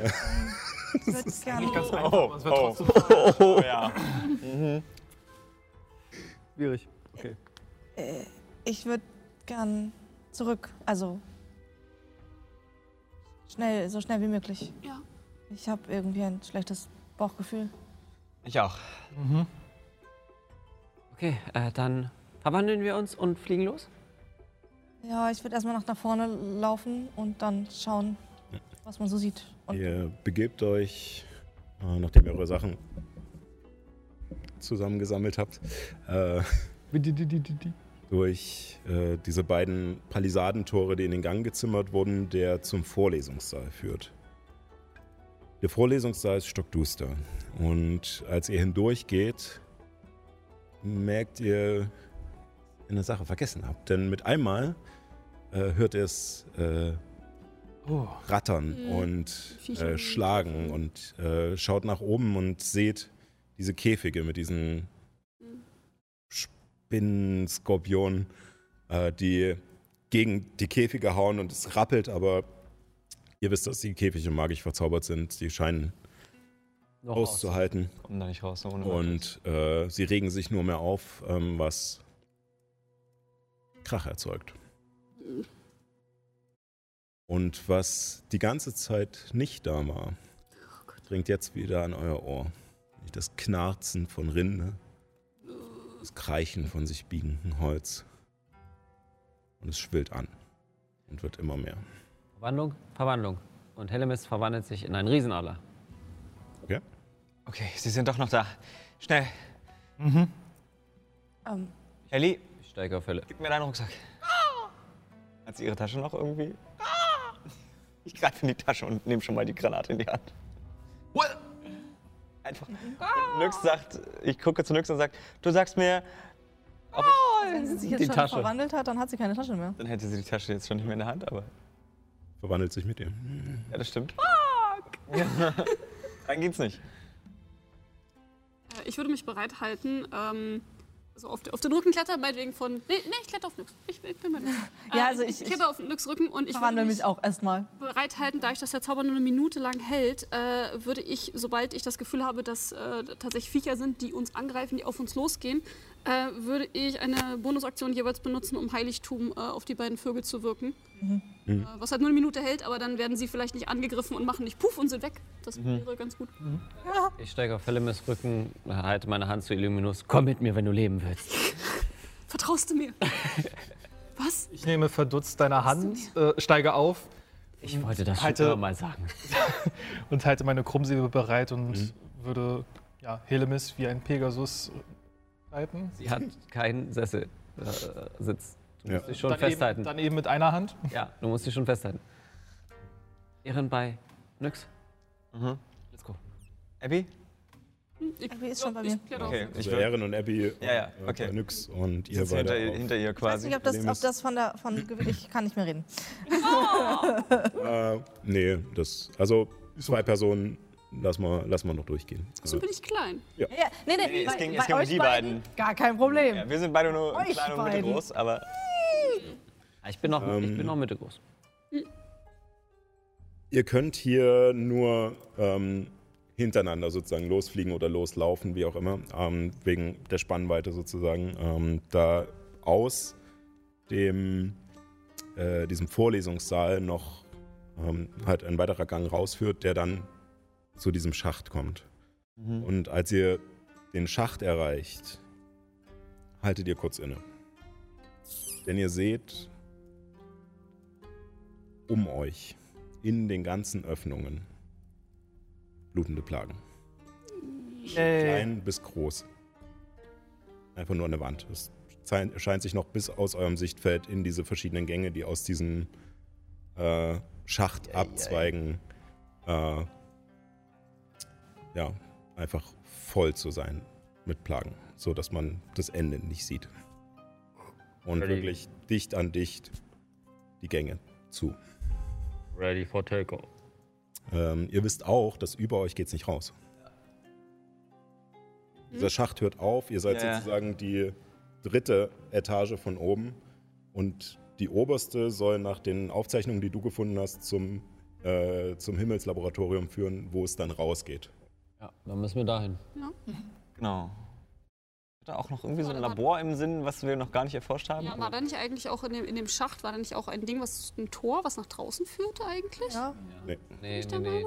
Ich würde gerne. Ganz einfach, Oh, es wird oh. trotzdem Oh ja. schwierig. Okay. Äh, ich würde gern zurück. Also. Schnell, so schnell wie möglich. Ja. Ich habe irgendwie ein schlechtes Bauchgefühl. Ich auch. Okay, äh, dann verwandeln wir uns und fliegen los? Ja, ich würde erstmal nach da vorne laufen und dann schauen, was man so sieht. Und Ihr begebt euch, äh, nachdem ihr eure Sachen zusammengesammelt habt, äh, durch äh, diese beiden Palisadentore, die in den Gang gezimmert wurden, der zum Vorlesungssaal führt. Der Vorlesungssaal ist stockduster und als ihr hindurchgeht, merkt ihr eine Sache vergessen habt. Denn mit einmal äh, hört ihr es äh, Oh. rattern Mhm. und äh, schlagen und äh, schaut nach oben und seht diese Käfige mit diesen Spinnen, Skorpionen, äh, die gegen die Käfige hauen und es rappelt, aber ihr wisst, dass die Käfige magisch verzaubert sind. Die scheinen Noch auszuhalten. Kommen da nicht raus, ohne Und äh, sie regen sich nur mehr auf, ähm, was Krach erzeugt. Und was die ganze Zeit nicht da war, dringt jetzt wieder an euer Ohr. Das Knarzen von Rinde, das Kreichen von sich biegendem Holz. Und es schwillt an und wird immer mehr. Verwandlung, Verwandlung. Und Hellemis verwandelt sich in einen Riesenadler. Okay? Okay, Sie sind doch noch da. Schnell. Ähm, Ellie, Ich steige auf Helle. gib mir deinen Rucksack. Hat sie ihre Tasche noch irgendwie? Ich greife in die Tasche und nehme schon mal die Granate in die Hand. Einfach. Und Nyx sagt, ich gucke zu Nyx und sagt, du sagst mir, ob ich, wenn sie sich jetzt Die schon Tasche. verwandelt hat, dann hat sie keine Tasche mehr. dann hätte sie die Tasche jetzt schon nicht mehr in der Hand, aber Verwandelt sich mit dir. ja, das stimmt. Dann geht's nicht. Äh, Ich würde mich bereit halten, ähm, also auf, auf den Rücken klettern, meinetwegen von. Nee, nee, ich kletter auf Nyx. Ich, ich bin Nyx. Ja, Äh, also ich- ich kletter auf Nyx Rücken und ich würde Verwandle mich auch erstmal. bereit halten, da ich das der Zauber nur eine Minute lang hält, äh, würde ich, sobald ich das Gefühl habe, dass äh, tatsächlich Viecher sind, die uns angreifen, die auf uns losgehen, äh, würde ich eine Bonusaktion jeweils benutzen, um Heiligtum äh, auf die beiden Vögel zu wirken. Äh, was halt nur eine Minute hält, aber dann werden sie vielleicht nicht angegriffen und machen nicht puff und sind weg. Das wäre ganz gut. Ich steige auf Hellemis Rücken, halte meine Hand zu Illuminus. Komm mit mir, wenn du leben willst. Vertraust du mir? was? Ich nehme verdutzt deine Hand, äh, steige auf Ich wollte das schon Halte- immer mal sagen. und halte meine Krummsäbel bereit und würde ja, Helemis wie ein Pegasus reiten. Sie hat keinen Sessel, äh, Sitz. Du Ja. musst dich schon Dann festhalten. eben, dann eben mit einer Hand. Ja, du musst dich schon festhalten. Ehren bei Nyx. Mhm. Let's go. Abby? Ich, Abby ist schon bei mir. Okay, ich Also will Erin und Abby Ja, ja, äh, okay. bei Nyx und ihr hinter, beide ihr- auf. hinter ihr Ich weiß quasi. nicht, ob das, ob ist- das von der. Von, ich kann nicht mehr reden. Äh, nee, das, also zwei Personen, lass mal, lass mal noch durchgehen. So bin ich klein. Ja, nee, nee, Nee, es bei- ging- es ging um euch die beiden. Gar kein Problem. Ja, wir sind beide nur Euch klein und beiden. mittelgroß, aber Ich bin noch, ich Ähm, bin noch mittelgroß. Ihr könnt hier nur ähm, hintereinander sozusagen losfliegen oder loslaufen, wie auch immer, ähm, wegen der Spannweite sozusagen. Ähm, da aus dem, äh, diesem Vorlesungssaal noch ähm, halt ein weiterer Gang rausführt, der dann zu diesem Schacht kommt. Und als ihr den Schacht erreicht, haltet ihr kurz inne. Denn ihr seht um euch in den ganzen Öffnungen blutende Plagen. Klein bis groß. Einfach nur an der Wand. Es scheint, scheint sich noch bis aus eurem Sichtfeld in diese verschiedenen Gänge, die aus diesem äh, Schacht abzweigen, äh, ja, einfach voll zu sein mit Plagen, so dass man das Ende nicht sieht. Und Ready. wirklich dicht an dicht die Gänge zu. Ready for takeoff. Ähm, ihr wisst auch, dass über euch geht's nicht raus. Dieser Schacht hört auf, ihr seid ja. sozusagen die dritte Etage von oben und die oberste soll nach den Aufzeichnungen, die du gefunden hast, zum, äh, zum Himmelslaboratorium führen, wo es dann rausgeht. Ja, dann müssen wir dahin. genau. Hat da auch noch irgendwie so ein. Labor im Sinn, was wir noch gar nicht erforscht haben? Ja, war da nicht eigentlich auch in dem, in dem Schacht, war da nicht auch ein Ding, was ein Tor, was nach draußen führte eigentlich? Ja. Nee. Nee, Nicht nee, nee.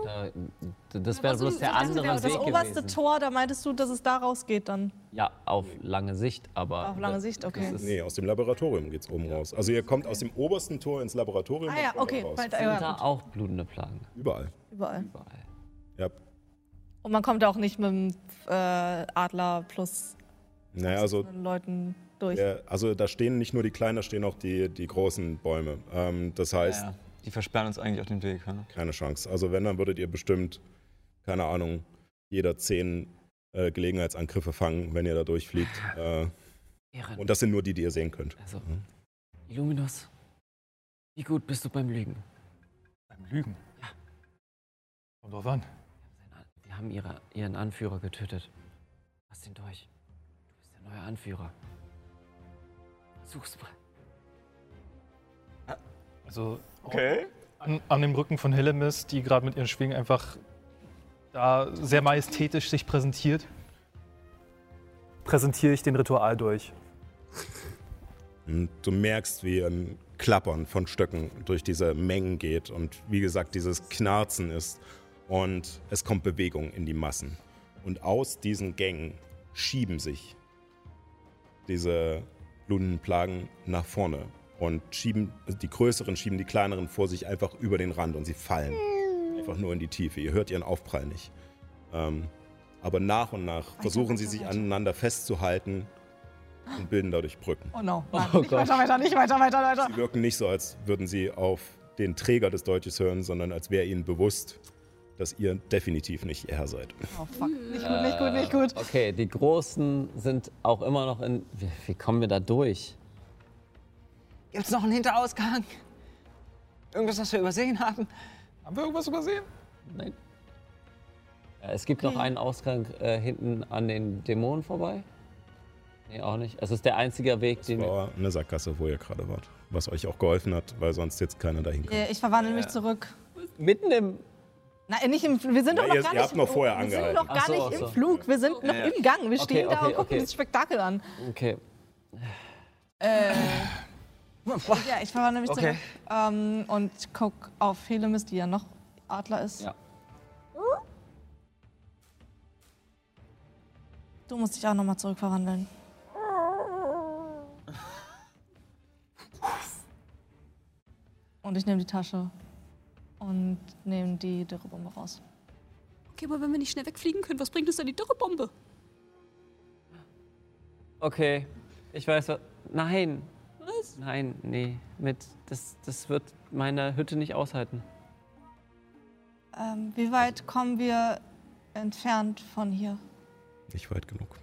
Da, das Ja, wäre bloß der andere wäre Das Weg oberste gewesen. Tor, da meintest du, dass es da rausgeht dann. Ja, auf lange Sicht, aber. Auf lange Sicht, okay. Nee, aus dem Laboratorium geht's oben raus. Also ihr kommt aus dem obersten Tor ins Laboratorium Ah ja, okay. raus. Sind ja, da auch blutende Plagen. Überall. Überall. Überall. Und man kommt auch nicht mit dem äh, Adler plus Naja, also Leuten durch. Ja, also da stehen nicht nur die kleinen, da stehen auch die, die großen Bäume. Ähm, das heißt, Ja, ja. Die versperren uns eigentlich auch den Weg. Ja? keine Chance. Also wenn, dann würdet ihr bestimmt, keine Ahnung, jeder zehn äh, Gelegenheitsangriffe fangen, wenn ihr da durchfliegt. Äh, Ehren. und das sind nur die, die ihr sehen könnt. Also, Illuminus, wie gut bist du beim Lügen? Beim Lügen. Ja. Kommt drauf an. Wir haben ihre, ihren Anführer getötet. Lass ihn durch. Du bist der neue Anführer. Such's mal. Also Okay. an, an dem Rücken von Hillemis, die gerade mit ihren Schwingen einfach da sehr majestätisch sich präsentiert, präsentiere ich den Ritual durch. Und du merkst, wie ein Klappern von Stöcken durch diese Mengen geht und wie gesagt, dieses Knarzen ist und es kommt Bewegung in die Massen. Und aus diesen Gängen schieben sich diese Lundenplagen nach vorne und schieben, die größeren schieben die kleineren vor sich einfach über den Rand und sie fallen einfach nur in die Tiefe. Ihr hört ihren Aufprall nicht. Ähm, aber nach und nach versuchen sie sich aneinander festzuhalten und bilden dadurch Brücken. Oh no. Nein, Oh nicht Gott. weiter, weiter, nicht weiter, weiter, weiter. Sie wirken nicht so, als würden sie auf den Träger des Dolches hören, sondern als wäre ihnen bewusst, dass ihr definitiv nicht ihr Herr seid. Oh fuck. Nicht gut, nicht gut, nicht gut. Okay, die Großen sind auch immer noch in. Wie, wie kommen wir da durch? Gibt's noch einen Hinterausgang? Irgendwas, was wir übersehen haben? Haben wir irgendwas übersehen? Nein. Es gibt noch einen Ausgang äh, hinten an den Dämonen vorbei. Nee, auch nicht. Es ist der einzige Weg, Das den wir. war eine Sackgasse, wo ihr gerade wart. Was euch auch geholfen hat, weil sonst jetzt keiner dahin kommt. Ich verwandle mich zurück. Mitten im. Nein, nicht im Wir sind doch Ja, noch ihr- gar ihr nicht habt noch vorher Wir sind noch gar so, nicht so. im Flug. Wir sind noch Ja. im Gang. Wir stehen Okay, da und okay, gucken okay. das Spektakel an. Okay. Äh, ja, ich verwandle mich Okay. zurück ähm, und guck auf Helemis, die ja noch Adler ist. Ja. Du musst dich auch nochmal zurückverwandeln. Und ich nehme die Tasche und nehme die Dürrebombe raus. Okay, aber wenn wir nicht schnell wegfliegen können, was bringt uns dann die Dürrebombe? Okay. Ich weiß was. Nein. Was? Nein, nee. Mit. Das, das wird meine Hütte nicht aushalten. Ähm, wie weit kommen wir entfernt von hier? Nicht weit genug.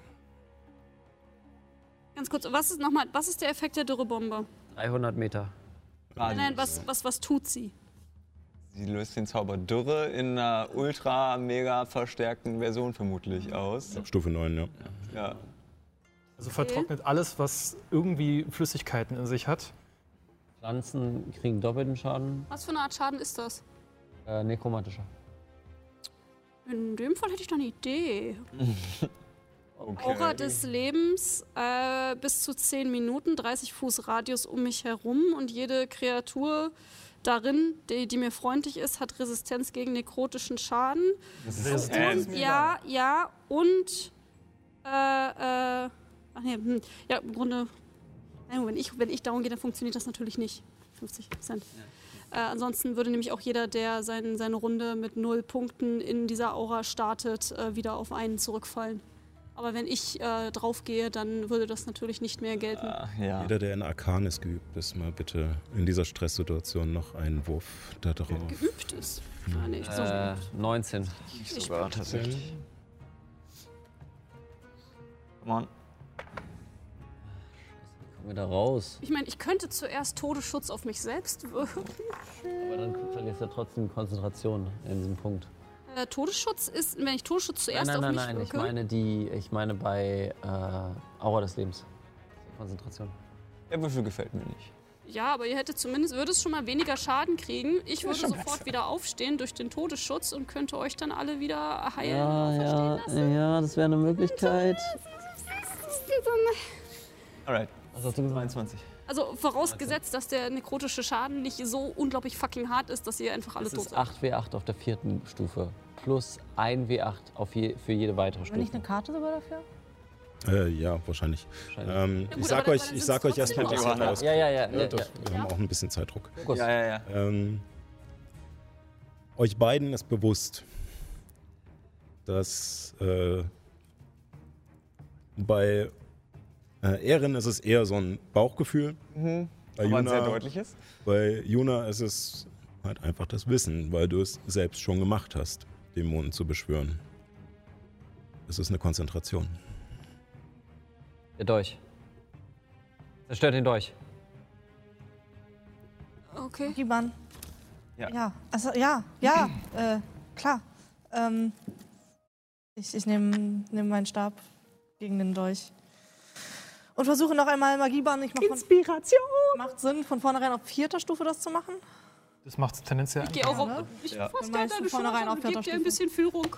Ganz kurz, was ist nochmal, was ist der Effekt der Dürrebombe? 300 Meter. Nein, nein, was, was, was tut sie? Sie löst den Zauber Dürre in einer ultra mega verstärkten Version vermutlich aus. Stufe 9, ja. Ja. Also vertrocknet alles, was irgendwie Flüssigkeiten in sich hat. Pflanzen kriegen doppelten Schaden. Was für eine Art Schaden ist das? Äh, nekromantischer. In dem Fall hätte ich noch eine Idee. Okay. Aura des Lebens, äh, bis zu 10 Minuten, 30 Fuß Radius um mich herum und jede Kreatur darin, die, die mir freundlich ist, hat Resistenz gegen nekrotischen Schaden. Resistenz. Und ja, ja, und äh, äh, ach nee, hm, ja, im Grunde, wenn ich, wenn ich down gehe, dann funktioniert das natürlich nicht. 50 Prozent. Äh, ansonsten würde nämlich auch jeder, der sein, seine Runde mit null Punkten in dieser Aura startet, äh, wieder auf einen zurückfallen. Aber wenn ich äh, draufgehe, dann würde das natürlich nicht mehr gelten. Ah, ja. Jeder, der in Arcanis geübt ist, mal bitte in dieser Stresssituation noch einen Wurf da drauf. Geübt ist. Ah, nee, so Äh, 19. Ich Sogar tatsächlich. Come on. Kommen wir da raus. Ich meine, ich könnte zuerst Todesschutz auf mich selbst wirken. Aber dann verlierst du trotzdem Konzentration in diesem Punkt. Äh, Todesschutz ist, wenn ich Todesschutz Nein, zuerst nein, auf nein, mich nein. Ich wirke. meine die. Ich meine bei äh, Aura des Lebens. Konzentration. Der Würfel gefällt mir nicht. Ja, aber ihr hättet zumindest, würdet schon mal weniger Schaden kriegen. Ich würde sofort besser. wieder aufstehen durch den Todesschutz und könnte euch dann alle wieder heilen. Ja, verstehen ja, lassen. ja, das wäre eine Möglichkeit. Alright. Was hast du gesagt? 22. Also vorausgesetzt, dass der nekrotische Schaden nicht so unglaublich fucking hart ist, dass ihr einfach alle Das tot ist seid. 8W8 auf der vierten Stufe. Plus 1 W8 auf je, für jede weitere Habe ich Stufe. eine Karte sogar dafür? Äh, ja, wahrscheinlich. Wahrscheinlich. Ähm, Ja, gut, ich sag euch, ich sag euch erstmal, was ihr Johanna. raus. Ja, ja, ja. ja, das, ja. Wir haben auch ein bisschen Zeitdruck. Ja, ja, ja. Ähm, euch beiden ist bewusst, dass äh, bei äh, Erin ist es eher so ein Bauchgefühl. Bei Aber ein sehr Juna, deutliches. bei Juna ist es halt einfach das Wissen, weil du es selbst schon gemacht hast, Dämonen zu beschwören. Es ist eine Konzentration. Der Dolch. Zerstört den Dolch. Okay. Giban. Ja. Ja, also ja, ja, äh, klar. Ähm, ich ich nehme nehm meinen Stab gegen den Dolch und versuche noch einmal Magieban. Ich mach von, Inspiration! macht Sinn, von vornherein auf vierter Stufe das zu machen? Das macht es tendenziell Ich gehe auch auf. ne? Ich Ja. fasse du deine vornherein Schulter und gebe dir ein bisschen Führung.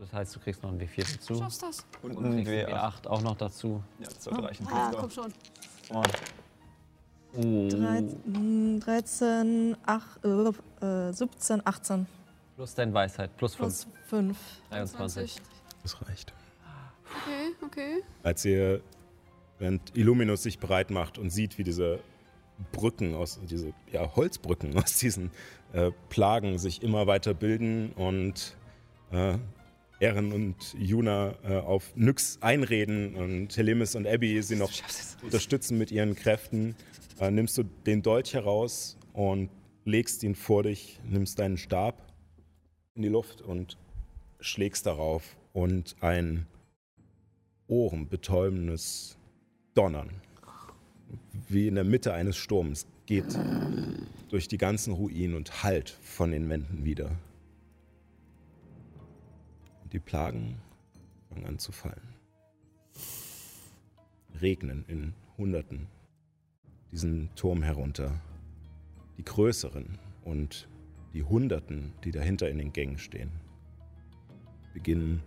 Das heißt, du kriegst noch ein W4 Du dazu. schaffst das. Und Und ein kriegst ein W8. W8 auch noch dazu. Ja, das sollte reichen. Ah, komm schon. Oh. Oh. 13, 13 8, äh, 17, 18 Plus dein Weisheit, plus 5. plus 5. 23. Das reicht. Okay, okay. Als ihr, während Illuminus sich bereit macht und sieht, wie diese Brücken aus, diese ja, Holzbrücken aus diesen äh, Plagen sich immer weiter bilden und äh, Erin und Juna äh, auf Nyx einreden und Helemis und Abby sie noch unterstützen mit ihren Kräften, äh, nimmst du den Dolch heraus und legst ihn vor dich, nimmst deinen Stab in die Luft und schlägst darauf und ein ohrenbetäubendes Donnern, wie in der Mitte eines Sturms, geht durch die ganzen Ruinen und hallt von den Wänden wieder. Und die Plagen fangen an zu fallen. Regnen in Hunderten diesen Turm herunter. Die größeren und die Hunderten, die dahinter in den Gängen stehen, beginnen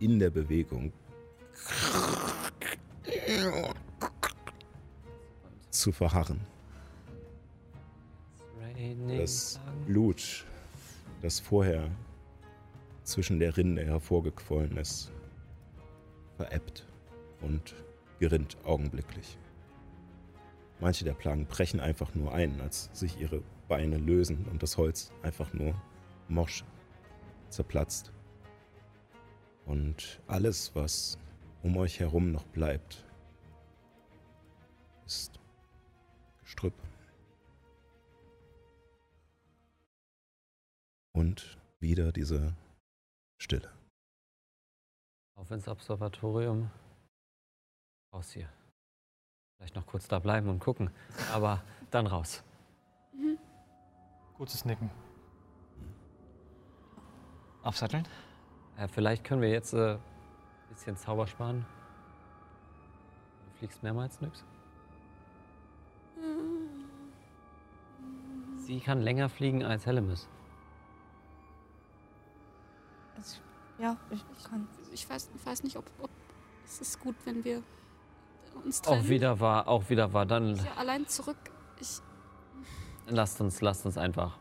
in der Bewegung zu verharren. Das. Blut, das vorher zwischen der Rinde hervorgequollen ist, verebbt und gerinnt augenblicklich. Manche der Plagen brechen einfach nur ein, als sich ihre Beine lösen und das Holz einfach nur morsch zerplatzt. Und alles, was um euch herum noch bleibt, ist Gestrüpp. Und wieder diese Stille. Auf ins Observatorium. Raus hier. Vielleicht noch kurz da bleiben und gucken. Aber dann raus. Kurzes Nicken. Aufsatteln? Äh, vielleicht können wir jetzt äh, ein bisschen Zauber sparen. Du fliegst mehrmals, nix? Sie kann länger fliegen als Hellemis. Also, ja, ich kann. Ich weiß, ich weiß nicht, ob, ob es ist gut, wenn wir uns trennen. Auch wieder war, auch wieder war. Dann Ja, allein zurück. Ich, lasst uns, lasst uns einfach.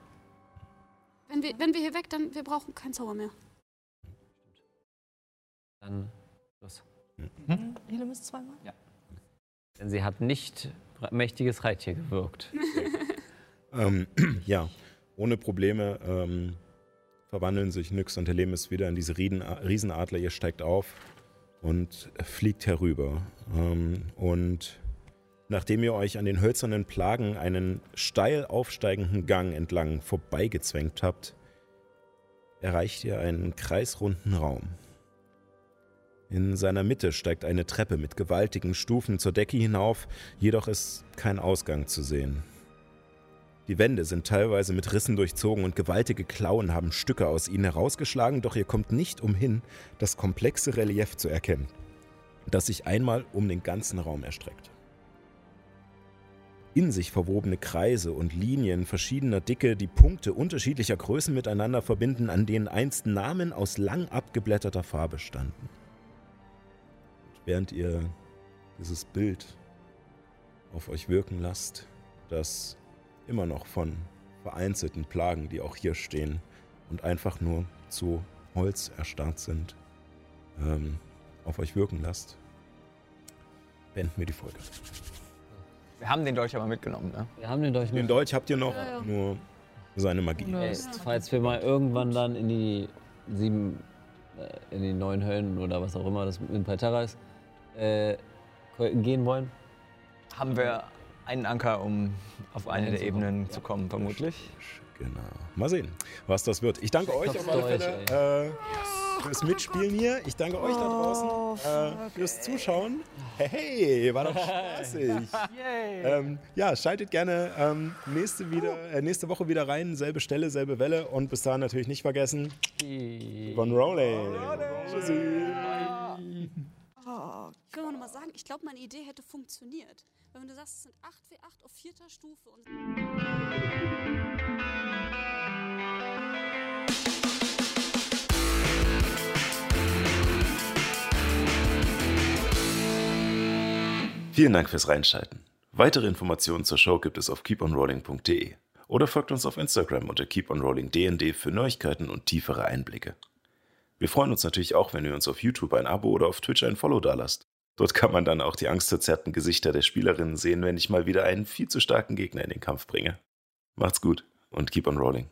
wenn, wir, wenn wir hier weg, dann wir brauchen keinen Zauber mehr. Dann los. Helemis zweimal? Denn sie hat nicht mächtiges Reittier gewirkt. Ähm, ja, ohne Probleme ähm, verwandeln sich Nyx und Helemis wieder in diese Rieden, Riesenadler. Ihr steigt auf und fliegt herüber. Ähm, und nachdem ihr euch an den hölzernen Plagen einen steil aufsteigenden Gang entlang vorbeigezwängt habt, erreicht ihr einen kreisrunden Raum. In seiner Mitte steigt eine Treppe mit gewaltigen Stufen zur Decke hinauf, jedoch ist kein Ausgang zu sehen. Die Wände sind teilweise mit Rissen durchzogen und gewaltige Klauen haben Stücke aus ihnen herausgeschlagen, doch ihr kommt nicht umhin, das komplexe Relief zu erkennen, das sich einmal um den ganzen Raum erstreckt. In sich verwobene Kreise und Linien verschiedener Dicke, die Punkte unterschiedlicher Größen miteinander verbinden, an denen einst Namen aus lang abgeblätterter Farbe standen. Und während ihr dieses Bild auf euch wirken lasst, das immer noch von vereinzelten Plagen, die auch hier stehen und einfach nur zu Holz erstarrt sind, ähm, auf euch wirken lasst, beenden wir die Folge. Wir haben den Dolch aber mitgenommen, ne? Wir haben den Dolch Den. Dolch habt ihr noch, Ja, ja. nur seine Magie. Ey, falls wir mal irgendwann dann in die sieben, äh, in die neuen Höllen oder was auch immer das in Palterra ist, äh, gehen wollen. Haben wir einen Anker, um auf eine der. Ebenen zu kommen, vermutlich. Genau. Mal sehen, was das wird. Ich danke euch auf alle Fälle äh, fürs Mitspielen hier. Ich danke euch da Oh, draußen äh, fürs Zuschauen. Hey, war doch spaßig. ähm, ja, schaltet gerne ähm, nächste, wieder, äh, nächste Woche wieder rein. Selbe Stelle, selbe Welle. Und bis dahin natürlich nicht vergessen, von Rolling. Tschüssi. Ich will mal noch mal sagen, ich glaube, meine Idee hätte funktioniert. Weil wenn du sagst, es sind 8 W8 auf vierter Stufe und Vielen Dank fürs Reinschalten. Weitere Informationen zur Show gibt es auf keeponrolling.de oder folgt uns auf Instagram unter keeponrollingdnd für Neuigkeiten und tiefere Einblicke. Wir freuen uns natürlich auch, wenn ihr uns auf YouTube ein Abo oder auf Twitch ein Follow dalasst. Dort kann man dann auch die angstverzerrten Gesichter der Spielerinnen sehen, wenn ich mal wieder einen viel zu starken Gegner in den Kampf bringe. Macht's gut und keep on rolling.